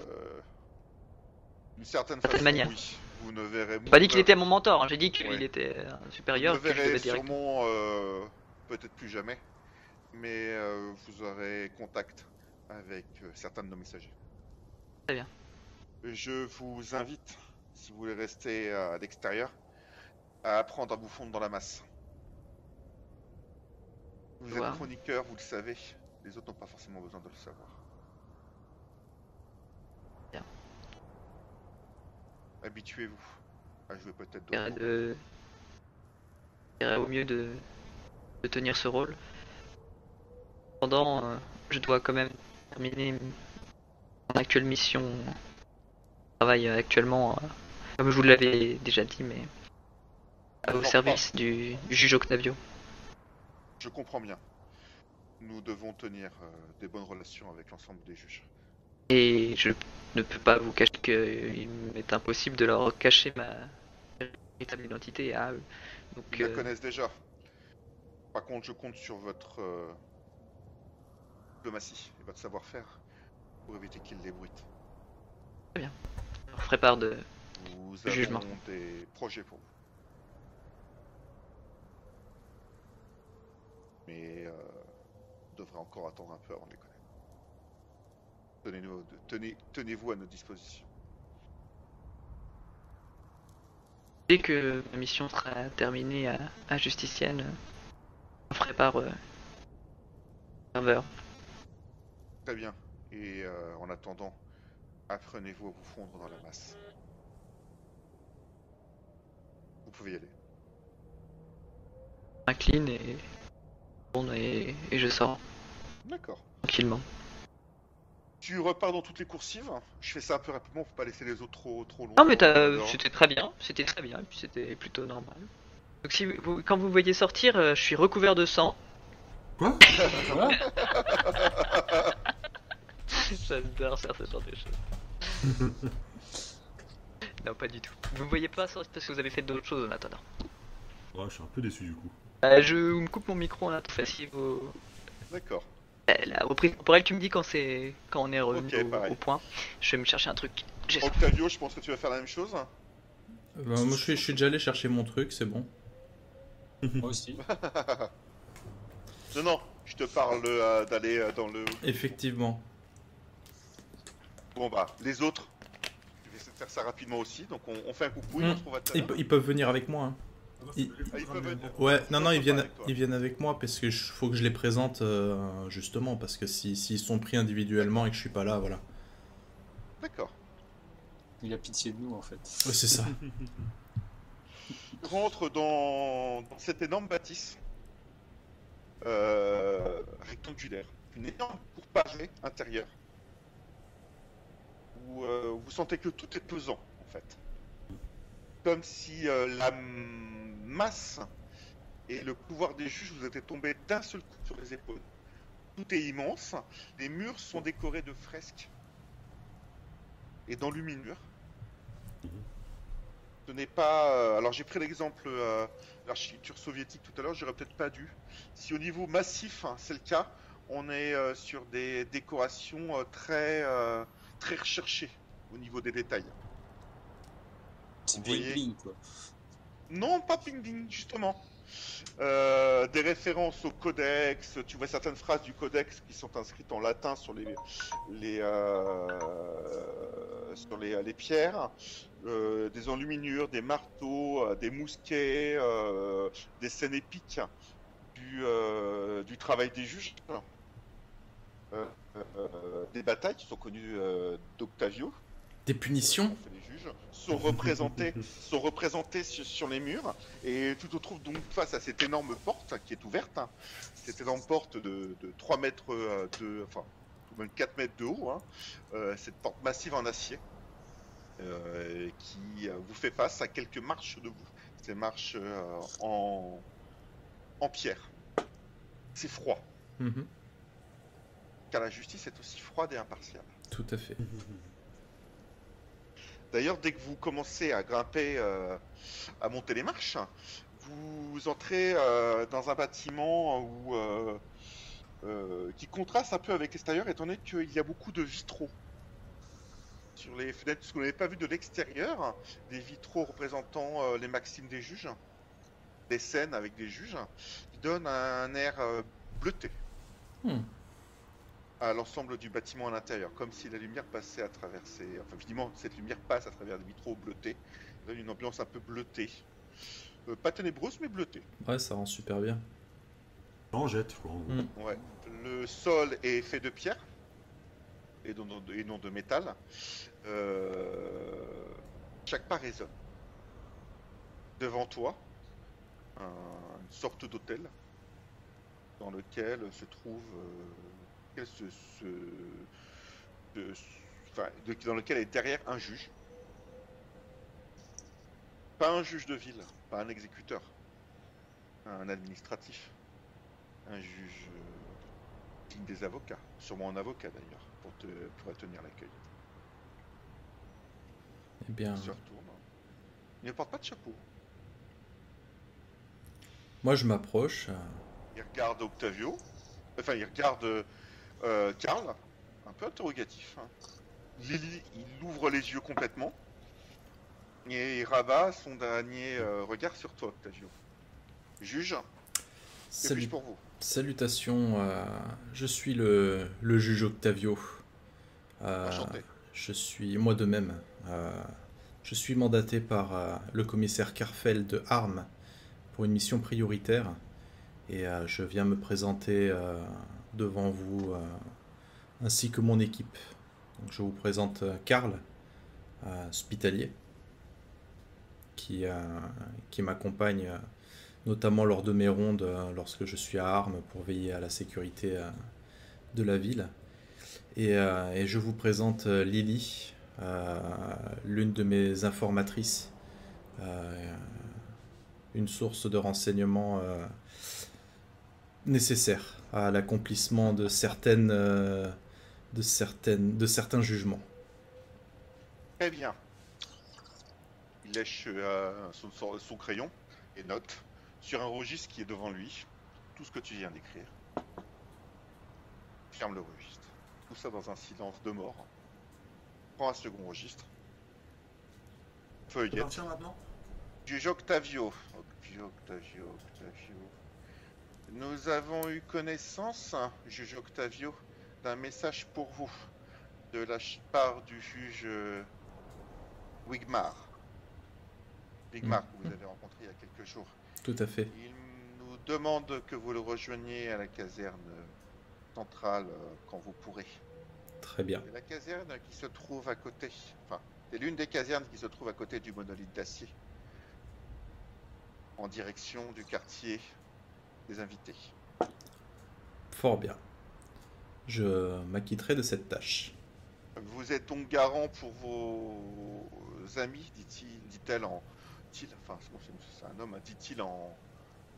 D'une certaine Certaine façon, manière. oui. Vous ne verrez pas dit qu'il était mon mentor, hein, j'ai dit qu'il Ouais. était un Vous supérieur, ne que je verrez sûrement euh, peut-être plus jamais, mais euh, vous aurez contact avec euh, certains de nos messagers. Très bien. Je vous invite, si vous voulez rester à l'extérieur, à apprendre à vous fondre dans la masse. Vous êtes chroniqueur, vous le savez, les autres n'ont pas forcément besoin de le savoir. Bien. Habituez-vous à jouer peut-être d'autres. de... au mieux de... de tenir ce rôle. Cependant, euh, je dois quand même terminer mon actuelle mission. Je travaille actuellement, euh, comme je vous l'avais déjà dit, mais au service du, du juge Octavio. Je comprends bien. Nous devons tenir euh, des bonnes relations avec l'ensemble des juges. Et je ne peux pas vous cacher qu'il m'est impossible de leur cacher ma véritable identité à eux. Donc, Ils la euh, connaissent déjà. Par contre, je compte sur votre euh, diplomatie et votre savoir-faire pour éviter qu'ils l'ébruitent. je leur ferai part de, Nous Le jugement. avons des projets pour vous. Mais euh, on devrait encore attendre un peu avant de les connaître. Tenez-nous- tenez- Tenez-vous à notre disposition. Dès que ma mission sera terminée à, à Justicienne, euh, je ferai part euh, serveur. Très bien. Et euh, en attendant, apprenez-vous à vous fondre dans la masse. Vous pouvez y aller. Je m'incline et, tourne et, et je sors D'accord. tranquillement. Tu repars dans toutes les coursives. Je fais ça un peu rapidement pour pas laisser les autres trop, trop longs. Non mais t'as- c'était très bien, c'était très bien, et puis c'était plutôt normal. Donc si vous, quand vous voyez sortir, euh, je suis recouvert de sang. Quoi? [LAUGHS] J'adore faire ce genre de choses. [LAUGHS] non, pas du tout. Vous me voyez pas sortir parce que vous avez fait d'autres choses en attendant. Ouais, je suis un peu déçu du coup. Euh, je me coupe mon micro en attendant. Si vous... D'accord. Euh, La reprise temporelle, tu me dis quand c'est quand on est revenu au- au, point. Je vais me chercher un truc. Octavio, je pense que tu vas faire la même chose. Euh, bah, moi, je suis, je suis déjà allé chercher mon truc, c'est bon. [LAUGHS] Moi aussi. [LAUGHS] Non, non, je te parle euh, d'aller euh, dans le. Effectivement. Bon bah, les autres, je vais essayer de faire ça rapidement aussi. Donc on, on fait un coucou, Hmm. on se retrouve à ils peuvent venir avec moi. hein. Il- Ah, ils peuvent venir. Ouais, non, non, Ils viennent, ils viennent avec moi parce que je- faut que je les présente euh, justement parce que si s'ils sont pris individuellement et que je suis pas là, voilà. D'accord. Il a pitié de nous en fait. Ouais, c'est ça. Tu rentres dans, dans cette énorme bâtisse euh, rectangulaire, une énorme cour pavée intérieure, où euh, vous sentez que tout est pesant en fait, comme si euh, la masse et le pouvoir des juges vous étaient tombés d'un seul coup sur les épaules. Tout est immense, les murs sont décorés de fresques et d'enluminures. Ce n'est pas. euh, alors j'ai pris l'exemple euh, de l'architecture soviétique tout à l'heure, j'aurais peut-être pas dû. Si au niveau massif, hein, c'est le cas, on est euh, sur des décorations très, très recherchées au niveau des détails. C'est Vous bling voyez bling quoi. Non, pas ping ding, justement. Euh, des références au codex, tu vois certaines phrases du codex qui sont inscrites en latin sur les, les, euh, sur les, les pierres, euh, des enluminures, des marteaux, des mousquets, des scènes épiques du, du travail des juges, des batailles qui sont connues d'Octavio, Des punitions sont représentés, [LAUGHS] sont représentés sur, sur les murs. Et tu te trouves donc face à cette énorme porte qui est ouverte. hein. Cette énorme porte de, de 3 mètres euh, de. Enfin, ou même 4 mètres de haut. hein. Euh, cette porte massive en acier. euh, qui vous fait face à quelques marches de vous. Ces marches euh, en, en pierre. C'est froid. Mhm, Car la justice est aussi froide et impartiale. Tout à fait. D'ailleurs, dès que vous commencez à grimper, euh, à monter les marches, vous entrez euh, dans un bâtiment euh, qui contraste un peu avec l'extérieur, étant donné qu'il y a beaucoup de vitraux sur les fenêtres. Ce vous n'avez pas vu de l'extérieur, des vitraux représentant les maximes des juges, des scènes avec des juges, qui donnent un air bleuté Hmm. À l'ensemble du bâtiment à l'intérieur, comme si la lumière passait à travers ces... Enfin, évidemment, cette lumière passe à travers des vitraux bleutés. Ça donne une ambiance un peu bleutée. Euh, pas ténébreuse, mais bleutée. Ouais, ça rend super bien. En jette. Mm. Ouais. Le sol est fait de pierre et non, non- et non de métal. Euh, Chaque pas résonne. Devant toi, un- une sorte d'hôtel dans lequel se trouve, euh, se- enfin, de- dans lequel est derrière un juge. Pas un juge de ville, pas un exécuteur, un administratif, un juge euh, digne des avocats, sûrement un avocat d'ailleurs, pour te pour tenir l'accueil. Eh bien, Il se retourne. Il ne porte pas de chapeau. moi je m'approche. euh, Il regarde Octavio, enfin il regarde euh, Karl, un peu interrogatif. hein. Lily, il ouvre les yeux complètement et il rabat son dernier euh, regard sur toi, Octavio. Juge, que Salut. pour vous? Salutations, euh, je suis le, le juge Octavio. Euh, Enchanté. je suis, moi de même, euh, je suis mandaté par le commissaire Carfel de Armes pour une mission prioritaire et je viens me présenter devant vous euh, ainsi que mon équipe. Je vous présente euh, Karl, hospitalier, qui, euh, qui m'accompagne euh, notamment lors de mes rondes lorsque je suis à Armes pour veiller à la sécurité de la ville. Et, je vous présente Lily, l'une de mes informatrices, une source de renseignements nécessaire à l'accomplissement de certaines, euh, de certaines, de certains jugements. Très bien. Il lèche euh, son, crayon et note sur un registre qui est devant lui tout ce que tu viens d'écrire. Ferme le registre. Tout ça dans un silence de mort. Prends un second registre. Feuillette. maintenant? Juge Octavio. Octavio, Octavio, Octavio. Nous avons eu connaissance, juge Octavio, d'un message pour vous de la part du juge euh, Wigmar. Wigmar, que vous avez rencontré il y a quelques jours. Tout à fait. Il nous demande que vous le rejoigniez à la caserne centrale euh, quand vous pourrez. Très bien. La caserne qui se trouve à côté. Enfin, c'est l'une des casernes qui se trouve à côté du monolithe d'acier. En direction du quartier des invités. Fort bien. Je m'acquitterai de cette tâche. Vous êtes donc garant pour vos amis, dit-il, dit-elle en. dit-il, enfin, c'est un homme, hein, dit-il en,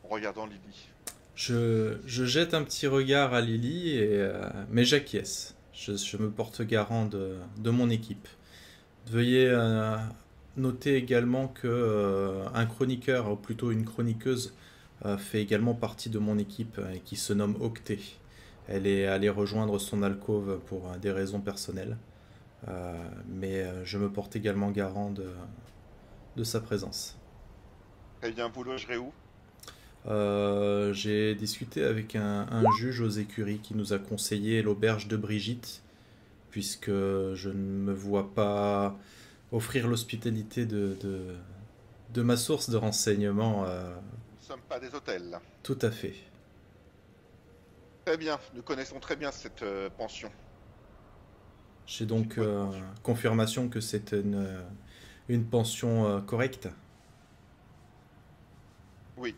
en regardant Lily. Je, je jette un petit regard à Lily, et, euh, mais j'acquiesce. Je, je me porte garant de, de mon équipe. Veuillez euh, noter également que euh, un chroniqueur, ou plutôt une chroniqueuse, fait également partie de mon équipe euh, et qui se nomme Octet. Elle est allée rejoindre son alcôve pour euh, des raisons personnelles, Euh, mais euh, je me porte également garant de, de sa présence. Très bien, vous logerez où? Euh, j'ai discuté avec un, un juge aux écuries qui nous a conseillé l'auberge de Brigitte, puisque je ne me vois pas offrir l'hospitalité de, de, de ma source de renseignement. euh, Nous ne sommes pas des hôtels. tout à fait. Très bien, nous connaissons très bien cette euh, pension. J'ai donc euh, confirmation que c'est une, une pension euh, correcte Oui,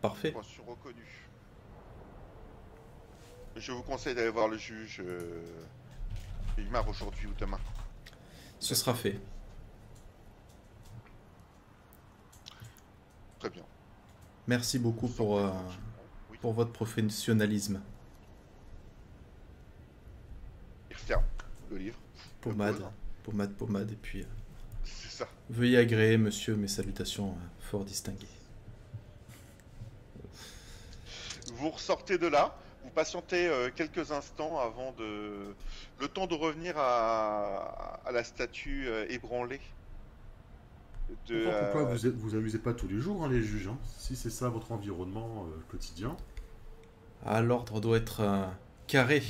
Parfait. pension reconnue. Je vous conseille d'aller voir le juge euh, Igmar aujourd'hui ou demain. Ce sera fait. Très bien. Merci beaucoup pour, euh, pour votre professionnalisme. il referme le livre. Pommade, pommade, pommade. Et puis, euh, C'est ça. veuillez agréer, monsieur, mes salutations euh, fort distinguées. Vous ressortez de là, vous patientez euh, quelques instants avant de... Le temps de revenir à, à la statue ébranlée. De, Pourquoi, pourquoi euh, vous êtes- vous amusez pas tous les jours, hein, les juges hein Si c'est ça votre environnement euh, quotidien. Ah, l'ordre doit être euh, carré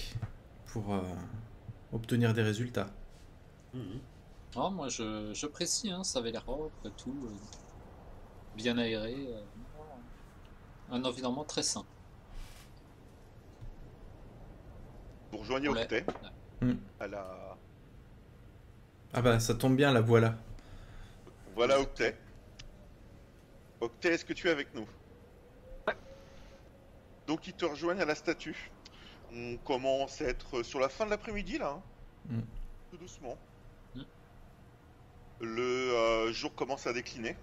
pour euh, obtenir des résultats. Mhm. Ah, moi, je- j'apprécie, hein, ça avait l'air propre et tout. euh, bien aéré. euh, un environnement très sain. Vous rejoignez Ouais. Octet. À la... Ah bah, ça tombe bien, la voilà. Voilà Octet. Octet, est-ce que tu es avec nous? Donc ils te rejoignent à la statue. On commence à être sur la fin de l'après-midi là. hein. Mm. Tout doucement. Mm. Le euh, jour commence à décliner.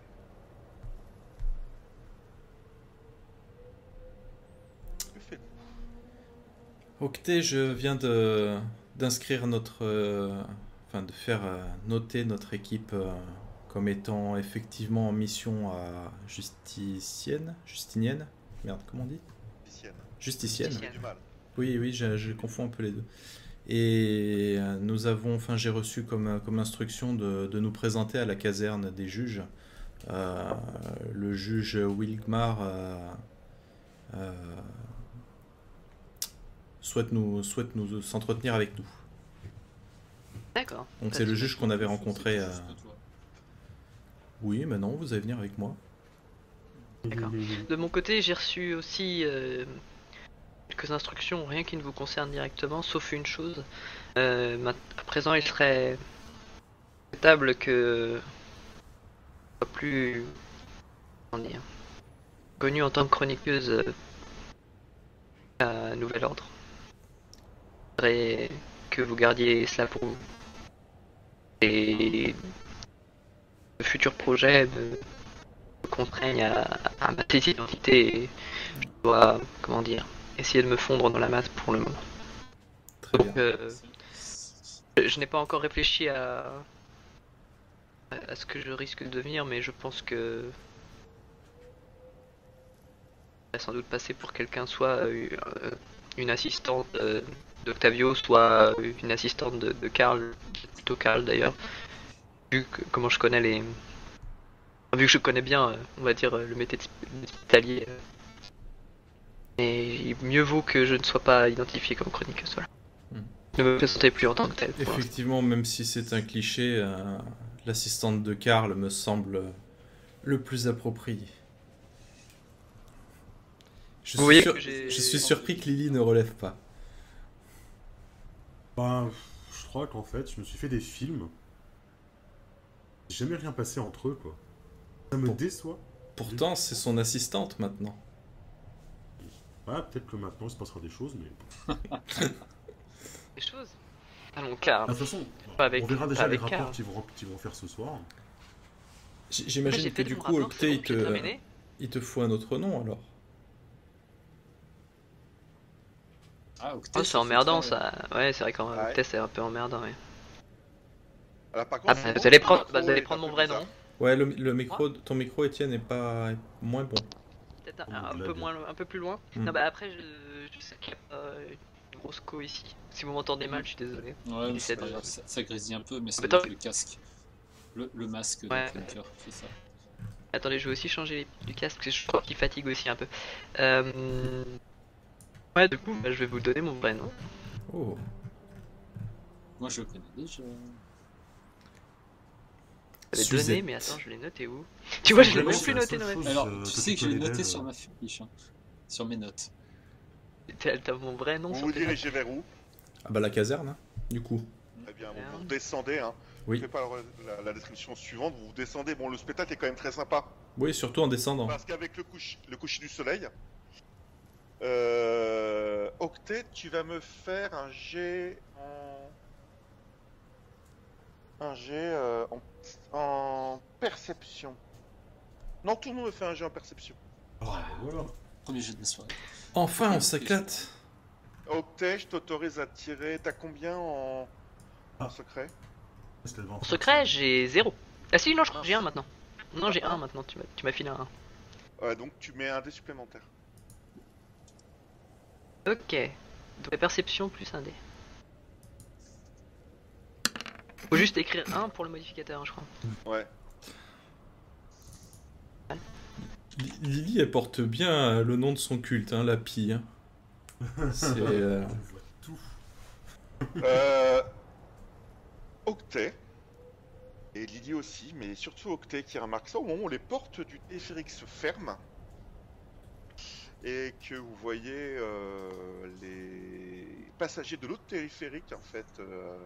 Que faites-vous? Octet, je viens de d'inscrire notre, euh, enfin de faire euh, noter notre équipe euh, comme étant effectivement en mission à Justicienne, Justinienne, merde, comment on dit? Justicienne. Mal. Oui, oui, je, je confonds un peu les deux. Et euh, nous avons, enfin, j'ai reçu comme, comme instruction de, de nous présenter à la caserne des juges. Euh, le juge Wilgmar euh, euh, souhaite nous, souhaite nous s'entretenir avec nous. D'accord. Donc c'est le juge qu'on avait rencontré. Oui, mais non, vous allez venir avec moi. D'accord. De mon côté, j'ai reçu aussi euh, quelques instructions, rien qui ne vous concerne directement, sauf une chose. Euh, à présent, il serait souhaitable que soit plus comment dire, connue en tant que chroniqueuse euh, à Nouvel Ordre. Je voudrais que vous gardiez cela pour vous. Et le futur projet me, me contraignent à, à ma petite identité et je dois, comment dire, essayer de me fondre dans la masse pour le moment. Très bien. Donc, euh, je, je n'ai pas encore réfléchi à, à, ce que je risque de devenir, mais je pense que je vais sans doute passer pour quelqu'un, soit euh, euh, une assistante d'Octavio, soit une assistante de, de Karl, plutôt Karl d'ailleurs, vu que, comment je connais les, vu que je connais bien, euh, on va dire, euh, le métier hospitalier. euh, Et mieux vaut que je ne sois pas identifié comme chroniqueuse, voilà. Hmm. Ne me présenter plus en tant que tel. Effectivement, même si c'est un cliché, euh, l'assistante de Karl me semble le plus approprié. Je Vous suis, voyez sur- je suis surpris que Lily ne relève pas. Ben, je crois qu'en fait, je me suis fait des films. J'ai jamais rien passé entre eux, quoi. Ça me déçoit. Pourtant, c'est son assistante maintenant. Ouais, peut-être que maintenant il se passera des choses, mais. [LAUGHS] Des choses? Allons, car. Ah, De toute façon, Pas avec- on verra pas déjà les rapports qu'ils vont, faire ce soir. J'imagine que du coup, Octet, il te, il te faut un autre nom alors. Ah, Octet, Oh, c'est emmerdant ça. Ouais, c'est vrai qu'en Ouais. test c'est un peu emmerdant. Ouais. Alors, par Ah, contre, bah, c'est vous allez prendre, bah, vous allez prendre mon vrai nom. Ouais, le, le micro, ton micro, Étienne, est pas est moins bon. Peut-être un, peu moins, un peu plus loin. Hmm. Non, bah après, je, je sais qu'il y a pas une grosse co ici. Si vous m'entendez mal, je suis désolé. Ouais, mais c'est de- grave, ça, ça grésille un peu, mais c'est le casque. Le, le masque Ouais. de fait ça. Attendez, je vais aussi changer du casque parce que je crois qu'il fatigue aussi un peu. Euh... Ouais, du coup, bah, je vais vous donner mon vrai nom. Oh, Moi, je le connais déjà. Je l'ai Suzette. donné, mais attends, je l'ai noté où? Tu vois, je l'ai même plus noté dans ma chose. Alors, euh, tu sais que je l'ai noté sur ma fiche, hein, sur mes notes. T'as mon vrai nom Vous sur vous dirigez vers où? Ah bah la caserne, hein, du coup. Eh bien, vous, redescendez. Hein. Oui. Je fais pas la, la description suivante. Vous descendez. Bon, le spectacle est quand même très sympa. Oui, surtout en descendant. Parce qu'avec le coucher, le coucher du soleil, euh, Octet, tu vas me faire un jet en... Un jet euh, en... en perception. Non, tout le monde me fait un jet en perception. Ah, voilà. Premier jet de la soirée. Enfin, on s'éclate. Octet, je t'autorise à tirer. T'as combien en... en Ah. secret? En secret, j'ai 0. Ah si, non, je crois que j'ai 1 maintenant. Non, j'ai 1 maintenant, tu m'as tu m'as filé un 1. Ouais, donc tu mets un dé supplémentaire. Ok. Donc la perception plus un dé. Faut juste écrire 1 pour le modificateur, hein, je crois. Ouais. Li- Lily, elle porte bien euh, le nom de son culte, hein, la pie. hein. [LAUGHS] C'est. euh, On voit tout. Euh... Octet. Et Lily aussi, mais surtout Octet qui remarque ça au moment où les portes du téléphérique se ferment. Et que vous voyez euh, les passagers de l'autre téléphérique, en fait, euh,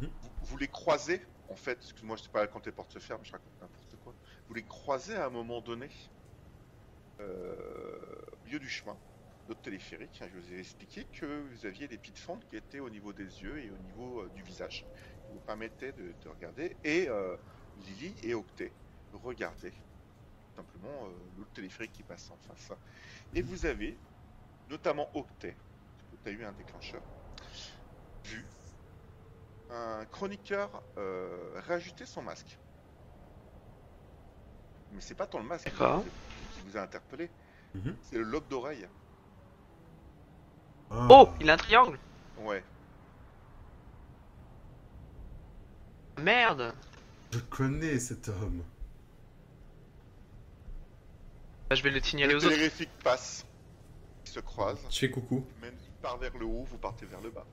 Mhm. Vous, les croisez, en fait, excuse-moi, je sais pas quand les portes se ferment, je raconte n'importe quoi. Vous les croisez à un moment donné, euh, au milieu du chemin, d'autres téléphériques. hein, je vous ai expliqué que vous aviez des petites fentes qui étaient au niveau des yeux et au niveau euh, du visage, qui vous permettaient de, de regarder. Et euh, Lily et Octet, regardez simplement l'autre téléphérique qui passe en face. Et vous avez, notamment Octet, tu as eu un déclencheur, vu un chroniqueur euh, réajuster son masque. Mais c'est pas tant le masque qui vous- qui vous a interpellé, Mhm. c'est le lobe d'oreille. Ah. Oh, il a un triangle Ouais. Merde Je connais cet homme. Bah, Je vais le signaler Le aux autres. passe, ils se croisent, Je fais coucou. même il part vers le haut, vous partez vers le bas.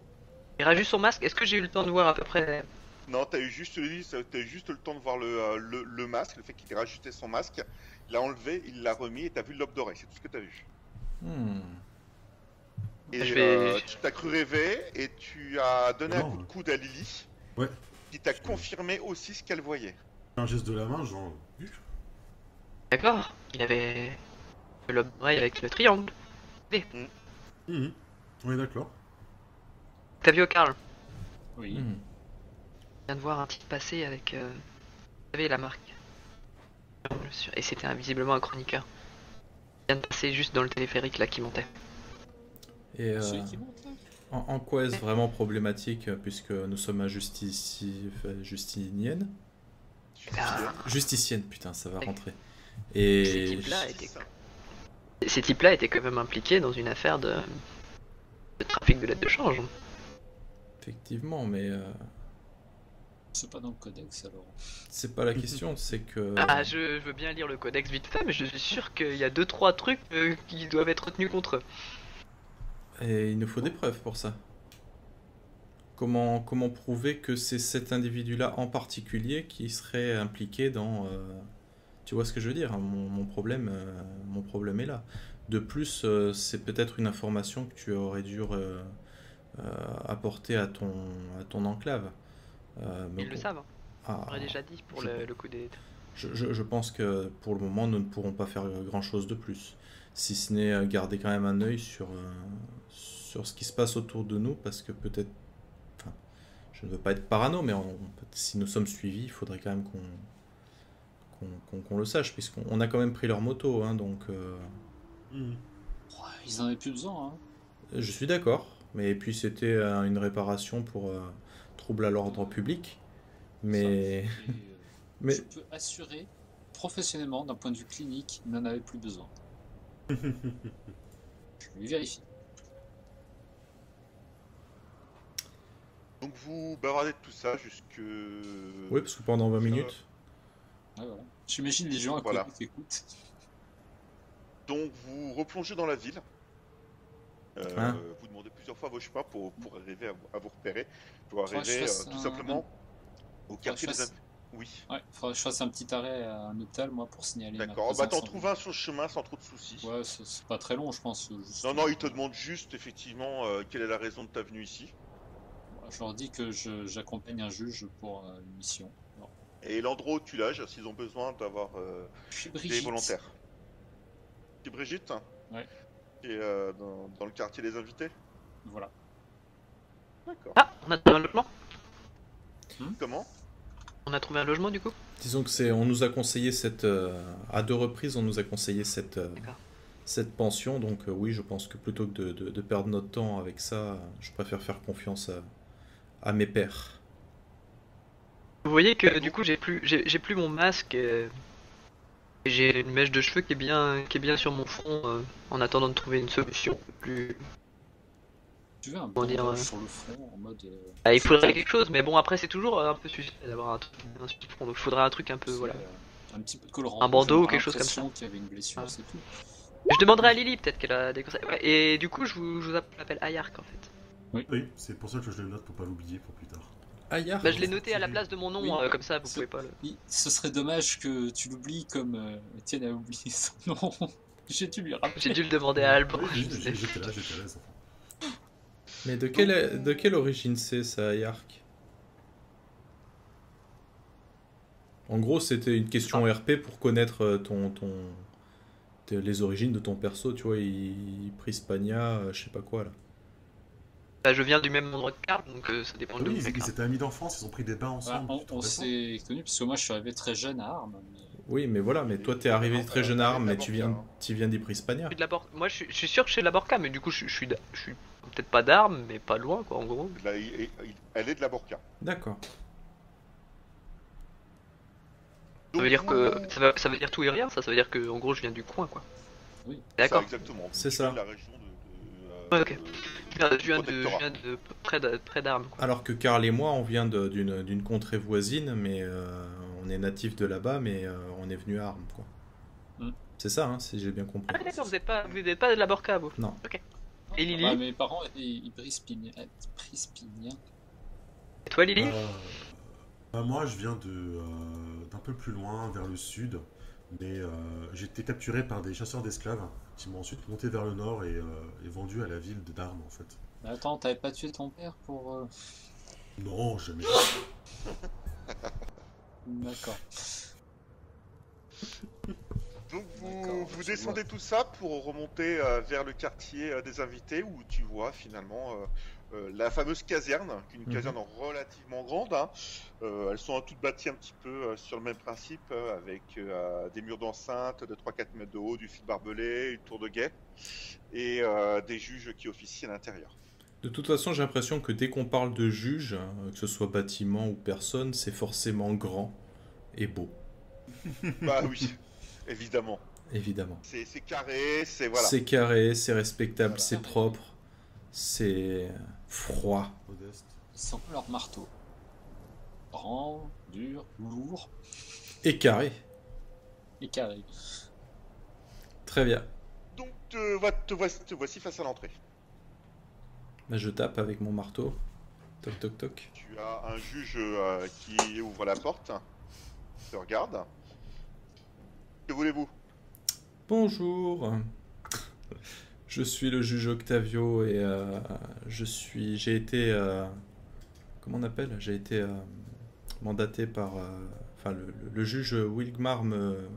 Il rajoute son masque, est-ce que j'ai eu le temps de voir à peu près Non, t'as eu juste, t'as eu juste le temps de voir le, euh, le, le masque, le fait qu'il ait rajouté son masque, il l'a enlevé, il l'a remis et t'as vu le lobe d'oreille, c'est tout ce que t'as vu. Hmm. Et Je vais- euh, tu t'as cru rêver et tu as donné un coup de coude à Lily, Ouais. qui t'a confirmé aussi ce qu'elle voyait. Un geste de la main, genre. vu. D'accord, il avait le lobe d'oreille avec le triangle. Mhm. Oui, d'accord. T'as vu au Karl Oui. Hmm. Je viens de voir un titre passer avec. euh, Vous savez, la marque. Et c'était un- visiblement un chroniqueur. Il vient de passer juste dans le téléphérique là qui montait. Et euh, Celui qui monte là en, en quoi est-ce vraiment problématique euh, puisque nous sommes à justici... justinienne? Ah. Justicienne, putain, ça va rentrer. Ces Et types-là étaient... Ces types-là étaient quand même impliqués dans une affaire de, de trafic de lettres de change. Effectivement, mais euh, C'est pas dans le codex alors. c'est pas la question, [LAUGHS] c'est que. Ah, je, je veux bien lire le codex vite fait, mais je suis sûr qu'il y a deux trois trucs euh, qui doivent être retenus contre eux. Et il nous faut des preuves pour ça. Comment, comment prouver que c'est cet individu-là en particulier qui serait impliqué dans... euh, Tu vois ce que je veux dire hein, mon, mon problème, euh, mon problème est là. De plus, euh, c'est peut-être une information que tu aurais dû apporter à ton, à ton enclave. Euh, mais Ils le savent, hein. Ah, on déjà dit pour je- le, le coup des... je, je- je pense que pour le moment, nous ne pourrons pas faire grand-chose de plus. Si ce n'est euh, garder quand même un œil sur, euh, sur ce qui se passe autour de nous, parce que peut-être... Enfin, je ne veux pas être parano, mais on- si nous sommes suivis, il faudrait quand même qu'on qu'on qu'on- qu'on le sache, puisqu'on on a quand même pris leur moto, hein, donc... euh. Ouais, ils en avaient plus besoin. Hein. je suis d'accord, mais puis c'était euh, une réparation pour euh, trouble à l'ordre public. Mais... Ça, [LAUGHS] euh, mais Je peux assurer, professionnellement, d'un point de vue clinique, ils n'en avaient plus besoin. [LAUGHS] Je lui vérifie. Donc vous bavardez de tout ça jusque. oui, parce que pendant 20 Ça- minutes... Voilà. J'imagine les gens à côté Voilà. qui écoutent. Donc vous replongez dans la ville. Euh, Hein vous demandez plusieurs fois vos chemins pour, pour arriver à, vous- à vous repérer. Pour arriver euh, tout un- simplement au quartier des. fasse- Oui, Ouais, faudrait que je fasse un petit arrêt à un hôtel, moi, pour signaler. d'accord. Bah t'en en trouves un sur le chemin sans trop de soucis. Ouais, c'est pas très long, je pense. juste- Non, non, il te demande juste effectivement euh, quelle est la raison de ta venue ici. Ouais, je leur dis que j'accompagne un juge pour euh, une mission. Alors, Et l'endroit où tu loges, s'ils ont besoin d'avoir euh, des volontaires. C'est Brigitte Ouais. Qui est euh, dans, dans le quartier des invités Voilà. D'accord. Ah, on a trouvé un logement Comment? On a trouvé un logement du coup? Disons que c'est, on nous a conseillé cette, euh, à deux reprises, on nous a conseillé cette, euh, D'accord. cette pension. Donc euh, oui, je pense que plutôt que de, de- de perdre notre temps avec ça, je préfère faire confiance à, à mes pairs. Vous voyez que du coup j'ai plus j'ai plus mon masque euh, j'ai une mèche de cheveux qui est bien qui est bien sur mon front euh, en attendant de trouver une solution plus. Tu veux un Comment dire, euh, sur le front en mode. euh, Ah, il faudrait quelque chose, mais bon après c'est toujours un peu suspect d'avoir un truc bien sur le front, donc il faudrait un truc un peu voilà. euh, un petit peu de colorant. Un bandeau ou quelque chose comme l'impression qu'il y avait une blessure, Ah. tout. Je demanderai à Lily peut-être qu'elle a des conseils. Ouais, et du coup je vous, je vous appelle Ayark en fait. Oui, c'est pour ça que je le note pour pas l'oublier pour plus tard. Bah je l'ai noté à la place de mon nom, Oui. euh, comme ça vous pouvez pas le. Oui, Ce serait dommage que tu l'oublies comme euh, Étienne a oublié [LAUGHS] son nom. J'ai dû lui rappeler. J'ai dû le demander à sais. [LAUGHS] J'étais là, j'étais là. Mais de quelle, de quelle origine c'est ça, Yark? En gros, c'était une question RP pour connaître euh, ton, ton, les origines de ton perso, tu vois, il, Prispania, euh, je sais pas quoi là. Bah, je viens du même endroit que Karl, donc euh, ça dépend de Oui, où ils, c'est ils étaient amis d'enfance, ils ont pris des bains Voilà, ensemble. on te on rappelles s'est connus parce que moi je suis arrivé très jeune à Armes. mais- Oui, mais voilà, mais toi t'es arrivé Non, très jeune à Armes, de mais tu viens, tu viens d'Iprispania. Je suis de la Bor- Moi je suis, je suis sûr que je suis de la Borca, mais du coup je, je suis, je suis peut-être pas d'armes, mais pas loin quoi en gros. Là, il- il- il- Elle est de la Borca. D'accord. Ça veut dire que ça veut, ça veut dire tout et rien, ça, ça veut dire que en gros je viens du coin quoi. Oui. D'accord. Ça, exactement. C'est ça. viens de la région de. de, euh, Ouais, ok. Je viens, de, Protectorat. je viens de près de- près d'armes quoi. Alors que Karl et moi, on vient de- d'une d'une contrée voisine, mais euh, on est natif de là-bas, mais euh, on est venu à Armes, quoi. Mm. C'est ça, hein, si j'ai bien compris. Ah d'accord, vous êtes pas, vous êtes pas de la Borca vous. Non. Ok. Et Lily Bah, mes parents étaient Ibrispiniens. Et toi Lily Euh, bah, moi, je viens de euh, d'un peu plus loin, vers le sud, mais euh, j'ai été capturé par des chasseurs d'esclaves qui m'ont ensuite monté vers le nord et, euh, et vendu à la ville de d'Armes, en fait. Mais attends, t'avais pas tué ton père pour. euh, Non, jamais. [LAUGHS] D'accord. Donc vous, vous descendez tout ça pour remonter euh, vers le quartier euh, des invités où tu vois finalement euh, la fameuse caserne, une Mhm. caserne relativement grande. hein. Euh, elles sont toutes bâties un petit peu euh, sur le même principe, avec des murs d'enceinte de 3-4 mètres de haut, du fil barbelé, une tour de guet et des juges qui officient à l'intérieur. De toute façon, j'ai l'impression que dès qu'on parle de juge, euh, que ce soit bâtiment ou personne, c'est forcément grand et beau, [LAUGHS] bah oui, évidemment. évidemment. C'est c'est carré, c'est voilà. C'est carré, c'est respectable, Voilà. c'est propre, c'est froid. Sont leur marteau. Grand, dur, lourd Et carré. et carré. Très bien. Donc te voici, te voici face à l'entrée. Bah, je tape avec mon marteau. Toc toc toc. Tu as un juge euh, qui ouvre la porte, te regarde. Que voulez-vous? Bonjour. Je suis le juge Octavio et euh, je suis, j'ai été, euh, comment on appelle? J'ai été euh, mandaté par, enfin le, juge Wilgmar me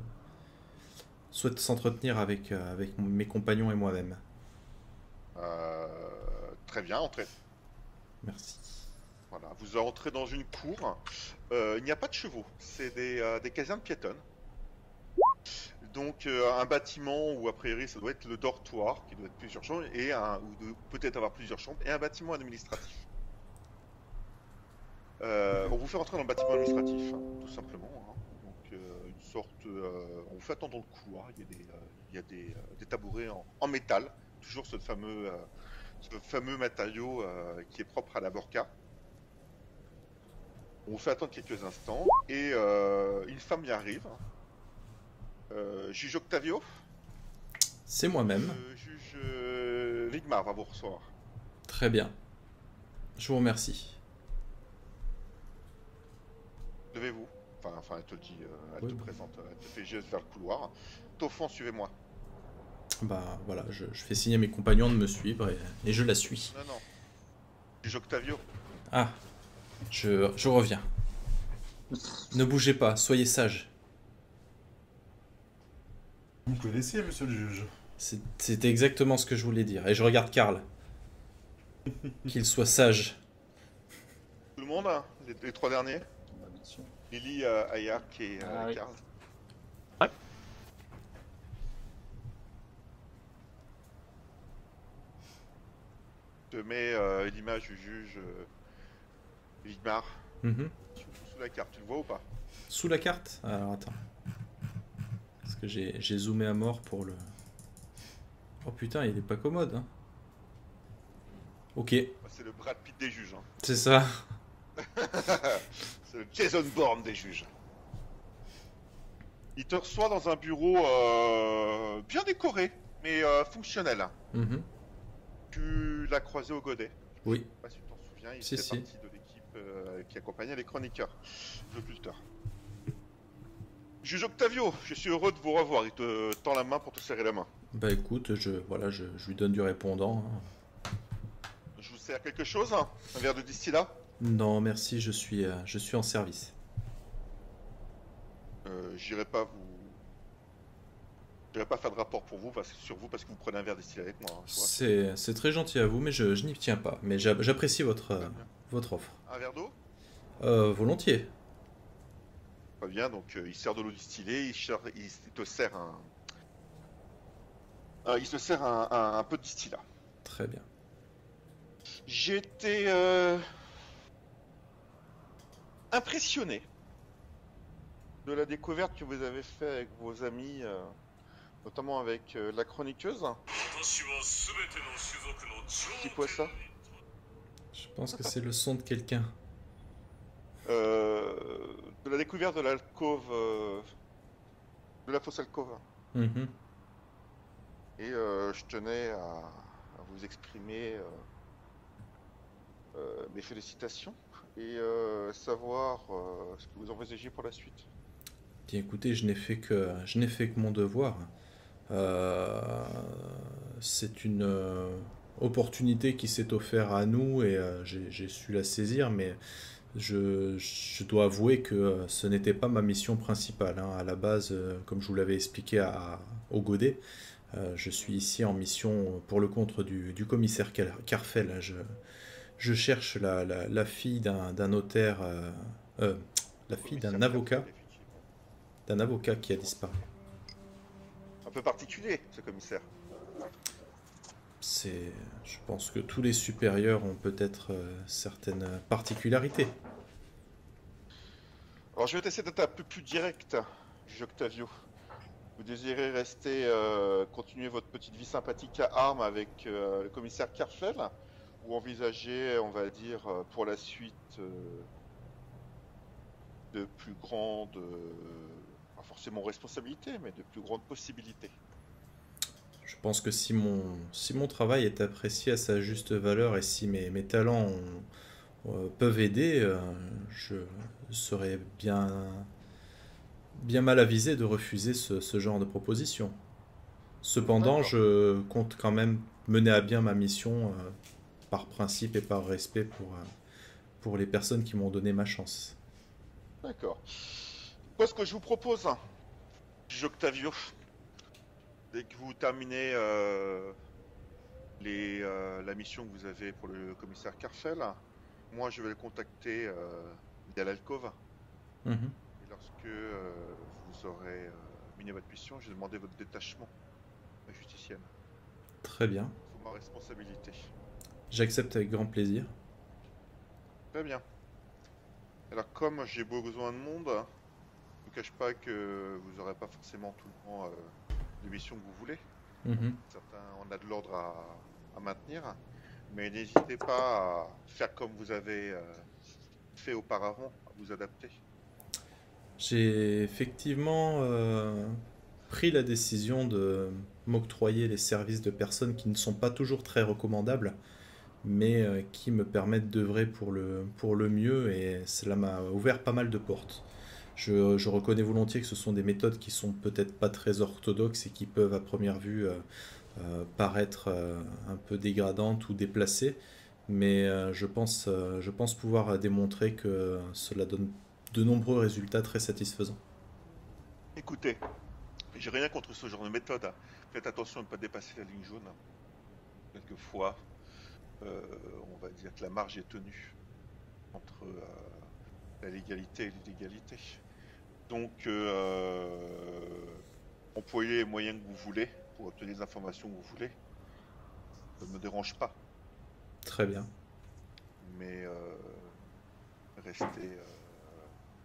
souhaite s'entretenir avec avec mes compagnons et moi-même. Très bien, entrez. Merci. Voilà, vous entrez dans une cour. Il n'y a pas de chevaux, c'est des, des casernes piétonnes. Donc euh, un bâtiment où a priori ça doit être le dortoir, qui doit être plusieurs chambres, et un, ou peut-être avoir plusieurs chambres, et un bâtiment administratif. Euh, on vous fait rentrer dans le bâtiment administratif, hein, tout simplement. hein. Donc euh, une sorte, on vous fait attendre dans le couloir. Il y a des, il y a des, tabourets en, métal, toujours ce fameux, ce fameux matériau qui est propre à la Borca. On vous fait attendre quelques instants et une femme y arrive. Euh, juge Octavio, C'est moi-même. le juge euh, Vigmar va vous recevoir. Très bien. Je vous remercie. Levez-vous. Enfin, enfin, elle te le dit, euh, elle Oui. te présente, euh, elle te fait geste vers le couloir. Toffan, suivez-moi. Bah voilà, je, je fais signer à mes compagnons de me suivre et, et je la suis. Non, non. Juge Octavio, Ah, je, je reviens. Ne bougez pas, soyez sages. Vous me connaissez, monsieur le juge C'est- C'était exactement ce que je voulais dire. Et je regarde Karl. [LAUGHS] Qu'il soit sage. Tout le monde, hein, les, les trois derniers Bah, bien sûr. Lily, euh, Ayark et euh, Ah oui. Karl. Ouais. Je mets euh, l'image du juge euh, Vigmar Mhm. sous, sous la carte. Tu le vois ou pas? Sous la carte? Alors attends. Parce que j'ai zoomé à mort pour le. Oh putain, il est pas commode. Hein. Ok, Bah, C'est le Brad Pitt des juges. hein. c'est ça. [LAUGHS] C'est le Jason Bourne des juges. Il te reçoit dans un bureau euh, bien décoré, mais euh, fonctionnel. hein. Mhm. Tu l'as croisé au godet. Oui. Je sais pas si tu t'en souviens, il Si, fait si. partie de l'équipe euh, qui accompagnait les chroniqueurs, les occulteurs. Juge Octavio, je suis heureux de vous revoir. Il te tend la main pour te serrer la main. Bah écoute, je, voilà, je, je lui donne du répondant. hein. Je vous sers quelque chose hein? Un verre de distillat Non, merci, je suis, euh, je suis en service. euh, J'irai pas vous. J'irai pas faire de rapport pour vous parce, sur vous parce que vous prenez un verre distillé avec moi. hein. C'est très gentil à vous, mais je, je n'y tiens pas. Mais j'a- j'apprécie votre, euh, votre offre. Un verre d'eau? Euh, volontiers. Bien, donc euh, il sert de l'eau distillée, il, te sert un. Euh, il se sert un, un- un peu de distillat. Très bien. J'étais euh, impressionné de la découverte que vous avez fait avec vos amis, euh, notamment avec euh, la chroniqueuse. C'est quoi ça? Je pense que c'est le son de quelqu'un. Euh, De la découverte de l'alcôve, euh, de la fausse alcôve. Mhm. Et euh, je tenais à, à vous exprimer mes félicitations et savoir ce que vous envisagez pour la suite. Bien écoutez, je n'ai fait que je n'ai fait que mon devoir. Euh, c'est une euh, opportunité qui s'est offerte à nous et euh, j'ai j'ai su la saisir, mais je, je dois avouer que euh, ce n'était pas ma mission principale. hein. À la base, euh, comme je vous l'avais expliqué à, au Godet, euh, je suis ici en mission pour le compte du, du commissaire Car- Carfel. Je, je cherche la, la- la fille d'un notaire, euh, euh, la fille d'un avocat d'un avocat qui a disparu. Un peu particulier, ce commissaire. C'est, je pense que tous les supérieurs ont peut-être certaines particularités. Alors je vais essayer d'être un peu plus direct, juge Octavio. Vous désirez rester, euh, continuer votre petite vie sympathique à armes avec euh, le commissaire Carfel ou envisager, on va dire, euh, pour la suite de plus grandes, pas forcément responsabilités, mais de plus grandes possibilités? Je pense que si mon, travail est apprécié à sa juste valeur et si mes, mes talents ont- peuvent aider, euh, je serais bien, bien mal avisé de refuser ce, ce genre de proposition. Cependant, je compte quand même mener à bien ma mission euh, par principe et par respect pour, euh, pour les personnes qui m'ont donné ma chance. D'accord. Moi, ce que je vous propose, hein, juge Octavio, dès que vous terminez euh, les, euh, la mission que vous avez pour le commissaire Carfel, moi je vais le contacter euh, via l'alcôve. Mhm. Et lorsque euh, vous aurez euh, miné votre mission, je vais demander votre détachement à justicienne Très bien. sous ma responsabilité. J'accepte avec grand plaisir. Très bien. Alors comme j'ai besoin de monde, je ne vous cache pas que vous n'aurez pas forcément tout le temps euh, les missions que vous voulez. Mhm. Certains, on a de l'ordre à, à maintenir, mais n'hésitez pas à faire comme vous avez euh, fait auparavant, à vous adapter. J'ai effectivement euh, pris la décision de m'octroyer les services de personnes qui ne sont pas toujours très recommandables, mais euh, qui me permettent d'œuvrer pour le, pour le mieux et cela m'a ouvert pas mal de portes. Je, reconnais volontiers que ce sont des méthodes qui sont peut-être pas très orthodoxes et qui peuvent à première vue paraître euh, un peu dégradantes ou déplacées, mais euh, je, pense, euh, je pense pouvoir démontrer que cela donne de nombreux résultats très satisfaisants. Écoutez, j'ai rien contre ce genre de méthode. hein. Faites attention à ne pas dépasser la ligne jaune. Quelquefois, euh, on va dire que la marge est tenue entre euh, la légalité et l'illégalité. Donc, euh, employez les moyens que vous voulez pour obtenir les informations que vous voulez. Ça ne me dérange pas, Très bien. mais euh, restez euh,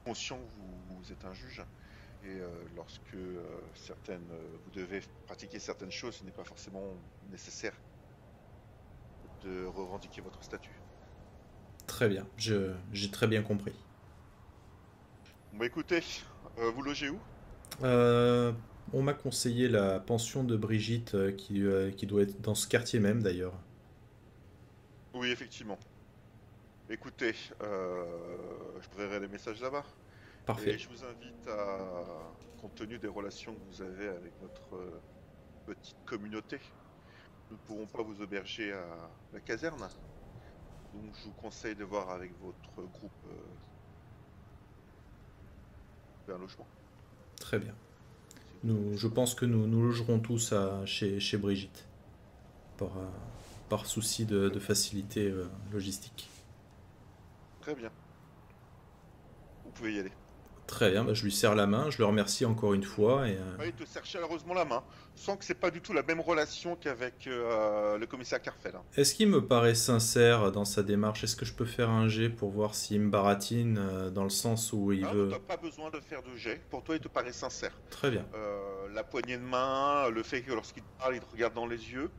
conscient que vous, vous êtes un juge. Et euh, lorsque certaines, vous devez pratiquer certaines choses, ce n'est pas forcément nécessaire de revendiquer votre statut. Très bien. Je- J'ai très bien compris. Bon, bah, écoutez, vous logez où? Euh, on m'a conseillé la pension de Brigitte euh, qui, euh, qui doit être dans ce quartier même d'ailleurs. Oui, effectivement. Écoutez, euh, je verrai les messages là-bas. Parfait. Et je vous invite à, compte tenu des relations que vous avez avec notre petite communauté, nous ne pourrons pas vous héberger à la caserne. Donc je vous conseille de voir avec votre groupe un logement. Très bien. Nous, je pense que nous nous logerons tous à- chez, chez Brigitte. Par, euh, par souci de, facilité euh, logistique. Très bien. Vous pouvez y aller. Très bien, bah, je lui serre la main, je le remercie encore une fois et euh, il te serre chaleureusement la main, sans que c'est pas du tout la même relation qu'avec euh, le commissaire Carfel. hein. est-ce qu'il me paraît sincère dans sa démarche? Est-ce que je peux faire un jet pour voir s'il me baratine euh, dans le sens où il Ah, veut? Tu n'as pas besoin de faire de jet. Pour toi, il te paraît sincère. Très bien. La poignée de main, le fait que lorsqu'il te parle, il te regarde dans les yeux.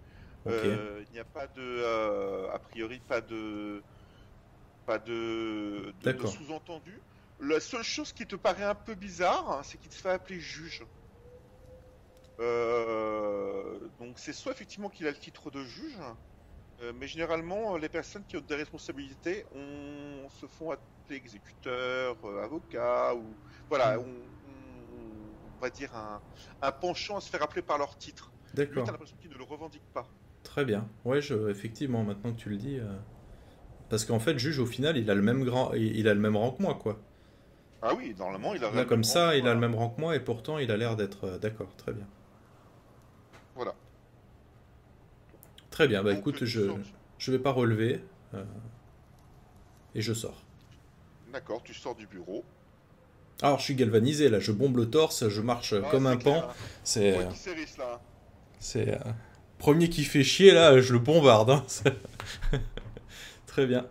Il n'y a pas de, a priori, pas de, pas de, de- sous-entendu. La seule chose qui te paraît un peu bizarre, hein, c'est qu'il te fait appeler juge. Euh, donc c'est soit effectivement qu'il a le titre de juge, euh, mais généralement les personnes qui ont des responsabilités on, se font appeler exécuteur, euh, avocat ou voilà, on, on- on va dire un, un penchant à se faire appeler par leur titre. D'accord. t'as l'impression qu'il ne le revendique pas. Très bien. Ouais, je, effectivement, maintenant que tu le dis. euh, Parce qu'en fait, juge, au final, il a le même grand, il il a le même rang que moi, quoi. Ah oui, normalement, il a Là, comme ça, il a le même rang que moi et pourtant, il a l'air d'être euh, d'accord. Très bien. Voilà. Très bien. Bah Donc, écoute, je je vais pas relever euh, et je sors. D'accord, tu sors du bureau. Alors, je suis galvanisé là. Je bombe le torse, je marche Ah, comme un clair, pan. hein. C'est, euh, hein. c'est euh, premier qui fait chier là, je le bombarde. hein. [LAUGHS] Très bien.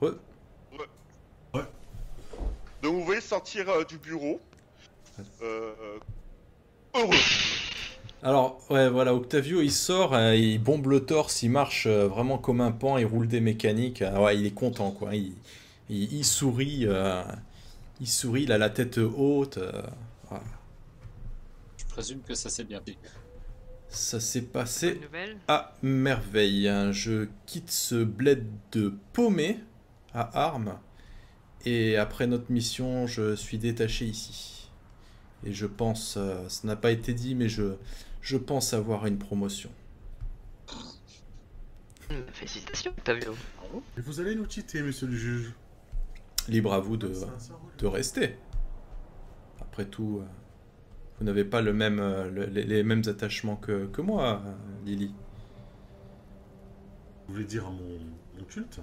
Ouais. Donc vous voyez sortir euh, du bureau. Euh, heureux. Alors, ouais, voilà, Octavio, il sort, euh, il bombe le torse, il marche euh, vraiment comme un pan, il roule des mécaniques. Ah ouais, il est content, quoi. Il, il- il sourit, euh, il sourit, il a la tête haute. euh, voilà. Je présume que ça s'est bien fait. Ça s'est passé à merveille. Je quitte ce bled de paumé à Armes. Et après notre mission, je suis détaché ici. Et je pense, euh, ça n'a pas été dit, mais je, je pense avoir une promotion. Félicitations, Octavio. Bravo. Et vous allez nous quitter, monsieur le juge. Libre à vous de, roule. de rester. Après tout, euh, vous n'avez pas le même, euh, le- les, les mêmes attachements que, que moi, euh, Lily. Vous voulez dire à mon, mon culte?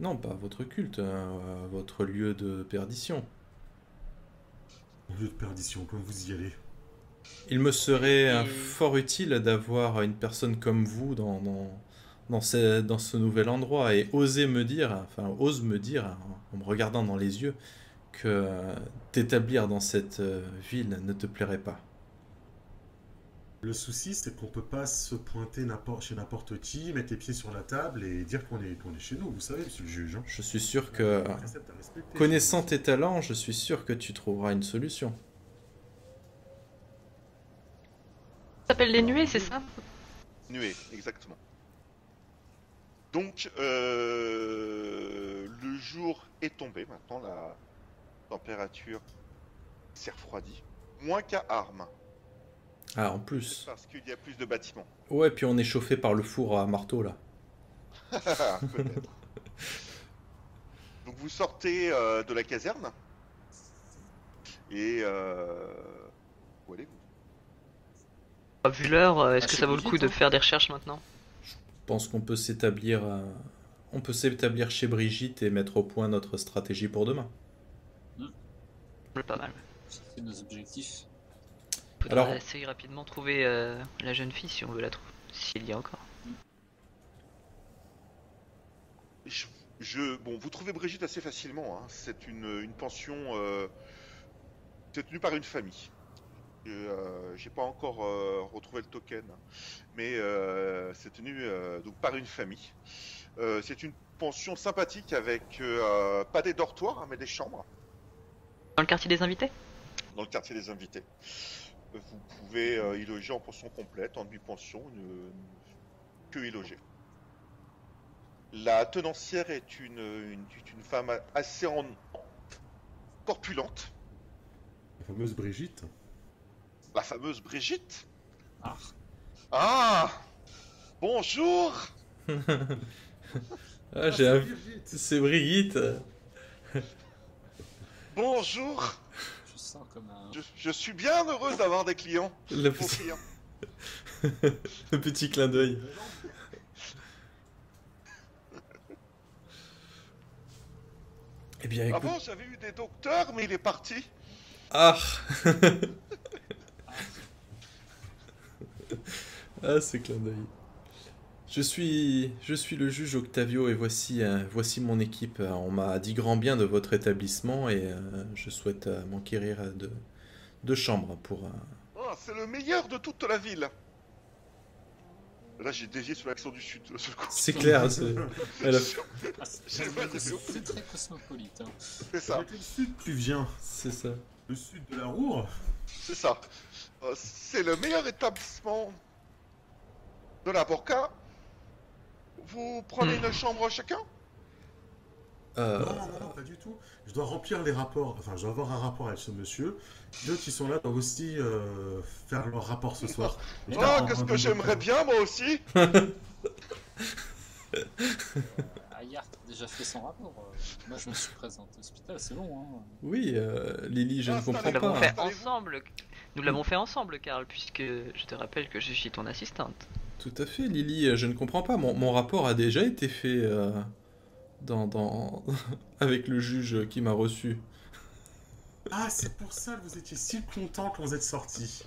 Non, pas votre culte, euh, votre lieu de perdition. Mon lieu de perdition, comme vous y allez. Il me serait euh, Et- fort utile d'avoir une personne comme vous dans, dans, dans, ce, dans ce nouvel endroit et oser me dire, enfin, ose me dire, hein, en me regardant dans les yeux, que euh, t'établir dans cette euh, ville ne te plairait pas. Le souci, c'est qu'on peut pas se pointer n'importe- chez n'importe qui, mettre les pieds sur la table et dire qu'on est, qu'on est chez nous, vous savez, monsieur le juge. hein. Je suis sûr que, connaissant tes talents, je suis sûr que tu trouveras une solution. Ça s'appelle les nuées, c'est ça? Nuée, exactement. Donc, euh, le jour est tombé maintenant. La, Température s'est refroidie. Moins qu'à Armes, Ah, en plus. parce qu'il y a plus de bâtiments. Ouais, puis on est chauffé par le four à marteau là. [LAUGHS] Peut-être. Donc vous sortez euh, de la caserne. Et... Euh... Où allez-vous? Ah, Vu l'heure, euh, est-ce Ah, que ça vaut le coup de faire des recherches maintenant? Je pense qu'on peut s'établir. euh, On peut s'établir chez Brigitte et mettre au point notre stratégie pour demain. Pas mal. C'est nos objectifs. Faudra Alors- essayer rapidement de trouver euh, la jeune fille si on veut la trouver. S'il y a encore. je, je- Bon, vous trouvez Brigitte assez facilement. hein. C'est une, une pension... Euh... C'est tenu par une famille. Euh, J'ai pas encore euh, retrouvé le token. Mais euh, c'est tenu euh, donc par une famille. Euh, c'est une pension sympathique avec euh, pas des dortoirs, hein, mais des chambres. Dans le quartier des invités? Dans le quartier des invités. Vous pouvez euh, y loger en pension complète, en demi-pension, une- que y loger. La tenancière est une, une, une femme assez en- corpulente, La fameuse Brigitte. la fameuse Brigitte. Ah. Ah Bonjour [LAUGHS] Ah, j'ai un. Brigitte. C'est Brigitte. Bonjour Je sens comme un. je, je suis bien heureuse d'avoir des clients. Le petit, clients. [LAUGHS] le petit clin d'œil. [LAUGHS] Eh bien, écoute. Avant, j'avais eu des docteurs, mais il est parti. Ah [LAUGHS] Ah, ce clin d'œil. Je suis, je suis le juge Octavio et voici, euh, voici mon équipe. Euh, On m'a dit grand bien de votre établissement et euh, je souhaite euh, m'enquérir de, de chambres pour... Ah, c'est le meilleur de toute la ville. Là, j'ai dévié sur l'accent du sud. le. C'est clair, [LAUGHS] c'est... elle a- Ah, très cosmopolite. hein. C'est ça, Quel sud tu viens c'est ça. Le sud de la Roure c'est ça. Euh, C'est le meilleur établissement de la Borca. Vous prenez Hmm. une chambre chacun? Euh, Non, non, non, pas du tout. Je dois remplir les rapports. Enfin, je dois avoir un rapport avec ce monsieur. Les autres qui sont là doivent aussi euh, faire leur rapport ce soir. [LAUGHS] Oh, qu'est-ce que j'aimerais de- bien, moi aussi [LAUGHS] Ayart a déjà fait son rapport. euh, Moi, je me suis présenté à l'hôpital, c'est long. Hein. oui, euh, Lily, je ne Ah, comprends c'est Nous l'avons pas. fait ensemble. Nous l'avons fait ensemble, Karl, puisque je te rappelle que je suis ton assistante. Tout à fait, Lily, euh, je ne comprends pas. Mon, mon rapport a déjà été fait euh, dans, dans... [LAUGHS] avec le juge qui m'a reçu. Ah, c'est pour ça que vous étiez si content quand vous êtes sorti.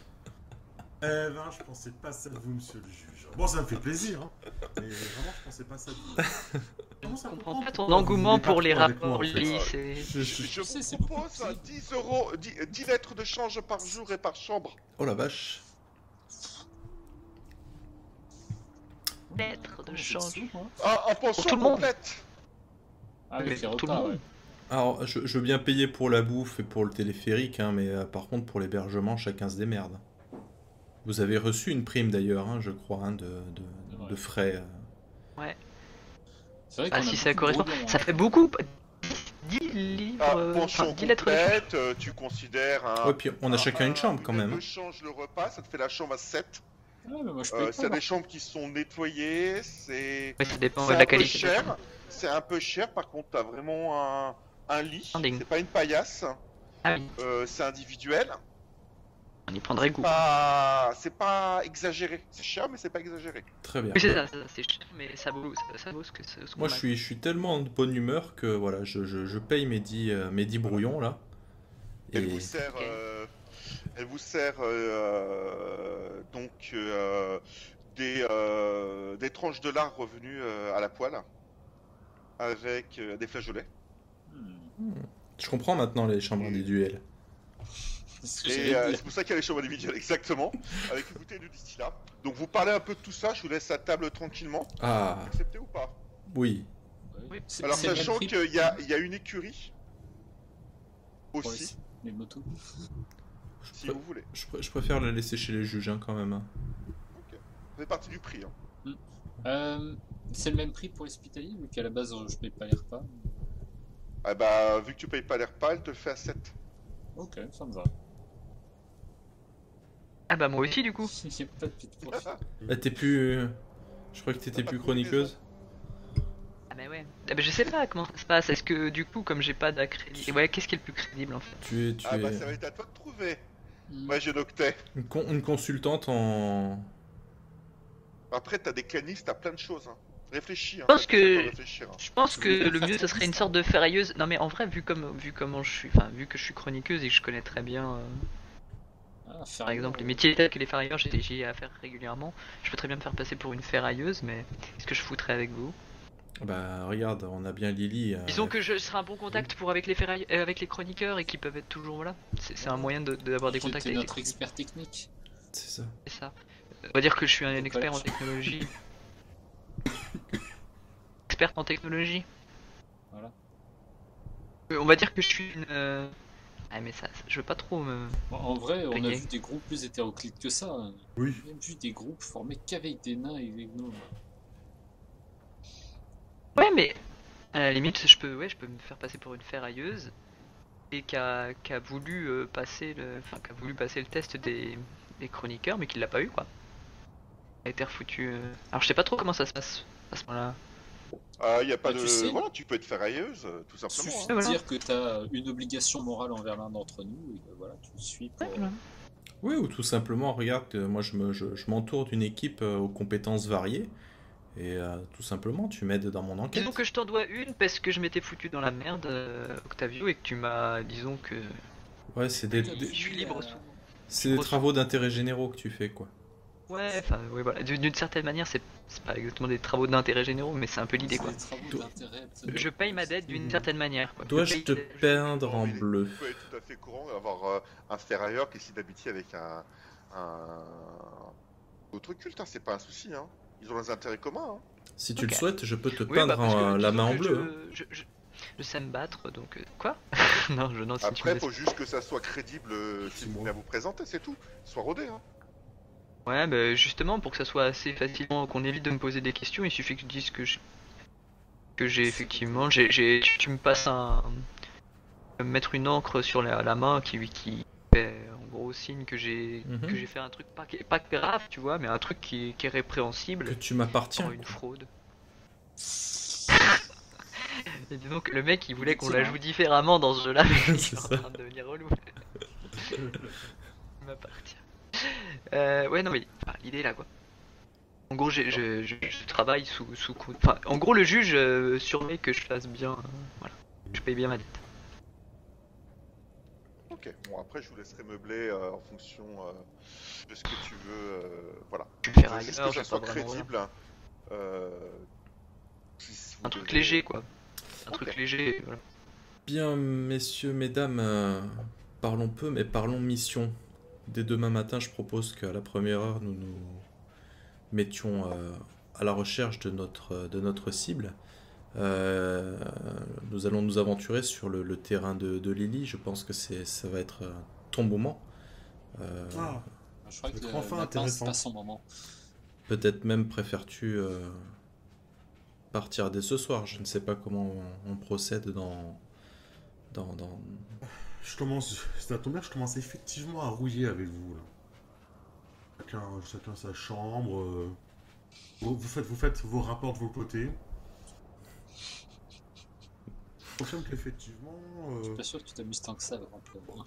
Eh ben, je pensais pas ça de vous, monsieur le juge. Bon, ça me fait plaisir, hein. Mais vraiment, je pensais pas ça de vous. Comment ça Je comprends comprend pas ton engouement pour les moi, rapports, fait Lily. c'est- Je- je- Je sais, c'est vous beaucoup propose plus. 10 euros, 10, 10 lettres de change par jour et par chambre. Oh la vache. De change. hein Ah, en pension tout le monde. complète. Ah, tout le monde. ouais. Alors, je, je veux bien payer pour la bouffe et pour le téléphérique, hein, mais euh, par contre, pour l'hébergement, chacun se démerde. Vous avez reçu une prime d'ailleurs, hein, je crois, hein, de, de, Ouais. de frais. euh. C'est vrai Ah, qu'on a si ça correspond. Ça hein. fait beaucoup. 10 livres. Ah, euh, pension enfin, 10 lettres complète, euh, tu considères un... Ouais, puis on a un- chacun une un- chambre quand même. change le repas, ça te fait la chambre à 7. Mais moi, je paye Euh, c'est des chambres qui sont nettoyées, c'est Ouais, ça dépend c'est de un la peu qualité. cher. C'est un peu cher, par contre, t'as vraiment un, un lit. Standing. C'est pas une paillasse. Ah oui, Euh, c'est individuel. on y prendrait goût. Pas... C'est pas exagéré. C'est cher, mais c'est pas exagéré. Très bien. Oui, c'est ça, ça, c'est cher, mais ça vaut, ça, ça vaut ce que ce qu'on Moi, je a. suis, je suis tellement de bonne humeur que voilà, je, je, je paye mes 10, euh, mes 10 brouillons là. Elle Et vous sert, Ok. euh, elle vous sert euh, donc euh, des, euh, des tranches de lard revenues euh, à la poêle avec euh, des flageolets. Hmm. je comprends maintenant les chambres Et euh, dire. c'est pour ça qu'il y a les chambres individuelles, [LAUGHS] exactement, avec une bouteille de distillat. Donc vous parlez un peu de tout ça, je vous laisse à table tranquillement. Ah, Acceptez ou pas? Oui. Alors sachant qu'il y a, il y a une écurie aussi, les motos. Je, si vous voulez. je pré- je préfère la laisser chez les juges hein, quand même. hein. Ça fait partie du prix. hein. Euh, c'est le même prix pour l'hospitalier, vu qu'à la base, je paye pas les repas. Ah bah, vu que tu payes pas les repas, elle te le fait à 7. Ok, ça me va. Ah bah moi aussi du coup. [LAUGHS] A pas de pit profit. Là, t'es plus. Je crois que t'étais plus chroniqueuse. Ah bah ouais. Ah bah je sais pas comment ça se passe. Est-ce que du coup comme j'ai pas d'accrédit... Ouais qu'est-ce qui est le plus crédible en fait? Tu es, tu Ah es bah, ça va être à toi de trouver. Moi, j'ai Noctet. une, con- une consultante en. Après, t'as des canistes, t'as plein de choses. Hein. Réfléchis. Hein. Je pense que- hein. Je pense que le mieux ça serait une sorte de ferrailleuse. Non mais en vrai vu comme vu comment je suis, enfin vu que je suis chroniqueuse et que je connais très bien, euh, Ah, par exemple les métiers tels que les ferrailleurs, j'ai j'ai à faire régulièrement. Je peux très bien me faire passer pour une ferrailleuse, mais est-ce que je foutrais avec vous? Bah, regarde, on a bien Lily. euh, Disons que je serai un bon contact pour avec les ferraille- euh, avec les chroniqueurs et qui peuvent être toujours là. C'est c'est un moyen de- d'avoir des Tu contacts les notre expert technique. C'est ça. C'est ça. On va dire que je suis un expert en technologie. [LAUGHS] Experte en technologie. Voilà. Euh, On va dire que je suis une. euh, Ah mais ça, ça- je veux pas trop me. Bon, en vrai, on a vu des groupes plus hétéroclites que ça. hein. Oui. On a même vu des groupes formés qu'avec des nains et des gnomes. Ouais mais à la limite je peux ouais je peux me faire passer pour une ferrailleuse et qui a, qui a voulu euh, passer le enfin qui a voulu passer le test des, des chroniqueurs mais qui l'a pas eu quoi. A été refoutu. euh. Alors je sais pas trop comment ça se passe à ce moment-là. Ah, y a pas Bah, de. tu sais. Voilà, tu peux être ferrailleuse, euh, tout Il simplement. suffit hein. de voilà. dire que tu as une obligation morale envers l'un d'entre nous et que voilà, tu le suis pour. Ouais, voilà. Oui, ou tout simplement, regarde, moi je me- je- je m'entoure d'une équipe euh, aux compétences variées. Et euh, tout simplement, tu m'aides dans mon enquête. Disons que je t'en dois une parce que je m'étais foutu dans la merde euh, Octavio et que tu m'as disons que Ouais, c'est des, Je des- je suis libre sous. c'est des travaux d'intérêt généraux que tu fais, quoi. Ouais, enfin, ouais, voilà. D'une certaine manière, c'est c'est pas exactement des travaux d'intérêt généraux, mais c'est un peu l'idée, quoi. des. Je paye ma dette d'une Mhm. certaine manière, quoi. Dois-je te ma dette- peindre en est- bleu Il être tout à fait courant d'avoir euh, un ferrailleur qui essaie d'habiter avec un. un... autre culte, hein, c'est pas un souci. Hein. Ils ont des intérêts communs. Hein. Si tu le souhaites, je peux te Oui, peindre bah, en- la main en bleu. hein. Je, je, je, je sais me battre, donc. euh, Quoi? [LAUGHS] Non, je non, si tu Après, faut juste que ça soit crédible euh, si vous à vous présenter, c'est tout. Soit rodé. Hein. Ouais, bah justement, pour que ça soit assez facilement, qu'on évite de me poser des questions, il suffit que je dise que j'ai. Que j'ai effectivement. j'ai tu, tu me passes un. me mettre une encre sur la, la main qui, qui signe que j'ai que j'ai fait un truc pas, pas grave, tu vois, mais un truc qui, qui est répréhensible. Que tu m'appartiens. Une fraude. Et [LAUGHS] donc, le mec il voulait qu'on la joue différemment dans ce jeu-là, [LAUGHS] mais il est en train de devenir relou. [LAUGHS] il m'appartient. Euh, ouais, non, mais enfin, l'idée est là quoi. En gros, je, je- je travaille sous, sous Enfin, en gros, le juge euh, surveille que je fasse bien. euh, voilà. Je paye bien ma dette. Ok. Bon, après, je vous laisserai meubler euh, en fonction euh, de ce que tu veux. euh, voilà. Je vais Je faire veux un juste heure, que ça soit crédible. hein. Euh, si vous Un truc devez- léger quoi. Un Ok. truc léger, voilà. Bien, messieurs, mesdames, euh, parlons peu, mais parlons mission. Dès demain matin, je propose qu'à la première heure, nous nous mettions euh, à la recherche de notre, de notre cible. Euh, nous allons nous aventurer sur le, le terrain de, de Lily. Je pense que c'est, ça va être ton moment. Euh, Ah, Je crois que enfin c'est intéressant. pas son moment. Peut-être même préfères-tu euh, partir dès ce soir. Je ne sais pas comment on, on procède dans, dans, dans, je commence, c'est à tomber, je commence effectivement à rouiller avec vous là. Chacun, chacun sa chambre. Vous, vous faites, vous faites vos rapports de vos côtés. Je confirme qu'effectivement, euh, Je suis pas sûr que tu t'amuses tant que ça avant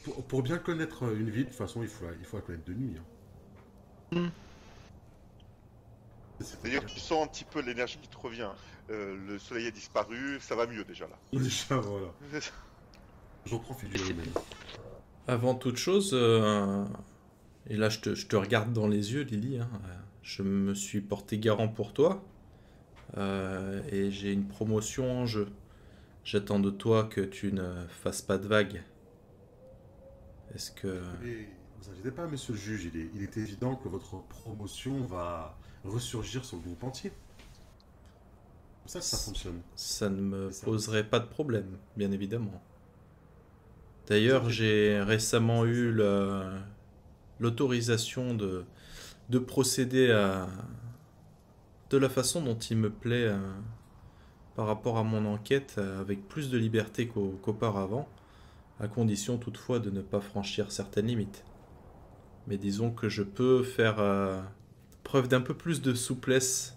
pour, pour bien connaître une ville, de toute façon, il faut la, il faut la connaître de nuit. hein. Hmm. C'est C'est-à-dire que tu sens un petit peu l'énergie qui te revient. Euh, le soleil a disparu, ça va mieux déjà là. [LAUGHS] Déjà, voilà. [LAUGHS] J'en profite du même. Avant toute chose, euh, et là je te, je te regarde dans les yeux, Lily, hein, euh, je me suis porté garant pour toi euh, et j'ai une promotion en jeu. J'attends de toi que tu ne fasses pas de vagues. Est-ce que. Et vous inquiétez pas, monsieur le juge, il est, il est évident que votre promotion va ressurgir sur le groupe entier. C'est ça que ça fonctionne. Ça ne me Ça- poserait pas de problème, bien évidemment. D'ailleurs, j'ai récemment eu la- l'autorisation de, de procéder à de la façon dont il me plaît euh, par rapport à mon enquête euh, avec plus de liberté qu'au- qu'auparavant, à condition toutefois de ne pas franchir certaines limites. Mais disons que je peux faire euh, preuve d'un peu plus de souplesse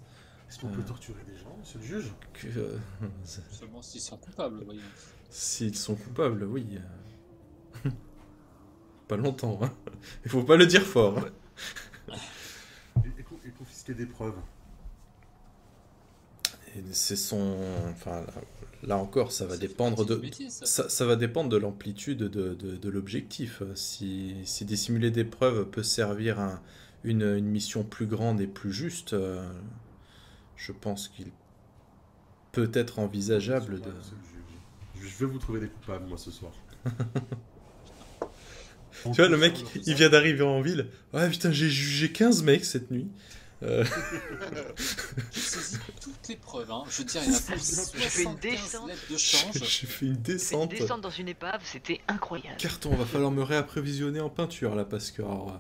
Est-ce qu'on peut Euh. torturer des gens, monsieur le juge? que euh, [LAUGHS] Seulement s'ils sont coupables, voyons. s'ils sont coupables, oui. [LAUGHS] pas longtemps, hein. Il faut pas le dire fort. hein. et, et co- et confisquer des preuves. Et c'est son. Enfin, là, là encore, ça va dépendre de. métier, ça. Ça, ça va dépendre de l'amplitude de, de- de l'objectif. Si, si dissimuler des preuves peut servir à une, une mission plus grande et plus juste, euh, je pense qu'il peut être envisageable de. Je vais vous trouver des coupables, moi, ce soir. [LAUGHS] Tu vois, le mec, il vient d'arriver en ville. Ouais, putain, j'ai jugé 15 mecs cette nuit. Euh, J'ai saisi toutes les preuves, hein. Je veux dire, il y a plus de J'ai fait une 75 descente. lettres de change. j'ai fait une descente. dans une épave, c'était incroyable. Carton, va falloir me réapprévisionner en peinture là parce que. alors,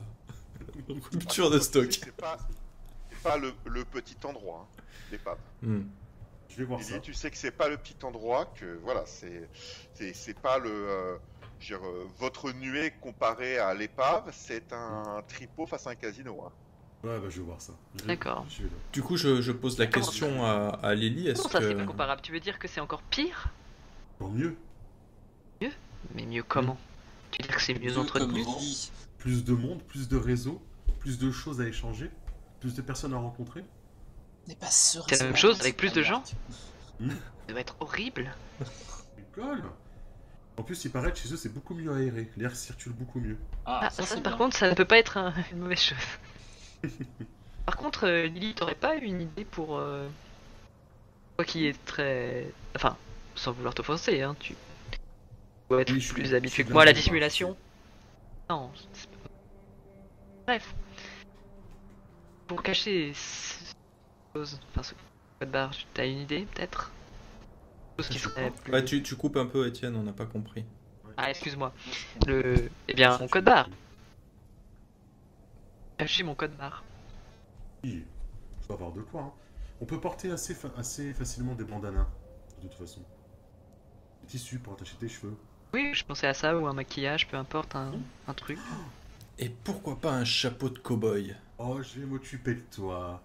euh, [LAUGHS] rupture de stock. C'est pas, pas le, le petit endroit, hein, l'épave. Hmm. Je vais voir Lily, ça. tu sais que c'est pas le petit endroit, que voilà, c'est pas le euh, dire, euh, votre nuée comparée à l'épave, c'est un tripot face à un casino. hein. Ouais, bah, je vais voir ça. D'accord. Du coup, je, je pose la Comment question à, à Lily. Est-ce Non, ça c'est que. pas comparable. Tu veux dire que c'est encore pire? Tant mieux. Mais mieux comment? Tu veux dire que c'est mieux Mieux entretenu. Plus de monde, plus de réseaux, plus de choses à échanger, plus de personnes à rencontrer. N'est pas sûr. C'est la même chose avec plus de gens? Hmm. Ça doit être horrible. École En plus, il paraît que chez eux, c'est beaucoup mieux aéré. L'air circule beaucoup mieux. Ah, Ah, ça, par bien. contre, ça ne peut pas être un- une mauvaise chose. [LAUGHS] par contre, euh, Lily, t'aurais pas une idée pour. euh, Toi qui es très. Enfin, sans vouloir t'offenser, hein, tu. dois être Oui, je suis- plus suis habitué que moi à la dissimulation. Non, c'est pas- Bref. Pour cacher ces choses, enfin ce code barre, t'as une idée peut-être? Chose qui serait plus- Ouais, tu, tu coupes un peu, Étienne, on n'a pas compris. Ah, excuse-moi. Le. Eh bien, mon code barre. Cacher mon code barre. Oui, faut avoir de quoi. hein. On peut porter assez, fa- assez facilement des bandanas, de toute façon. Des tissus pour attacher tes cheveux. Oui, je pensais à ça ou un maquillage, peu importe, un, un truc. Et pourquoi pas un chapeau de cow-boy? Oh, je vais m'occuper de toi.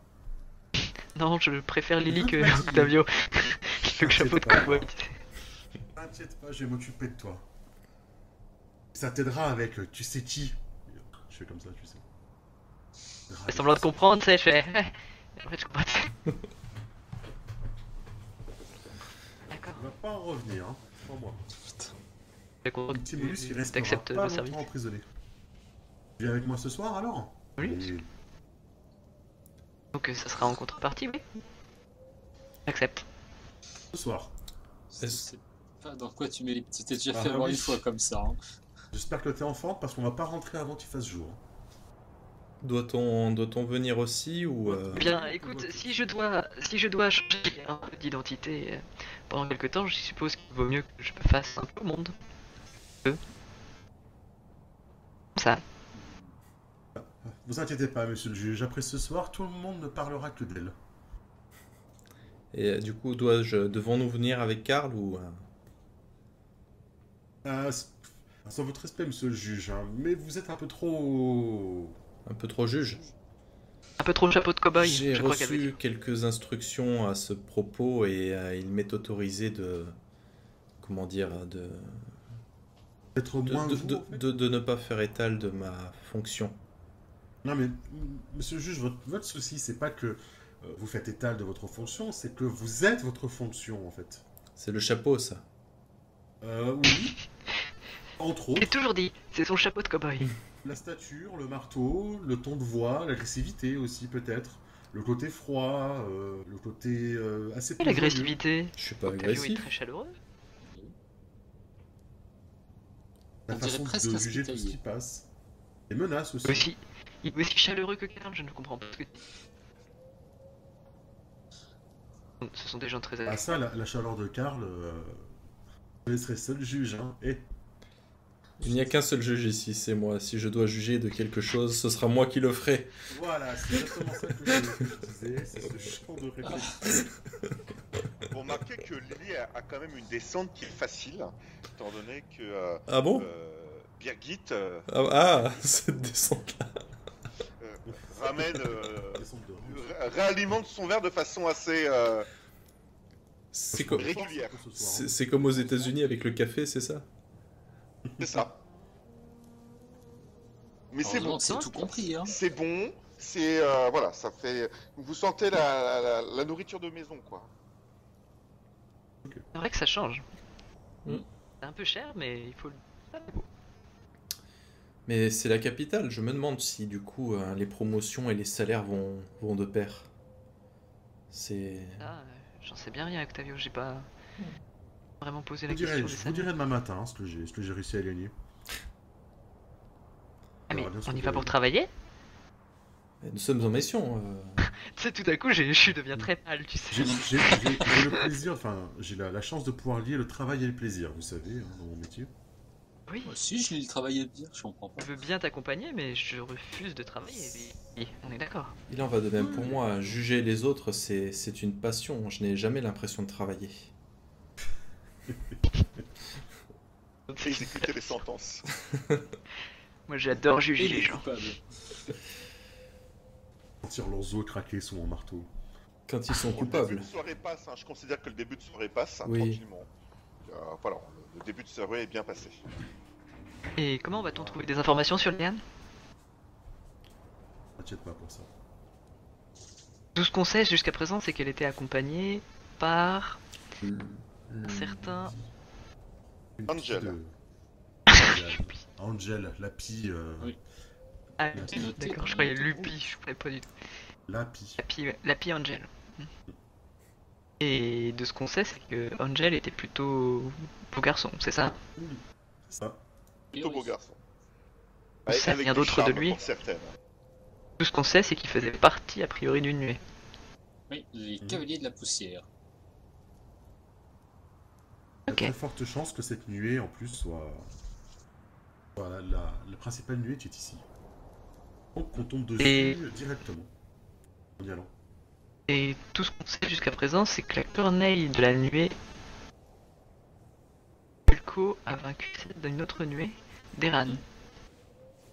[LAUGHS] Non, je préfère Lily que. [LAUGHS] Octavio. [LAUGHS] le chapeau de cowboy. T'inquiète pas, je vais m'occuper de toi. Ça t'aidera avec tu sais qui. Je fais comme ça, tu sais. Fais semblant de comprendre, tu sais, je fais. [LAUGHS] En fait, je comprends. D'accord. On va pas en revenir, hein. J'ai compris. Petit mollusque, il Tu restera acceptes pas le service. longtemps emprisonné. Tu viens avec moi ce soir alors Oui. Et- Donc, euh, ça sera en contrepartie, oui. J'accepte. Ce soir. Je sais pas dans quoi tu mets les petits. T'es déjà Ah, fait avoir oui. une fois comme ça. hein. J'espère que t'es en forme parce qu'on va pas rentrer avant qu'il fasse jour. Doit-on doit venir aussi ou euh, Bien, écoute, si je dois, si je dois changer un peu d'identité euh, pendant quelque temps, je suppose qu'il vaut mieux que je me fasse un peu au monde. Comme ça. Vous inquiétez pas, monsieur le juge. Après ce soir, tout le monde ne parlera que d'elle. Et euh, du coup, dois-je devons-nous venir avec Karl ou euh, Ah, sans votre respect, monsieur le juge, hein, mais vous êtes un peu trop. Un peu trop juge Un peu trop chapeau de cow-boy, J'ai je crois qu'elle veut reçu quelques instructions à ce propos et euh, il m'est autorisé de comment dire de Être de, moins de- vous, de- en fait. de- de ne pas faire étal de ma fonction. Non, mais monsieur le juge, votre, votre souci, c'est pas que euh, vous faites étal de votre fonction, c'est que vous êtes votre fonction, en fait. C'est le chapeau, ça. Euh, oui. [LAUGHS] Entre J'ai autres, toujours dit, c'est son chapeau de cow-boy. [LAUGHS] la stature, le marteau, le ton de voix, l'agressivité aussi, peut-être. Le côté froid, euh, le côté euh, assez Et l'agressivité Je suis pas Octavio est agressif. très chaleureux. La On façon de juger tout ce qui passe. Les menaces aussi. Aussi, il est aussi chaleureux que Karl, je ne comprends pas ce que tu dis. Ce sont des gens très Ah ça, la, la chaleur de Karl, euh, je laisserai seul juge. Hein. Et Il n'y a qu'un seul juge ici, c'est moi. Si je dois juger de quelque chose, ce sera moi qui le ferai. voilà, c'est exactement ça que je, disais, c'est ce champ de réflexion. Bon, remarquez que Lily a, a quand même une descente qui est facile, étant donné que euh, Ah bon? euh, Birgit euh, ah, ah, [LAUGHS] cette descente-là. euh, ramène, euh, réalimente son verre de façon assez euh, C'est comme, hein? c'est comme aux États-Unis avec le café, c'est ça? C'est ça. Mais c'est bon, c'est tout compris. Hein. c'est bon, c'est euh, voilà, ça fait. Vous sentez la, la- la nourriture de maison, quoi. C'est vrai que ça change. Mm. C'est un peu cher, mais il faut le. C'est beau. Mais c'est la capitale, je me demande si du coup euh, les promotions et les salaires vont, vont de pair. C'est. Ah, euh, j'en sais bien rien, Octavio. J'ai pas vraiment posé Je la vous dirai, question. je des vous dirai demain matin hein, ce que j'ai réussi à gagner. Ah, mais on y va pour travailler? Nous sommes en mission. euh. [LAUGHS] Tu sais, tout à coup, j'ai- je deviens très pâle, tu sais. J'ai le plaisir, enfin, j'ai la, la chance de pouvoir lier le travail et le plaisir, vous savez, hein, dans mon métier. Oui, Moi aussi, je l'ai travaillé bien, je comprends pas. je veux bien t'accompagner, mais je refuse de travailler. Oui, On est d'accord. Il en va de même pour moi. Juger les autres, c'est une passion. Je n'ai jamais l'impression de travailler. Exécuter les sentences. [LAUGHS] Moi, j'adore juger les gens. coupables. Sentir leurs os craquer sous mon marteau. Quand ils sont Le début coupables. de soirée passe, hein, je considère que le début de soirée passe hein, Oui. tranquillement. Euh, voilà, le début de soirée est bien passé. Et comment va-t-on trouver des informations sur Liane? T'inquiète pas pour ça. Tout ce qu'on sait jusqu'à présent, c'est qu'elle était accompagnée par Hmm. Un certain. Une Angel. euh, [LAUGHS] Angel, la pie, euh, Oui. Ah, d'accord, je croyais. Lupi, je croyais pas du tout. la pie. La Pi, la Pi Angel. Et de ce qu'on sait, c'est que Angel était plutôt beau garçon, c'est ça? C'est ça. Plutôt beau oui. garçon. Avec rien du d'autre de lui. Tout ce qu'on sait, c'est qu'il faisait partie a priori d'une nuée. Oui, les Mhm. cavaliers de la poussière. Il y a très forte chance que cette nuée, en plus, soit, soit la, la- principale nuée qui est ici. Donc, on tombe dessus Et- directement. En y allant. Et tout ce qu'on sait jusqu'à présent, c'est que la corneille de la nuée. Vulco a vaincu celle d'une autre nuée, d'Eran.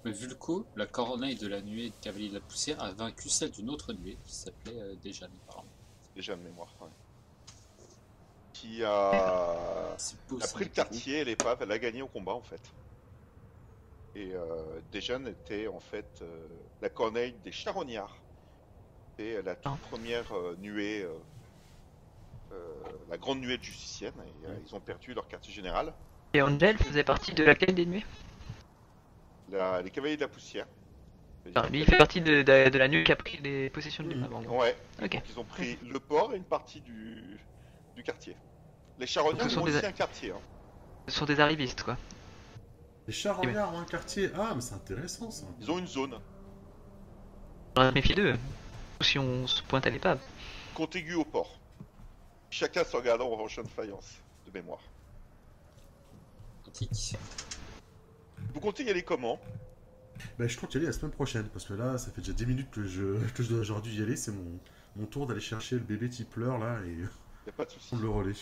Mais Vulco, la corneille de la nuée de cavalier de la poussière, a vaincu celle d'une autre nuée qui s'appelait euh, Déjane, apparemment. Déjà de mémoire. ouais. Qui a, beau, pris le quartier et l'épave, elle a gagné au combat en fait. Et euh, Dejan était en fait euh, la corneille des charognards. C'était la toute Ah. première euh, nuée, euh, euh, la grande nuée de justicienne. Et, euh, ils ont perdu leur quartier général. Et Angel faisait partie de laquelle des nuées? La- les cavaliers de la poussière. Enfin, lui, il fait partie de, de- de la nuée qui a pris les possessions de l'épave. en gros. Ouais. Ils ont pris le port et une partie du, du quartier. Les charognards Ce sont ont des- aussi un quartier. hein. Ce sont des arrivistes, quoi. Les charognards ont un quartier. Ah, mais c'est intéressant ça. Ils ont une zone On se méfier d'eux. Si on se pointe à l'épave. contiguë au port. Chacun se regardant au rochon de faïence, de mémoire. Pratique. Vous comptez y aller comment? Bah, je compte y aller la semaine prochaine, parce que là, ça fait déjà 10 minutes que je, [LAUGHS] que je dois aujourd'hui y aller. C'est mon, mon tour d'aller chercher le bébé qui pleure là et Y a pas de souci. prendre [LAUGHS] le relais.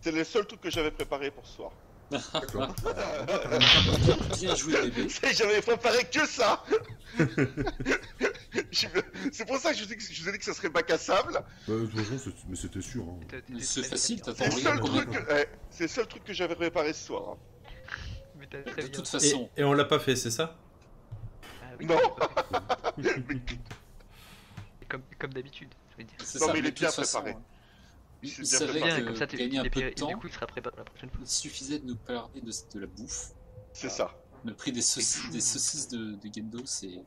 C'est le seul truc que j'avais préparé pour ce soir. D'accord. [LAUGHS] Bien joué, bébé. [LAUGHS] C'est- J'avais préparé que ça [LAUGHS] C'est pour ça que je, vous ai dit que je vous ai dit que ça serait bac à sable. Bah, de toute façon, c'est- mais c'était sûr. Hein. C'est facile, t'attends le rien. seul regarde, truc que, eh, c'est le seul truc que j'avais préparé ce soir. hein. Mais De bien. toute Et, façon, et on l'a pas fait, c'est ça? Ah oui, Non. Comme, comme d'habitude, je veux dire. c'est Non, ça, mais il est bien façon, préparé il, suffisait de nous parler de, la bouffe. C'est ça. Le prix des, saucisses de, de Gendo, c'est.